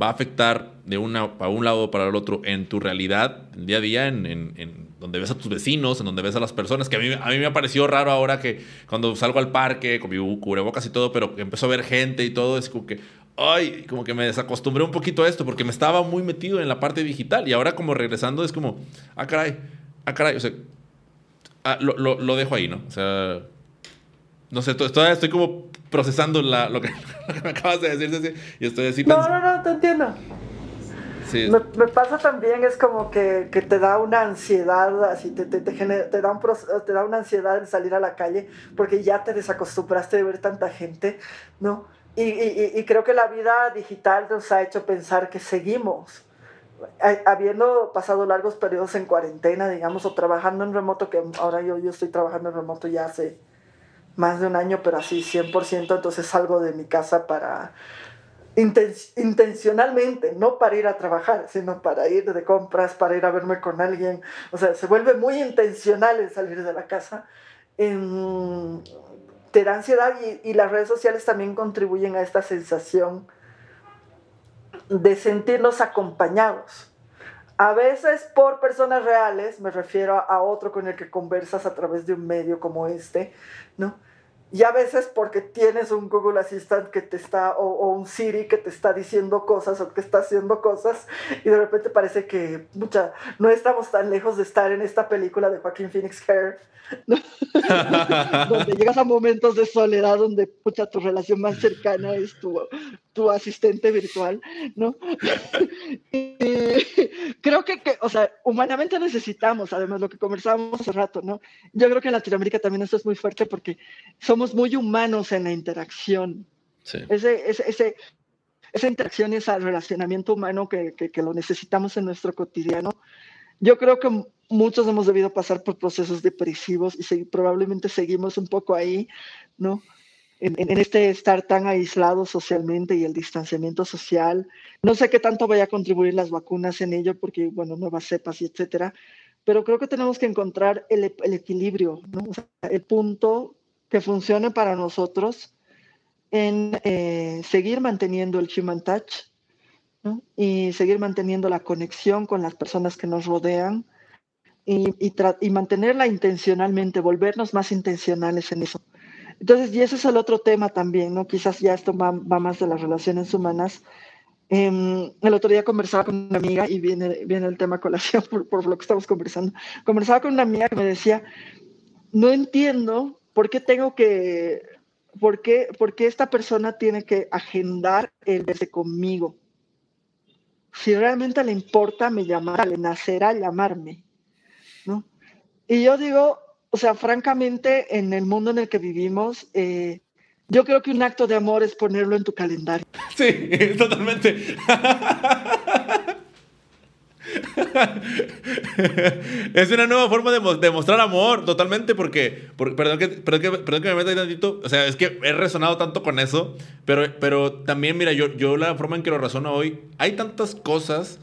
va a afectar de una para un lado o para el otro en tu realidad, en día a día, en, en, donde ves a tus vecinos, en donde ves a las personas, que a mí, a mí me ha parecido raro ahora que cuando salgo al parque con mi cubrebocas y todo, pero empezó a ver gente y todo, es como que, ay, como que me desacostumbré un poquito a esto, porque me estaba muy metido en la parte digital y ahora como regresando es como, ah, caray, ah, caray, o sea, ah, lo, lo, lo dejo ahí, ¿no? O sea, no sé, todavía estoy como procesando la, lo, que, [LAUGHS] me acabas de decir, y estoy así No, no, no, te entiendo. Sí. Me, me, pasa también, es como que, que, te da una ansiedad, así te, te, te, genera, te, da un, te da una ansiedad de salir a la calle porque ya te desacostumbraste de ver tanta gente, ¿no? Y, y, y creo que la vida digital nos ha hecho pensar que seguimos habiendo pasado largos periodos en cuarentena, digamos, o trabajando en remoto, que ahora yo, yo estoy trabajando en remoto ya hace más de un año, pero así 100%, entonces salgo de mi casa para intencionalmente, no para ir a trabajar, sino para ir de compras, para ir a verme con alguien, o sea, se vuelve muy intencional el salir de la casa. te da ansiedad y, y las redes sociales también contribuyen a esta sensación de sentirnos acompañados. A veces por personas reales, me refiero a otro con el que conversas a través de un medio como este, ¿no? Y a veces porque tienes un Google Assistant que te está, o, un Siri que te está diciendo cosas o que está haciendo cosas, y de repente parece que, mucha, no estamos tan lejos de estar en esta película de Joaquín Phoenix Hair, donde llegas a momentos de soledad donde, pucha, tu relación más cercana es tu, tu asistente virtual, ¿no? [LAUGHS] creo que, que, o sea, humanamente necesitamos, además, lo que conversábamos hace rato, ¿no? Yo creo que en Latinoamérica también esto es muy fuerte porque somos muy humanos en la interacción. Sí. Ese, ese, ese, esa interacción y ese relacionamiento humano que, que, que, lo necesitamos en nuestro cotidiano. Yo creo que muchos hemos debido pasar por procesos depresivos y probablemente seguimos un poco ahí, ¿no? en, este estar tan aislado socialmente y el distanciamiento social. No sé qué tanto vaya a contribuir las vacunas en ello, porque, bueno, nuevas cepas y etcétera, pero creo que tenemos que encontrar el, equilibrio, ¿no? el punto que funcione para nosotros en eh, seguir manteniendo el human touch ¿no? y seguir manteniendo la conexión con las personas que nos rodean y, y, y mantenerla intencionalmente, volvernos más intencionales en eso. Entonces, y ese es el otro tema también, ¿no? Quizás ya esto va, más de las relaciones humanas. Eh, el otro día conversaba con una amiga y viene, viene el tema colación [LAUGHS] por, por, lo que estamos conversando. Conversaba con una amiga que me decía, no entiendo por qué tengo que, por qué, por qué esta persona tiene que agendar el verse conmigo. Si realmente le importa, me llamará, le nacerá llamarme, ¿no? Y yo digo, o sea, francamente, en el mundo en el que vivimos, eh, yo creo que un acto de amor es ponerlo en tu calendario. Sí, [LAUGHS] totalmente. [LAUGHS] [LAUGHS] es una nueva forma de, demostrar amor, totalmente, porque, perdón, que, perdón, que, me meta ahí tantito, o sea, es que he resonado tanto con eso, pero, pero también, mira, yo, yo la forma en que lo razono hoy, hay tantas cosas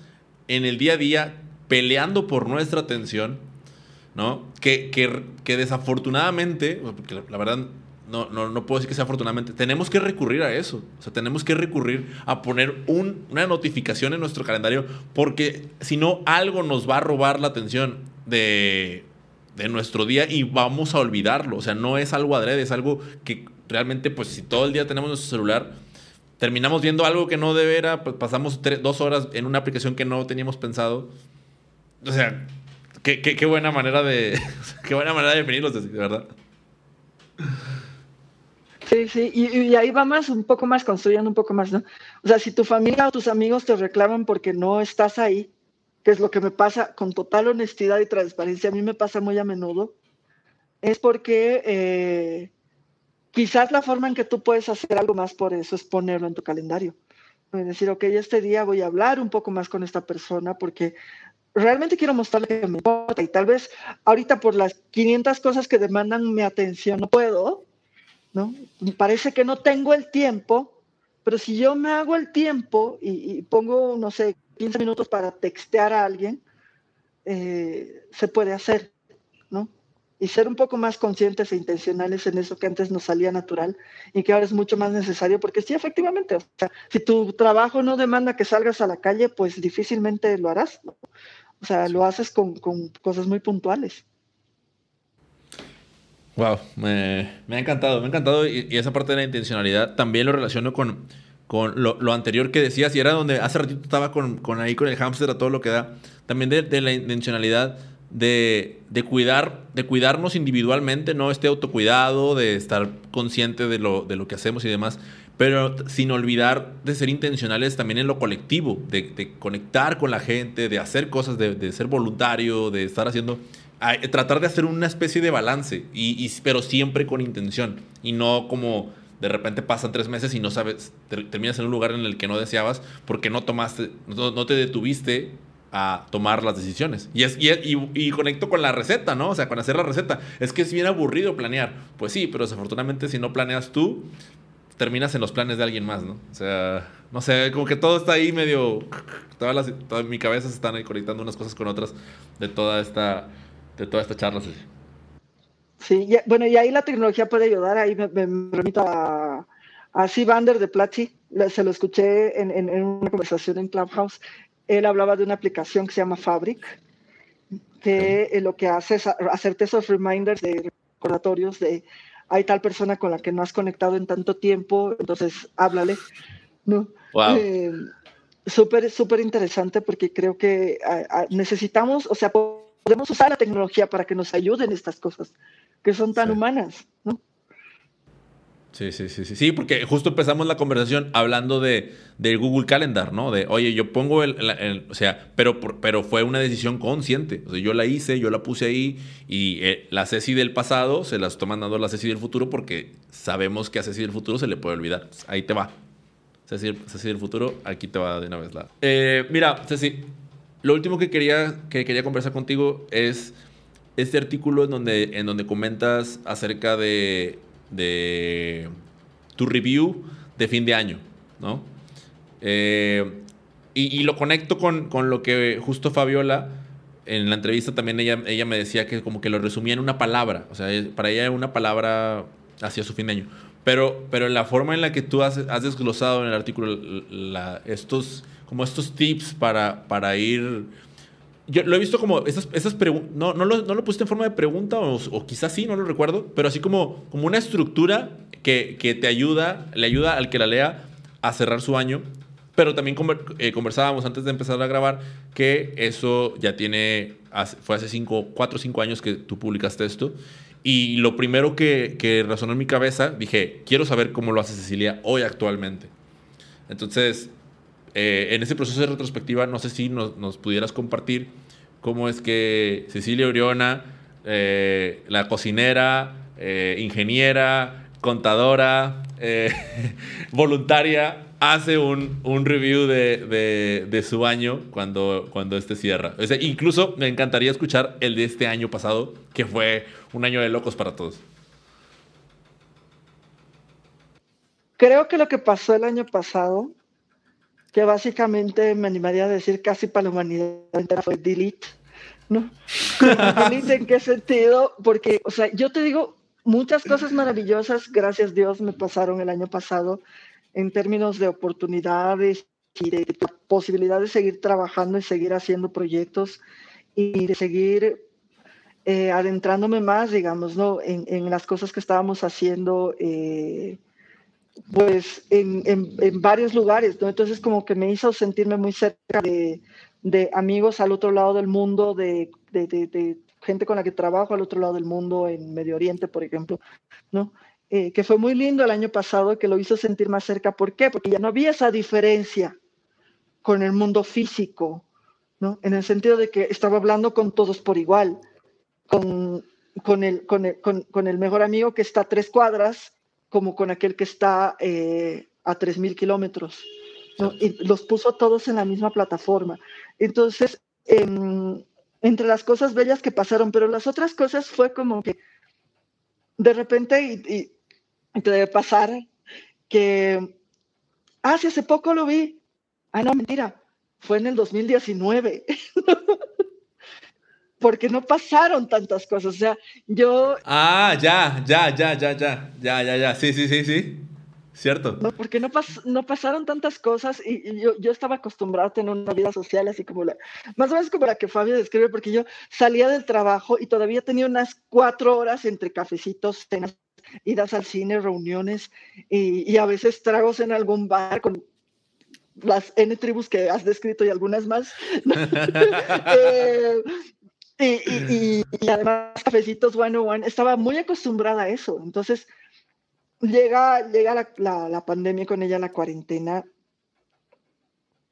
en el día a día peleando por nuestra atención ¿no? Que, que, que desafortunadamente, porque la, verdad no, no, no, puedo decir que sea afortunadamente, tenemos que recurrir a eso. O sea, tenemos que recurrir a poner un, una notificación en nuestro calendario porque si no, algo nos va a robar la atención de, de nuestro día y vamos a olvidarlo. O sea, no es algo adrede, es algo que realmente, pues si todo el día tenemos nuestro celular, terminamos viendo algo que no debería, pues, pasamos dos horas en una aplicación que no teníamos pensado. O sea, Qué, qué, qué, buena manera de. [LAUGHS] qué buena manera de definirlos, de verdad. Sí, sí, y, ahí va más, un poco más, construyendo un poco más, ¿no? O sea, si tu familia o tus amigos te reclaman porque no estás ahí, que es lo que me pasa con total honestidad y transparencia, a mí me pasa muy a menudo, es porque eh, quizás la forma en que tú puedes hacer algo más por eso es ponerlo en tu calendario. Decir, ok, este día voy a hablar un poco más con esta persona porque realmente quiero mostrarle que me importa y tal vez ahorita por las 500 cosas que demandan mi atención no puedo, ¿no? parece que no tengo el tiempo, pero si yo me hago el tiempo y, pongo, no sé, 15 minutos para textear a alguien, eh, se puede hacer, ¿no? y ser un poco más conscientes e intencionales en eso que antes nos salía natural y que ahora es mucho más necesario, porque sí, efectivamente, o sea, si tu trabajo no demanda que salgas a la calle, pues difícilmente lo harás. O sea, lo haces con, con cosas muy puntuales. Wow, me, ha encantado, me ha encantado y, esa parte de la intencionalidad también lo relaciono con, con lo, lo, anterior que decías y era donde hace ratito estaba con, con ahí con el hámster a todo lo que da, también de, de la intencionalidad de, de, cuidar, de cuidarnos individualmente, ¿no? Este autocuidado, de estar consciente de lo, de lo que hacemos y demás, pero sin olvidar de ser intencionales también en lo colectivo, de, de conectar con la gente, de hacer cosas, de, de ser voluntario, de estar haciendo, tratar de hacer una especie de balance, y, y, pero siempre con intención, y no como de repente pasan tres meses y no sabes, terminas en un lugar en el que no deseabas porque no tomaste, no, no te detuviste a tomar las decisiones. Y, es, y, y, conecto con la receta, ¿no? O sea, con hacer la receta. Es que es bien aburrido planear. Pues sí, pero desafortunadamente si no planeas tú, terminas en los planes de alguien más, ¿no? O sea, no sé, como que todo está ahí medio... Toda, la, toda mi cabeza se están ahí conectando unas cosas con otras de toda esta, de toda esta charla. Sí, sí bueno, y ahí la tecnología puede ayudar. Ahí me, me remito a, a Vander de Platzi. Se lo escuché en, en, en una conversación en Clubhouse él hablaba de una aplicación que se llama Fabric, que eh, lo que hace es hacerte esos reminders de recordatorios de hay tal persona con la que no has conectado en tanto tiempo, entonces háblale. ¿no? Eh, súper, súper interesante porque creo que necesitamos, o sea, podemos usar la tecnología para que nos ayuden estas cosas que son tan humanas, ¿no? Sí, sí, sí, sí, sí, porque justo empezamos la conversación hablando de, del Google Calendar, ¿no? De, oye, yo pongo el, o sea, pero, pero fue una decisión consciente. O sea, yo la hice, yo la puse ahí y eh, la Ceci del pasado se la está mandando a la Ceci del futuro porque sabemos que a Ceci del futuro se le puede olvidar. Ahí te va. Ceci, Ceci del futuro, aquí te va de una vez la. Eh, mira, Ceci, lo último que quería, que quería conversar contigo es este artículo en donde, en donde comentas acerca de de tu review de fin de año, ¿no? Eh, y, lo conecto con, con, lo que justo Fabiola, en la entrevista también ella, ella me decía que como que lo resumía en una palabra, o sea, para ella una palabra hacia su fin de año. Pero, pero la forma en la que tú has, has desglosado en el artículo la, estos, como estos tips para, para ir yo lo he visto como esas, esas preguntas, no, no, lo, no lo pusiste en forma de pregunta o, quizás sí, no lo recuerdo, pero así como, como una estructura que, que, te ayuda, le ayuda al que la lea a cerrar su año. Pero también eh, conversábamos antes de empezar a grabar que eso ya tiene, fue hace cinco, cuatro o cinco años que tú publicaste esto. Y lo primero que, que razonó en mi cabeza, dije, quiero saber cómo lo hace Cecilia hoy actualmente. Entonces, eh, en ese proceso de retrospectiva, no sé si nos, pudieras compartir cómo es que Cecilia Oriona, eh, la cocinera, eh, ingeniera, contadora, [LAUGHS] voluntaria, hace un, review de, su año cuando, cuando este cierra. Incluso me encantaría escuchar el de este año pasado, que fue un año de locos para todos. Creo que lo que pasó el año pasado que básicamente me animaría a decir casi para la humanidad fue delete, ¿no? [LAUGHS] delete en qué sentido? Porque, o sea, yo te digo, muchas cosas maravillosas, gracias Dios, me pasaron el año pasado en términos de oportunidades y de, posibilidad de seguir trabajando y seguir haciendo proyectos y de seguir eh, adentrándome más, digamos, ¿no? En, en, las cosas que estábamos haciendo. Eh, pues en, en, varios lugares, ¿no? Entonces como que me hizo sentirme muy cerca de, de amigos al otro lado del mundo, de, de, de, gente con la que trabajo al otro lado del mundo, en Medio Oriente, por ejemplo, ¿no? Eh, que fue muy lindo el año pasado, que lo hizo sentir más cerca. ¿Por qué? Porque ya no había esa diferencia con el mundo físico, ¿no? En el sentido de que estaba hablando con todos por igual, con, con, el, con, el, con, con el mejor amigo que está a tres cuadras como con aquel que está eh, a 3.000 kilómetros. Y los puso todos en la misma plataforma. Entonces, em, entre las cosas bellas que pasaron, pero las otras cosas fue como que de repente, y, te debe pasar, que, ah, sí, hace poco lo vi. Ah, no, mentira, fue en el 2019. [LAUGHS] porque no pasaron tantas cosas. O sea, yo. Ah, ya, ya, ya, ya, ya, ya, ya, ya. Sí, sí, sí, sí. Cierto. No, porque no, no pasaron tantas cosas y, yo, yo, estaba acostumbrado a tener una vida social así como la, más o menos como la que Fabio describe, porque yo salía del trabajo y todavía tenía unas cuatro horas entre cafecitos, cenas, idas al cine, reuniones y, y a veces tragos en algún bar con las N tribus que has descrito y algunas más. [LAUGHS] [LAUGHS] eh, y, y, además, cafecitos one on one, estaba muy acostumbrada a eso. Entonces, llega, llega la, la, la, pandemia con ella, la cuarentena,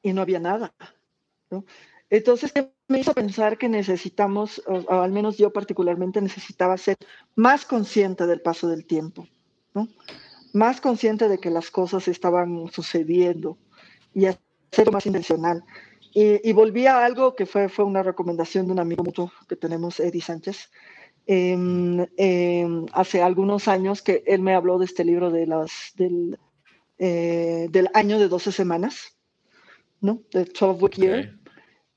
y no había nada. ¿no? Entonces, me hizo pensar que necesitamos, o, o, al menos yo particularmente necesitaba ser más consciente del paso del tiempo, ¿no? más consciente de que las cosas estaban sucediendo y hacerlo más intencional. Y, y, volví a algo que fue, fue una recomendación de un amigo mucho que tenemos, Eddie Sánchez, eh, eh, hace algunos años que él me habló de este libro de las, del, eh, del año de 12 semanas, ¿no? De 12 Week Year.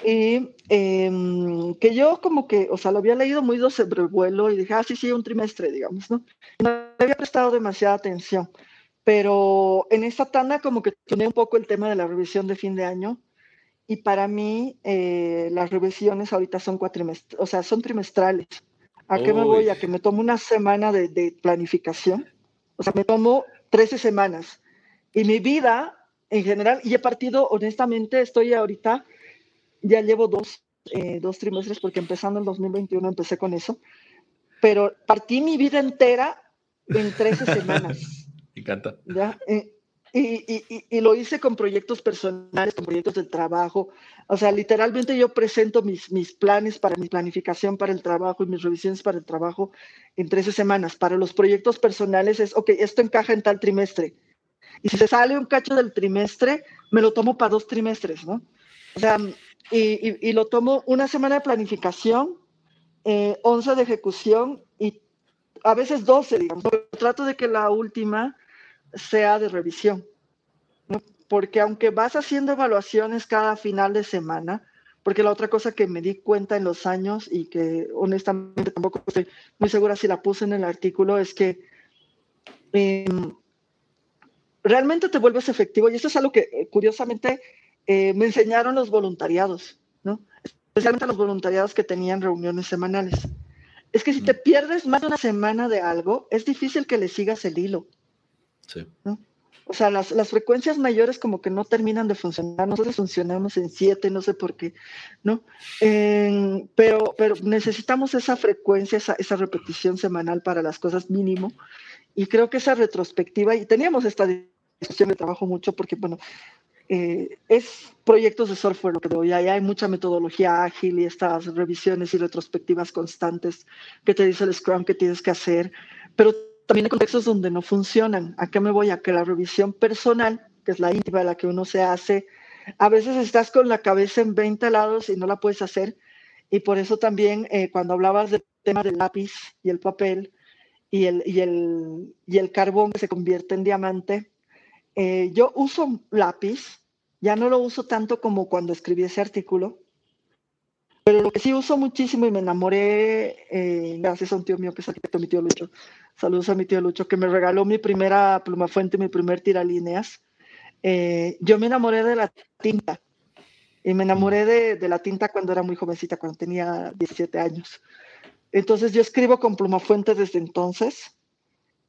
Y em, que yo como que, o sea, lo había leído muy el vuelo y dije, ah, sí, sí, un trimestre, digamos, ¿no? No había prestado demasiada atención, pero en esta tanda como que tomé un poco el tema de la revisión de fin de año y para mí eh, las revisiones ahorita son cuatrimestrales, o sea, son trimestrales. ¿A qué me voy? A que me tomo una semana de, de, planificación. O sea, me tomo 13 semanas. Y mi vida en general, y he partido, honestamente, estoy ahorita, ya llevo dos, eh, dos trimestres, porque empezando el 2021 empecé con eso, pero partí mi vida entera en 13 [LAUGHS] semanas. Me encanta. ¿ya? Eh, y, y, y, lo hice con proyectos personales, con proyectos de trabajo. O sea, literalmente yo presento mis, mis planes para mi planificación para el trabajo y mis revisiones para el trabajo en 13 semanas. Para los proyectos personales es, ok, esto encaja en tal trimestre. Y si se sale un cacho del trimestre, me lo tomo para dos trimestres, ¿no? O sea, y, y lo tomo una semana de planificación, eh, 11 de ejecución y a veces 12, digamos. Trato de que la última sea de revisión. Porque aunque vas haciendo evaluaciones cada final de semana, porque la otra cosa que me di cuenta en los años y que honestamente tampoco estoy muy segura si la puse en el artículo es que eh, realmente te vuelves efectivo y eso es algo que eh, curiosamente eh, me enseñaron los voluntariados, ¿no? especialmente los voluntariados que tenían reuniones semanales. Es que si te pierdes más de una semana de algo, es difícil que le sigas el hilo. Sí. O sea, las, las, frecuencias mayores como que no terminan de funcionar. Nosotros funcionamos en siete, no sé por qué, ¿no? Pero, pero necesitamos esa frecuencia, esa, esa, repetición semanal para las cosas mínimo. Y creo que esa retrospectiva, y teníamos esta discusión de trabajo mucho porque, bueno, eh, es proyectos de software lo que doy. Ahí hay mucha metodología ágil y estas revisiones y retrospectivas constantes que te dice el Scrum que tienes que hacer. Pero también hay contextos donde no funcionan. ¿A qué me voy? A que la revisión personal, que es la íntima, la que uno se hace, a veces estás con la cabeza en 20 lados y no la puedes hacer. Y por eso también eh, cuando hablabas del tema del lápiz y el papel y el, y el, y el carbón que se convierte en diamante, eh, yo uso lápiz, ya no lo uso tanto como cuando escribí ese artículo, pero lo que sí uso muchísimo y me enamoré, eh, gracias a un tío mío que es arquitecto, mi tío Lucho, saludos a mi tío Lucho, que me regaló mi primera pluma fuente, mi primer tiralíneas. Eh, yo me enamoré de la tinta y me enamoré de, la tinta cuando era muy jovencita, cuando tenía 17 años. Entonces yo escribo con pluma fuente desde entonces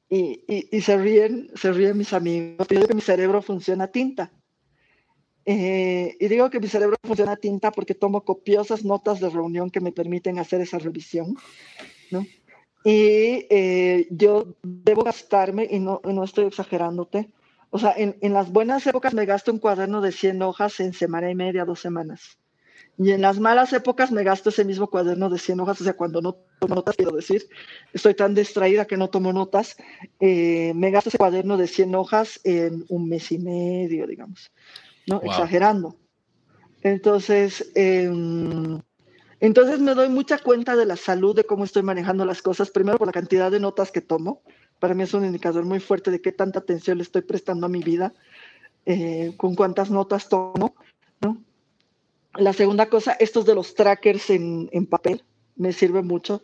y, se ríen, se ríen mis amigos, pero que mi cerebro funciona tinta. Eh, y digo que mi cerebro funciona a tinta porque tomo copiosas notas de reunión que me permiten hacer esa revisión, ¿no? Y eh, yo debo gastarme, y no, no estoy exagerándote, o sea, en, en, las buenas épocas me gasto un cuaderno de 100 hojas en semana y media, dos semanas. Y en las malas épocas me gasto ese mismo cuaderno de 100 hojas, o sea, cuando no tomo notas, quiero decir, estoy tan distraída que no tomo notas, eh, me gasto ese cuaderno de 100 hojas en un mes y medio, digamos. ¿No? Wow. Exagerando. Entonces, eh, entonces me doy mucha cuenta de la salud, de cómo estoy manejando las cosas, primero por la cantidad de notas que tomo. Para mí es un indicador muy fuerte de qué tanta atención le estoy prestando a mi vida, eh, con cuántas notas tomo, ¿no? La segunda cosa, estos de los trackers en, en papel, me sirve mucho,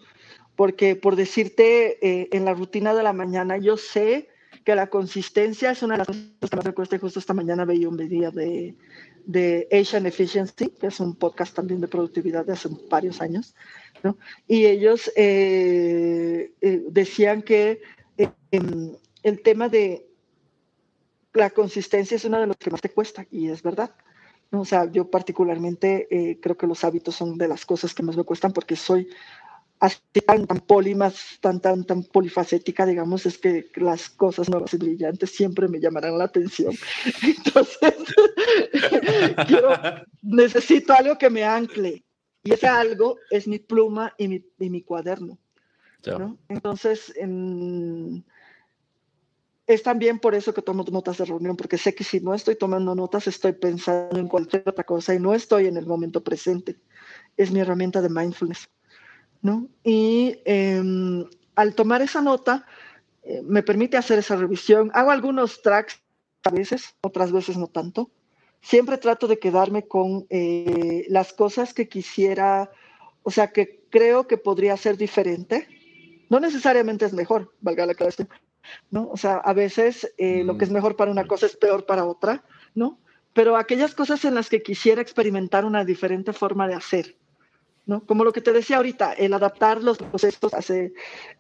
porque por decirte, eh, en la rutina de la mañana, yo sé que la consistencia es una de las cosas que más me cuesta. Justo esta mañana veía un video de, de Asian Efficiency, que es un podcast también de productividad de hace varios años, ¿no? Y ellos eh, eh, decían que em, el tema de la consistencia es uno de los que más te cuesta, y es verdad. O sea, yo particularmente eh, creo que los hábitos son de las cosas que más me cuestan porque soy así tan, tan tan, tan, tan polifacética, digamos, es que las cosas nuevas y brillantes siempre me llamarán la atención. [LAUGHS] Entonces, [LAUGHS] necesito algo que me ancle. Y ese algo es mi pluma y mi, y mi cuaderno. Entonces, es también por eso que tomo notas de reunión, porque sé que si no estoy tomando notas, estoy pensando en cualquier otra cosa y no estoy en el momento presente. Es mi herramienta de mindfulness. ¿No? Y em, al tomar esa nota, eh, me permite hacer esa revisión. Hago algunos tracks a veces, otras veces no tanto. Siempre trato de quedarme con eh, las cosas que quisiera, o sea, que creo que podría ser diferente. No necesariamente es mejor, valga la clase, ¿no? O sea, a veces eh, lo que es mm. mejor para una cosa es peor para otra, ¿no? Pero aquellas cosas en las que quisiera experimentar una diferente forma de hacer, como lo que te decía ahorita, el adaptar los procesos, hace,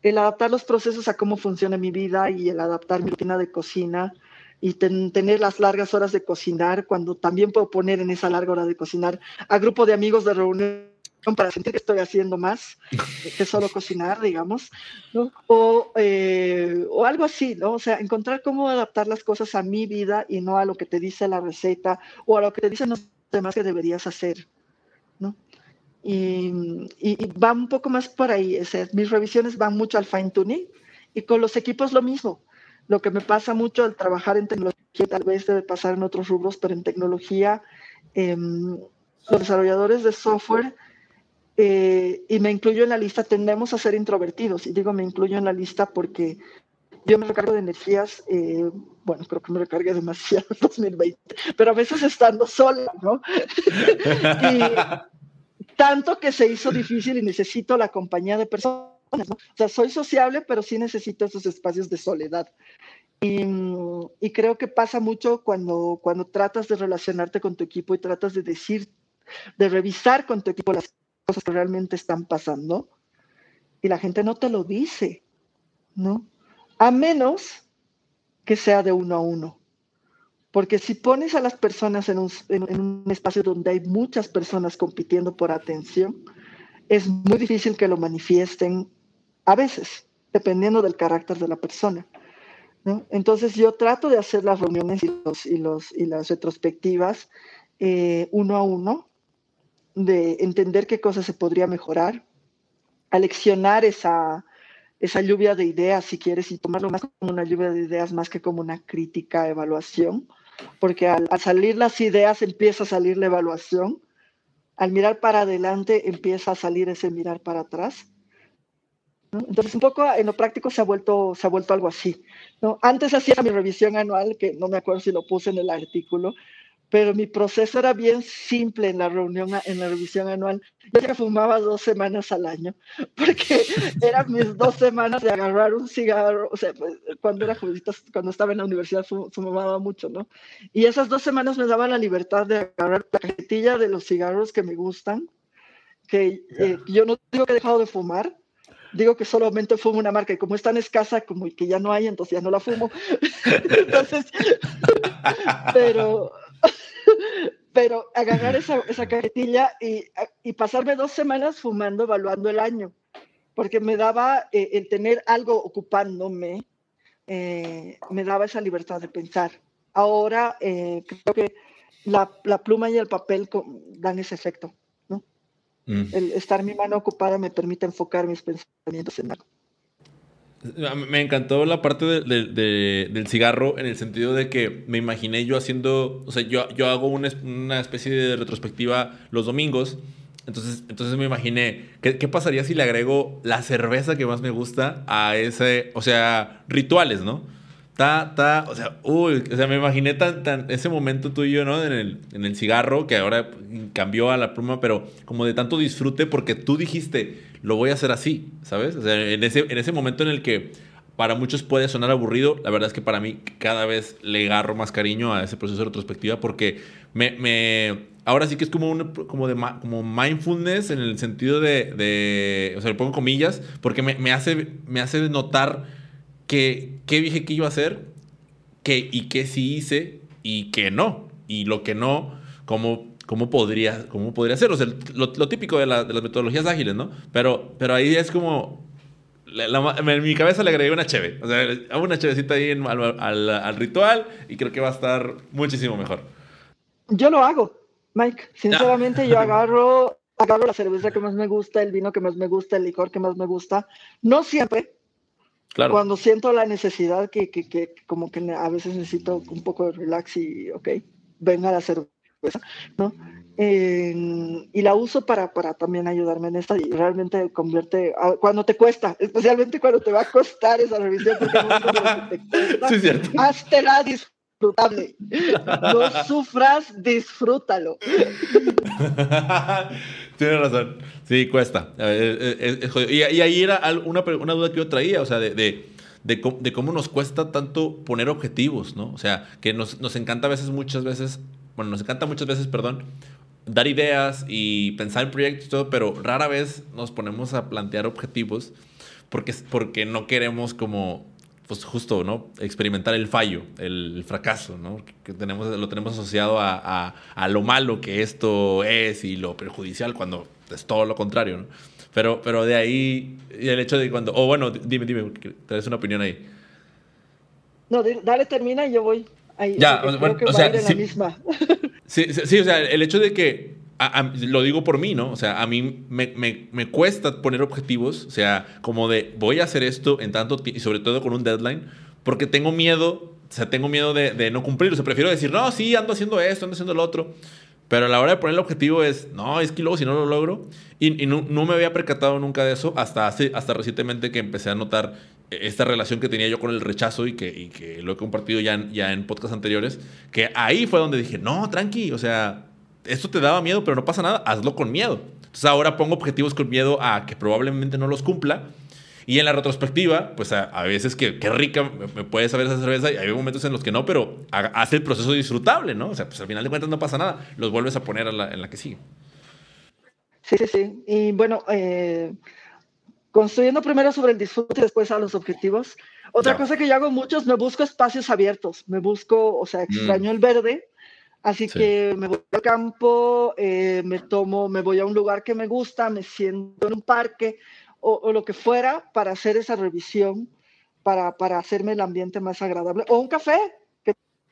el adaptar los procesos a cómo funciona mi vida y el adaptar mi rutina de cocina y tener las largas horas de cocinar, cuando también puedo poner en esa larga hora de cocinar a grupo de amigos de reunión para sentir que estoy haciendo más que solo cocinar, digamos, O, eh, o algo así, ¿no? O sea, encontrar cómo adaptar las cosas a mi vida y no a lo que te dice la receta o a lo que te dicen los demás que deberías hacer. Y, va un poco más por ahí. mis revisiones van mucho al fine tuning y con los equipos lo mismo. Lo que me pasa mucho al trabajar en tecnología, tal vez debe pasar en otros rubros, pero en tecnología, em, los desarrolladores de software, eh, y me incluyo en la lista, tendemos a ser introvertidos. Y digo me incluyo en la lista porque yo me recargo de energías, eh, bueno, creo que me recargué demasiado en 2020, pero a veces estando sola, ¿no? [LAUGHS] y, tanto que se hizo difícil y necesito la compañía de personas. O sea, soy sociable, pero sí necesito esos espacios de soledad. Y, y, creo que pasa mucho cuando, cuando tratas de relacionarte con tu equipo y tratas de decir, de revisar con tu equipo las cosas que realmente están pasando y la gente no te lo dice, ¿no? A menos que sea de uno a uno. Porque si pones a las personas en un, espacio donde hay muchas personas compitiendo por atención, es muy difícil que lo manifiesten a veces, dependiendo del carácter de la persona. Entonces yo trato de hacer las reuniones y, los, y, los, y las retrospectivas eh, uno a uno, de entender qué cosas se podría mejorar, aleccionar esa, esa lluvia de ideas, si quieres, y tomarlo más como una lluvia de ideas más que como una crítica, evaluación porque al, salir las ideas empieza a salir la evaluación, al mirar para adelante empieza a salir ese mirar para atrás. Entonces, un poco en lo práctico se ha vuelto, se ha vuelto algo así. ¿no? Antes hacía mi revisión anual, que no me acuerdo si lo puse en el artículo, pero mi proceso era bien simple en la reunión, en la revisión anual. Yo ya fumaba dos semanas al año, [LAUGHS] porque eran mis dos semanas de agarrar un cigarro, o sea, pues, cuando era jovencita, cuando estaba en la universidad fumaba mucho, ¿no? Y esas dos semanas me daban la libertad de agarrar la cajetilla de los cigarros que me gustan, que eh, yo no digo que he dejado de fumar, digo que solamente fumo una marca y como es tan escasa como que ya no hay, entonces ya no la fumo. [LAUGHS] entonces, [LAUGHS] pero [LAUGHS] pero agarrar esa, esa cajetilla y, y, pasarme dos semanas fumando, evaluando el año, porque me daba eh, el tener algo ocupándome, eh, me daba esa libertad de pensar. Ahora eh, creo que la, la, pluma y el papel dan ese efecto, ¿no? Mm. El estar mi mano ocupada me permite enfocar mis pensamientos en algo. Me encantó la parte del cigarro en el sentido de que me imaginé yo haciendo, o sea, yo, yo hago una, una especie de retrospectiva los domingos, entonces, entonces me imaginé, ¿qué, ¿qué, pasaría si le agrego la cerveza que más me gusta a ese, o sea, rituales, ¿no? Ta, ta, o sea, uy, o sea, me imaginé tan, tan, ese momento tuyo, ¿no? En el, en el cigarro, que ahora cambió a la pluma, pero como de tanto disfrute, porque tú dijiste, lo voy a hacer así, ¿sabes? En ese, en ese momento en el que para muchos puede sonar aburrido, la verdad es que para mí cada vez le agarro más cariño a ese proceso de retrospectiva porque me, ahora sí que es como, un, como, de, como mindfulness en el sentido de, de o sea, le pongo comillas, porque me, me, hace, me hace notar que, qué dije que iba a hacer y qué sí hice y qué no. Y lo que no, cómo, cómo, podría, cómo podría ser. O sea, lo, lo típico de, la, de, las metodologías ágiles, ¿no? Pero, pero ahí es como en mi cabeza le agregué una cheve. O sea, hago una chevecita ahí al, ritual y creo que va a estar muchísimo mejor. Yo lo hago, Mike. Sinceramente, yo [LAUGHS] agarro, agarro la cerveza que más me gusta, el vino que más me gusta, el licor que más me gusta. No siempre. Claro. Cuando siento la necesidad que, que, que como que a veces necesito un poco de relax y, ok, venga la cerveza, ¿no? y la uso para, para también ayudarme en esta y realmente convierte, cuando te cuesta, especialmente cuando te va a costar esa revisión, porque no te cuesta, sí, cierto. disfrutable. No sufras, disfrútalo. [LAUGHS] Tienes razón. Sí, cuesta. y, ahí era una, una, duda que yo traía, o sea, de, de, de, cómo nos cuesta tanto poner objetivos, ¿no? O sea, que nos, nos encanta a veces, muchas veces, bueno, nos encanta muchas veces, perdón, dar ideas y pensar en proyectos y todo, pero rara vez nos ponemos a plantear objetivos porque, porque no queremos como, pues justo, ¿no? Experimentar el fallo, el, fracaso, ¿no? Que tenemos, lo tenemos asociado a, a, lo malo que esto es y lo perjudicial cuando es todo lo contrario, ¿no? Pero, pero de ahí, el hecho de cuando, oh, bueno, dime, dime, traes una opinión ahí. No, dale, termina y yo voy. Ahí, ya, bueno, o sea, sí, la misma. [LAUGHS] Sí, sí, o sea, el hecho de que, lo digo por mí, ¿no? O sea, a mí me, me, me, cuesta poner objetivos, o sea, como de voy a hacer esto en tanto y sobre todo con un deadline, porque tengo miedo, o sea, tengo miedo de, de no cumplir, o sea, prefiero decir, no, sí, ando haciendo esto, ando haciendo lo otro. Pero a la hora de poner el objetivo es, no, es que luego si no lo logro. Y, y no, no, me había percatado nunca de eso hasta, hace, hasta recientemente que empecé a notar esta relación que tenía yo con el rechazo y que, y que lo he compartido ya en, ya en podcasts anteriores, que ahí fue donde dije, no, tranqui, o sea, esto te daba miedo, pero no pasa nada, hazlo con miedo. Entonces ahora pongo objetivos con miedo a que probablemente no los cumpla. Y en la retrospectiva, pues a, veces que qué rica me, puede saber esa cerveza y hay momentos en los que no, pero hace el proceso disfrutable, ¿no? O sea, pues al final de cuentas no pasa nada, los vuelves a poner en la que sigue. Sí, sí, sí. Y bueno, eh, construyendo primero sobre el disfrute y después a los objetivos. Otra cosa que yo hago mucho es me busco espacios abiertos, me busco, o sea, extraño mm. el verde, así que me voy al campo, eh, me tomo, me voy a un lugar que me gusta, me siento en un parque o, lo que fuera para hacer esa revisión, para, para hacerme el ambiente más agradable. O un café,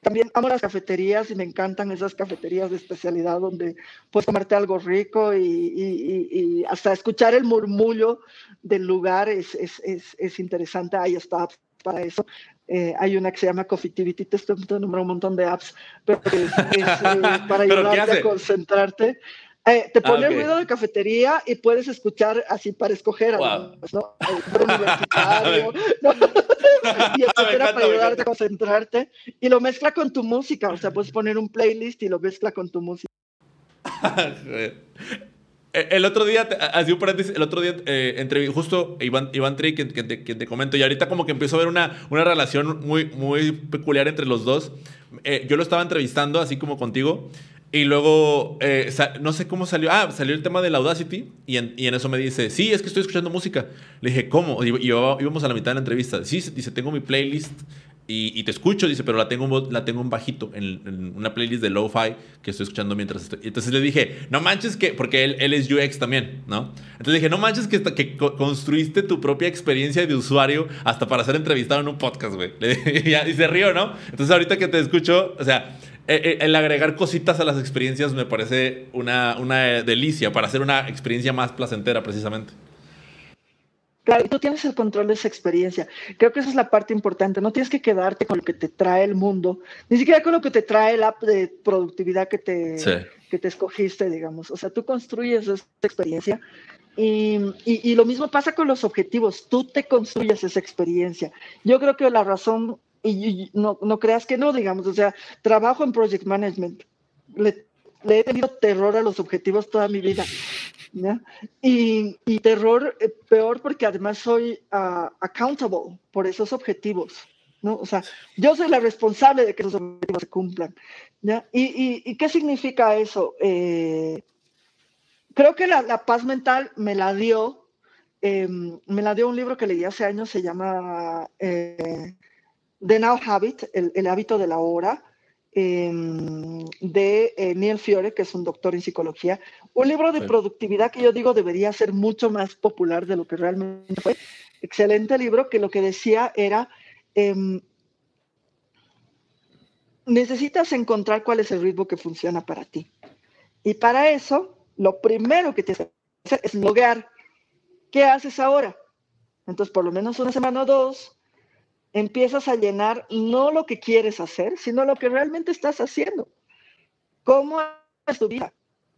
también amo las cafeterías y me encantan esas cafeterías de especialidad donde puedes tomarte algo rico y, y, hasta escuchar el murmullo del lugar es, es, es, es interesante. Hay está para eso. Eh, hay una que se llama Coffeetivity, te estoy nombrando un montón de apps, pero es, eh, [LAUGHS] para ayudarte a concentrarte. Eh, te pone ruido de cafetería y puedes escuchar así para escoger, wow. ¿no? El [LAUGHS] universitario, ¿no? [LAUGHS] y etcétera para ayudarte a concentrarte. Y lo mezcla con tu música, o sea, puedes poner un playlist y lo mezcla con tu música. [LAUGHS] el otro día, así un paréntesis, el otro día eh, entre, justo Iván, Iván Tri, que, que, te, que, te, comento, y ahorita como que empiezo a ver una, una relación muy, muy peculiar entre los dos. Eh, yo lo estaba entrevistando, así como contigo, y luego, eh, no sé cómo salió. Ah, salió el tema de la Audacity. Y en, y eso me dice, sí, es que estoy escuchando música. Le dije, ¿cómo? Y, íbamos a la mitad de la entrevista. Sí, dice, tengo mi playlist y, y te escucho. Dice, pero la tengo, la tengo en bajito, en, una playlist de lo-fi que estoy escuchando mientras estoy. Entonces le dije, no manches que, porque él, es UX también, ¿no? Entonces le dije, no manches que, construiste tu propia experiencia de usuario hasta para ser entrevistado en un podcast, güey. [LAUGHS] Y se río, ¿no? Entonces ahorita que te escucho, o sea eh, eh, el agregar cositas a las experiencias me parece una, una delicia para hacer una experiencia más placentera, precisamente. Claro, y tú tienes el control de esa experiencia. Creo que esa es la parte importante. No tienes que quedarte con lo que te trae el mundo, ni siquiera con lo que te trae el app de productividad que te, que te escogiste, digamos. O sea, tú construyes esa experiencia y, y, y, lo mismo pasa con los objetivos. Tú te construyes esa experiencia. Yo creo que la razón y, no, no, creas que no, digamos, o sea, trabajo en project management. Le, he tenido terror a los objetivos toda mi vida. Y, terror eh, peor porque además soy uh, accountable por esos objetivos. ¿no? O sea, yo soy la responsable de que esos objetivos se cumplan. ¿ya? ¿Y, y, qué significa eso? Eh, creo que la, paz mental me la dio, eh, me la dio un libro que leí hace años, se llama eh, The Now Habit, el, el, hábito de la hora, em, de eh, Neil Fiore, que es un doctor en psicología. Un libro de productividad que yo digo debería ser mucho más popular de lo que realmente fue. Excelente libro que lo que decía era eh, necesitas encontrar cuál es el ritmo que funciona para ti. Y para eso, lo primero que tienes que hacer es loguear. ¿Qué haces ahora? Entonces, por lo menos una semana o dos, empiezas a llenar no lo que quieres hacer, sino lo que realmente estás haciendo. ¿Cómo es tu vida?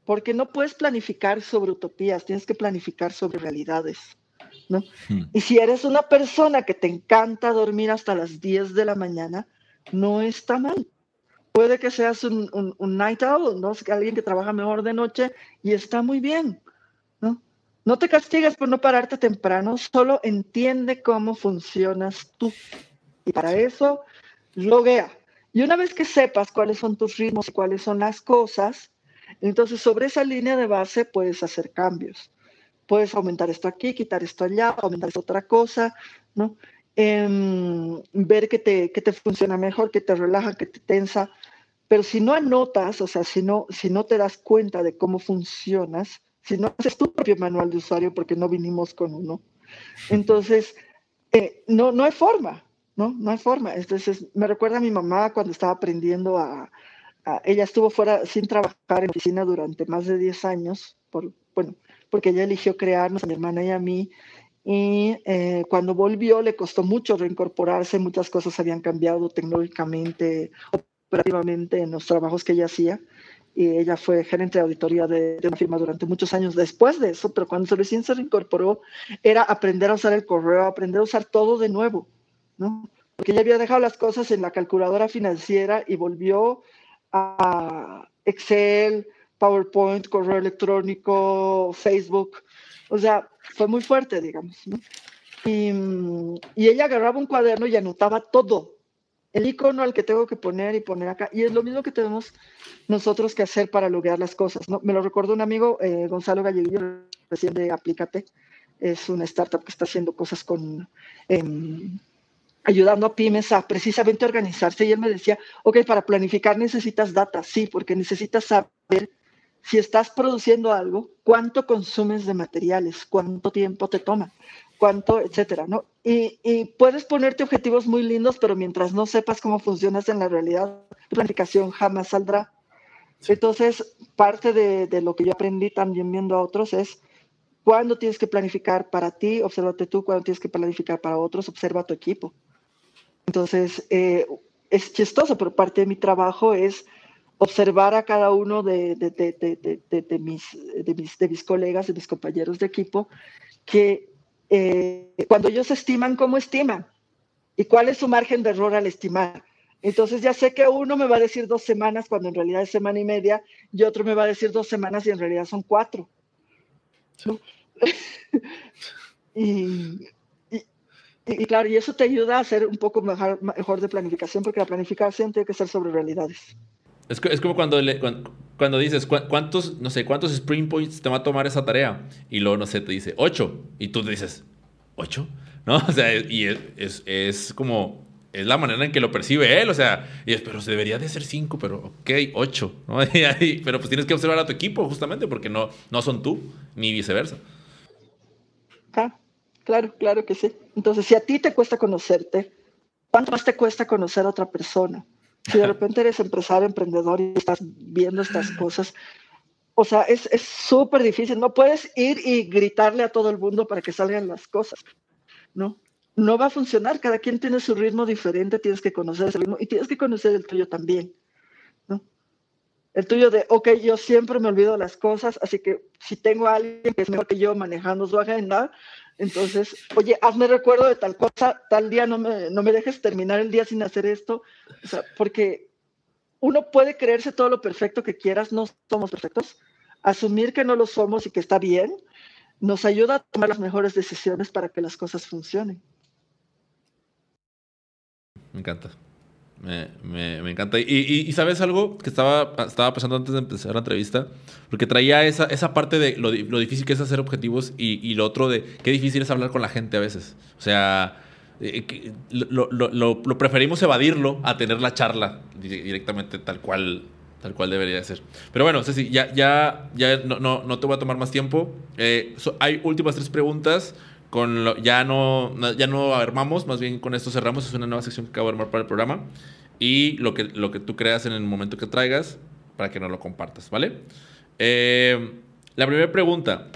Porque no puedes planificar sobre utopías, tienes que planificar sobre realidades. ¿no? Hmm. Y si eres una persona que te encanta dormir hasta las 10 de la mañana, no está mal. Puede que seas un, un, un night owl, ¿no? alguien que trabaja mejor de noche y está muy bien. ¿No? te castigues por no pararte temprano, solo entiende cómo funcionas tú. Y para eso, loguea. Y una vez que sepas cuáles son tus ritmos y cuáles son las cosas, entonces sobre esa línea de base puedes hacer cambios puedes aumentar esto aquí, quitar esto allá, aumentar esta otra cosa, ¿no? Eh, ver que te, que te funciona mejor, que te relaja, que te tensa. Pero si no anotas, o sea, si no, si no te das cuenta de cómo funcionas, si no haces tu propio manual de usuario, porque no vinimos con uno, entonces eh, no, no hay forma, ¿no? No hay forma. Entonces, me recuerda a mi mamá cuando estaba aprendiendo a, ella estuvo fuera sin trabajar en oficina durante más de 10 años, por, bueno, porque ella eligió crearnos a mi hermana y a mí. Y eh, cuando volvió le costó mucho reincorporarse, muchas cosas habían cambiado tecnológicamente, operativamente en los trabajos que ella hacía. Y ella fue gerente de auditoría de, de una firma durante muchos años después de eso, pero cuando recién se reincorporó era aprender a usar el correo, aprender a usar todo de nuevo, ¿no? Porque ella había dejado las cosas en la calculadora financiera y volvió a Excel, PowerPoint, correo electrónico, Facebook. O sea, fue muy fuerte, digamos. Y, y, ella agarraba un cuaderno y anotaba todo. El icono al que tengo que poner y poner acá. Y es lo mismo que tenemos nosotros que hacer para loguear las cosas. ¿no? Me lo recordó un amigo, eh, Gonzalo Galleguillo, recién de Aplícate. Es una startup que está haciendo cosas con... Eh, ayudando a pymes a precisamente organizarse y él me decía, ok, para planificar necesitas data, sí, porque necesitas saber si estás produciendo algo, cuánto consumes de materiales, cuánto tiempo te toma, cuánto, etcétera, ¿no? Y, y, puedes ponerte objetivos muy lindos, pero mientras no sepas cómo funcionas en la realidad, tu planificación jamás saldrá. Entonces, parte de, de, lo que yo aprendí también viendo a otros es cuándo tienes que planificar para ti, obsérvate tú, cuándo tienes que planificar para otros, observa a tu equipo. Entonces, eh, es chistoso, pero parte de mi trabajo es observar a cada uno de, de, de, de mis, colegas, de mis compañeros de equipo, que eh, cuando ellos estiman, ¿cómo estiman? ¿Y cuál es su margen de error al estimar? Entonces ya sé que uno me va a decir dos semanas cuando en realidad es semana y media y otro me va a decir dos semanas y en realidad son cuatro. ¿no? [LAUGHS] y, y, y, claro, y eso te ayuda a hacer un poco mejor, mejor de planificación porque la planificación tiene que ser sobre realidades. Es, es como cuando, le, cuando, dices, ¿cuántos, no sé, cuántos sprint points te va a tomar esa tarea? Y luego, no sé, te dice, ocho. Y tú dices, ¿ocho? ¿No? [LAUGHS] O sea, y es, es, como, es la manera en que lo percibe él. O sea, y es, pero debería de ser cinco, pero ok, ocho. ¿no? [LAUGHS] Pero pues tienes que observar a tu equipo, justamente, porque no, no son tú, ni viceversa. Ah, claro, claro que sí. Entonces, si a ti te cuesta conocerte, ¿cuánto más te cuesta conocer a otra persona? Si de repente eres empresario, emprendedor y estás viendo estas cosas, o sea, es súper difícil. No puedes ir y gritarle a todo el mundo para que salgan las cosas, ¿no? No va a funcionar. Cada quien tiene su ritmo diferente, tienes que conocer ese ritmo y tienes que conocer el tuyo también, ¿no? El tuyo de, ok, yo siempre me olvido las cosas, así que si tengo a alguien que es mejor que yo manejando su agenda, entonces, oye, hazme recuerdo de tal cosa, tal día no me, no me dejes terminar el día sin hacer esto. O sea, porque uno puede creerse todo lo perfecto que quieras, no somos perfectos. asumir que no lo somos y que está bien, nos ayuda a tomar las mejores decisiones para que las cosas funcionen. Me encanta. Me, encanta. Y, sabes algo que estaba, estaba pensando antes de empezar la entrevista, porque traía esa, esa parte de lo, difícil que es hacer objetivos y, lo otro de qué difícil es hablar con la gente a veces. O sea, eh, lo, preferimos evadirlo a tener la charla directamente tal cual, tal cual debería ser. Pero bueno, Ceci, ya, ya, ya no, no, te voy a tomar más tiempo. Eh, hay últimas tres preguntas. Con lo, ya, no, ya no armamos, más bien con esto cerramos. Es una nueva sección que acabo de armar para el programa. Y lo que, lo que tú creas en el momento que traigas para que nos lo compartas, ¿vale? Eh, la primera pregunta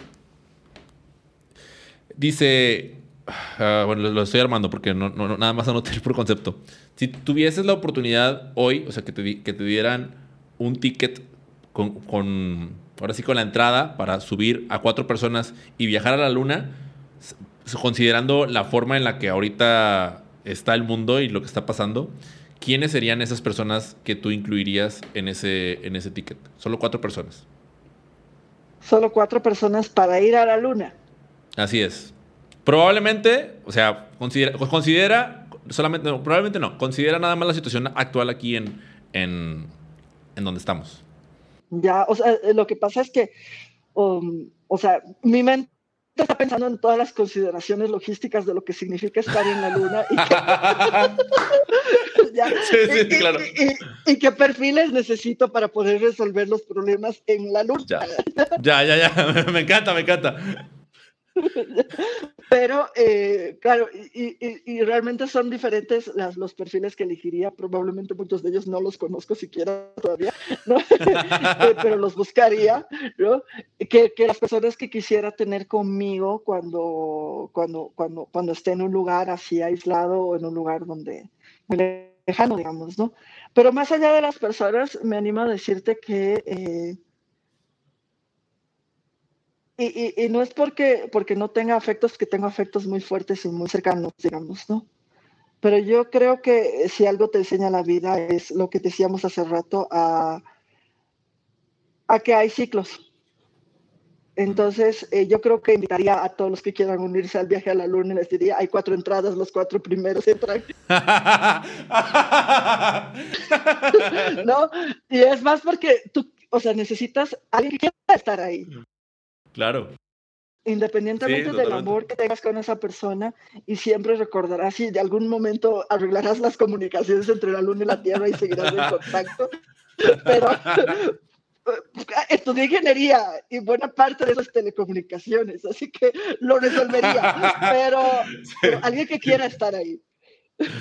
dice: ah, bueno, lo, estoy armando porque no, no, nada más anoté por concepto. Si tuvieses la oportunidad hoy, o sea, que te, que te dieran un ticket con, con, ahora sí, con la entrada para subir a cuatro personas y viajar a la luna, considerando la forma en la que ahorita está el mundo y lo que está pasando, ¿quiénes serían esas personas que tú incluirías en ese, en ese ticket? Solo cuatro personas. Solo cuatro personas para ir a la luna. Así es. Probablemente, o sea, considera, considera solamente, no, probablemente no, considera nada más la situación actual aquí en, en, en donde estamos. Ya, o sea, lo que pasa es que, um, o sea, mi mente está pensando en todas las consideraciones logísticas de lo que significa estar en la luna y, qué perfiles necesito para poder resolver los problemas en la luna. Ya, ya, ya, [LAUGHS] me encanta, me encanta. [LAUGHS] Pero, eh, claro, y, realmente son diferentes las, los perfiles que elegiría. Probablemente muchos de ellos no los conozco siquiera todavía, [LAUGHS] eh, pero los buscaría, ¿no? Que, que, las personas que quisiera tener conmigo cuando, cuando, cuando, cuando esté en un lugar así aislado o en un lugar donde lejano, digamos, ¿no? Pero más allá de las personas, me animo a decirte que eh, y, no es porque, porque no tenga afectos, que tengo afectos muy fuertes y muy cercanos, digamos, ¿no? Pero yo creo que si algo te enseña la vida es lo que decíamos hace rato, a, a que hay ciclos. Entonces, eh, yo creo que invitaría a todos los que quieran unirse al viaje a la luna y les diría, hay cuatro entradas, los cuatro primeros entran. [LAUGHS] [LAUGHS] ¿No? Y es más porque tú, o sea, necesitas alguien que quiera estar ahí. Claro. Independientemente del amor que tengas con esa persona, y siempre recordarás y de algún momento arreglarás las comunicaciones entre la luna y la tierra y seguirás en contacto. Pero [LAUGHS] estudié ingeniería y buena parte de eso es telecomunicaciones, así que lo resolvería. Pero, alguien que quiera estar ahí.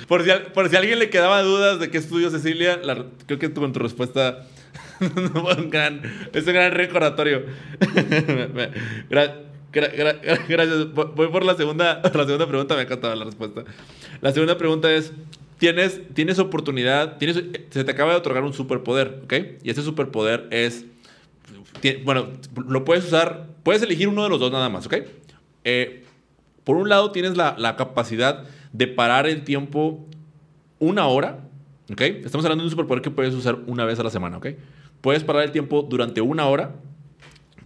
Por si, por si alguien le quedaba dudas de qué estudió Cecilia, creo que tu respuesta [LAUGHS] es un gran recordatorio. [LAUGHS] [LAUGHS] gracias. Voy por la segunda, la segunda pregunta. Me ha encantado la respuesta. La segunda pregunta es: tienes, tienes oportunidad, tienes, se te acaba de otorgar un superpoder, ¿ok? Y ese superpoder es. Bueno, lo puedes usar. Puedes elegir uno de los dos nada más, ¿ok? Eh, por un lado, tienes la, la capacidad de parar el tiempo una hora, ¿ok? Estamos hablando de un superpoder que puedes usar una vez a la semana, ¿ok? puedes parar el tiempo durante una hora.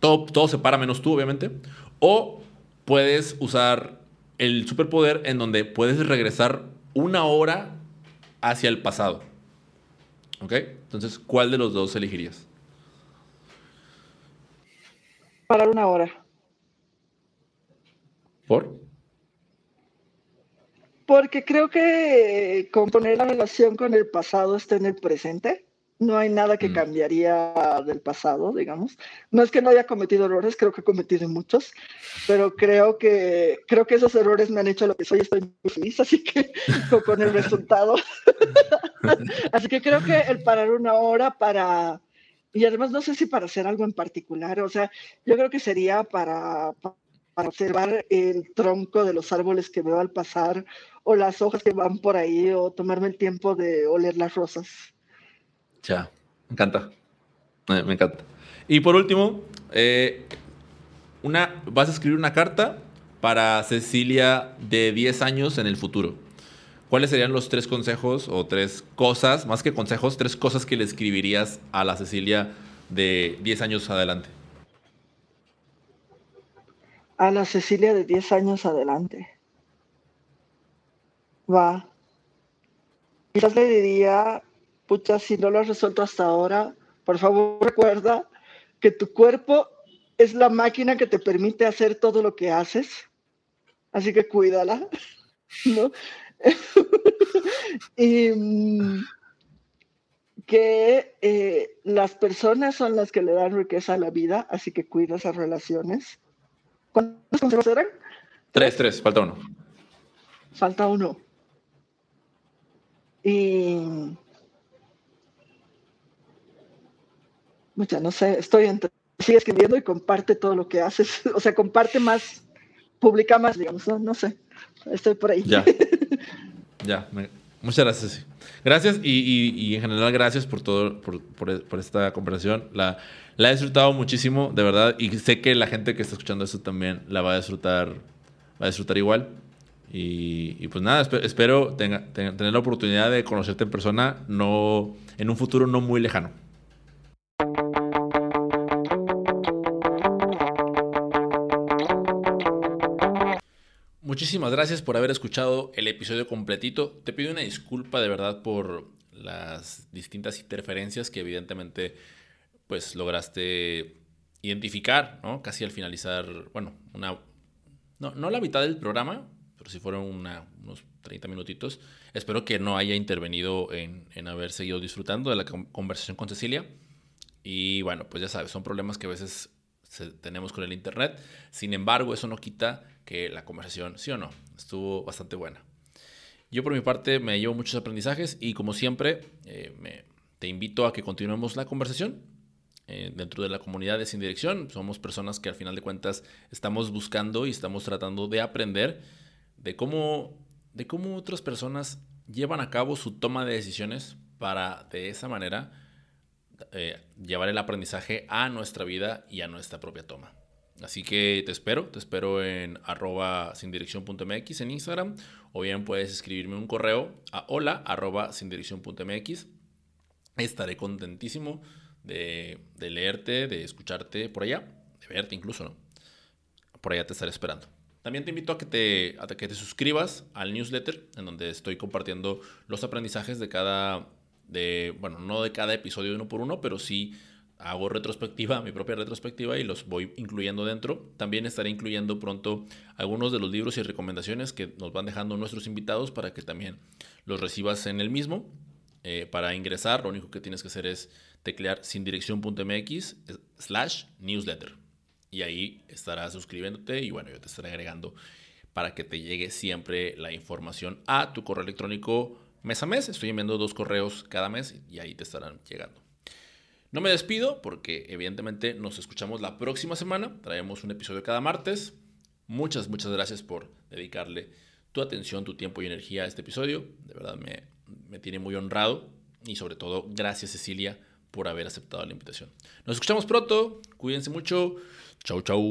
Todo, todo se para menos tú, obviamente. O puedes usar el superpoder en donde puedes regresar una hora hacia el pasado. ¿Ok? Entonces, ¿cuál de los dos elegirías? Parar una hora. ¿Por? Porque creo que componer la relación con el pasado está en el presente. No hay nada que mm. cambiaría del pasado, digamos. No es que no haya cometido errores, creo que he cometido muchos, pero creo que, creo que esos errores me han hecho lo que soy, estoy muy feliz, así que [LAUGHS] con el resultado. [LAUGHS] así que creo que el parar una hora para, y además no sé si para hacer algo en particular, o sea, yo creo que sería para, para observar el tronco de los árboles que veo al pasar, o las hojas que van por ahí, o tomarme el tiempo de oler las rosas. Ya, me encanta. Me, encanta. Y por último, eh, una, vas a escribir una carta para Cecilia de 10 años en el futuro. ¿Cuáles serían los tres consejos o tres cosas, más que consejos, tres cosas que le escribirías a la Cecilia de 10 años adelante? a la Cecilia de 10 años adelante. Va. Quizás le diría, pucha, si no lo has resuelto hasta ahora, por favor [LAUGHS] recuerda que tu cuerpo es la máquina que te permite hacer todo lo que haces. Así que cuídala, [LAUGHS] ¿no? [LAUGHS] y mm, que eh, las personas son las que le dan riqueza a la vida, así que cuida esas relaciones. ¿Cuántos consejos eran? Tres, tres, falta uno. Falta uno. Y. Mucha, no sé, estoy entre. Sigue escribiendo y comparte todo lo que haces. [LAUGHS] O sea, comparte más, publica más, digamos, no, no sé. Estoy por ahí. Ya. [LAUGHS] ya. muchas gracias. Gracias y, en general gracias por todo, por, por, esta conversación. La, la he disfrutado muchísimo, de verdad, y sé que la gente que está escuchando esto también la va a disfrutar, va a disfrutar igual. Y, pues nada, espero, tener la oportunidad de conocerte en persona no, en un futuro no muy lejano. Muchísimas gracias por haber escuchado el episodio completito. Te pido una disculpa de verdad por las distintas interferencias que evidentemente pues lograste identificar, ¿no? Casi al finalizar, bueno, una, no, no la mitad del programa, pero si fueron unos 30 minutitos. Espero que no haya intervenido en, en haber seguido disfrutando de la conversación con Cecilia. Y bueno, pues ya sabes, son problemas que a veces tenemos con el Internet. Sin embargo, eso no quita que la conversación, sí o no, estuvo bastante buena. Yo por mi parte me llevo muchos aprendizajes y como siempre eh, me, te invito a que continuemos la conversación eh, dentro de la comunidad de Sin Dirección. Somos personas que al final de cuentas estamos buscando y estamos tratando de aprender de cómo, de cómo otras personas llevan a cabo su toma de decisiones para de esa manera eh, llevar el aprendizaje a nuestra vida y a nuestra propia toma. Así que te espero, te espero en arroba sin .mx en Instagram o bien puedes escribirme un correo a hola arroba sin .mx. Estaré contentísimo de, de leerte, de escucharte por allá, de verte incluso, ¿no? Por allá te estaré esperando. También te invito a que te, a que te suscribas al newsletter, en donde estoy compartiendo los aprendizajes de cada, de, bueno, no de cada episodio uno por uno, pero sí hago retrospectiva, [LAUGHS] mi propia retrospectiva y los voy incluyendo dentro. También estaré incluyendo pronto algunos de los libros y recomendaciones que nos van dejando nuestros invitados para que también los recibas en el mismo. Eh, para ingresar, lo único que tienes que hacer es teclear sindirección.mx slash newsletter. Y ahí estarás suscribiéndote y bueno, yo te estaré agregando para que te llegue siempre la información a tu correo electrónico mes a mes. Estoy enviando dos correos cada mes y ahí te estarán llegando. No me despido porque evidentemente nos escuchamos la próxima semana. Traemos un episodio cada martes. Muchas, muchas gracias por dedicarle tu atención, tu tiempo y energía a este episodio. De verdad me, me tiene muy honrado y sobre todo gracias Cecilia por haber aceptado la invitación. Nos escuchamos pronto. Cuídense mucho. Chau, chau.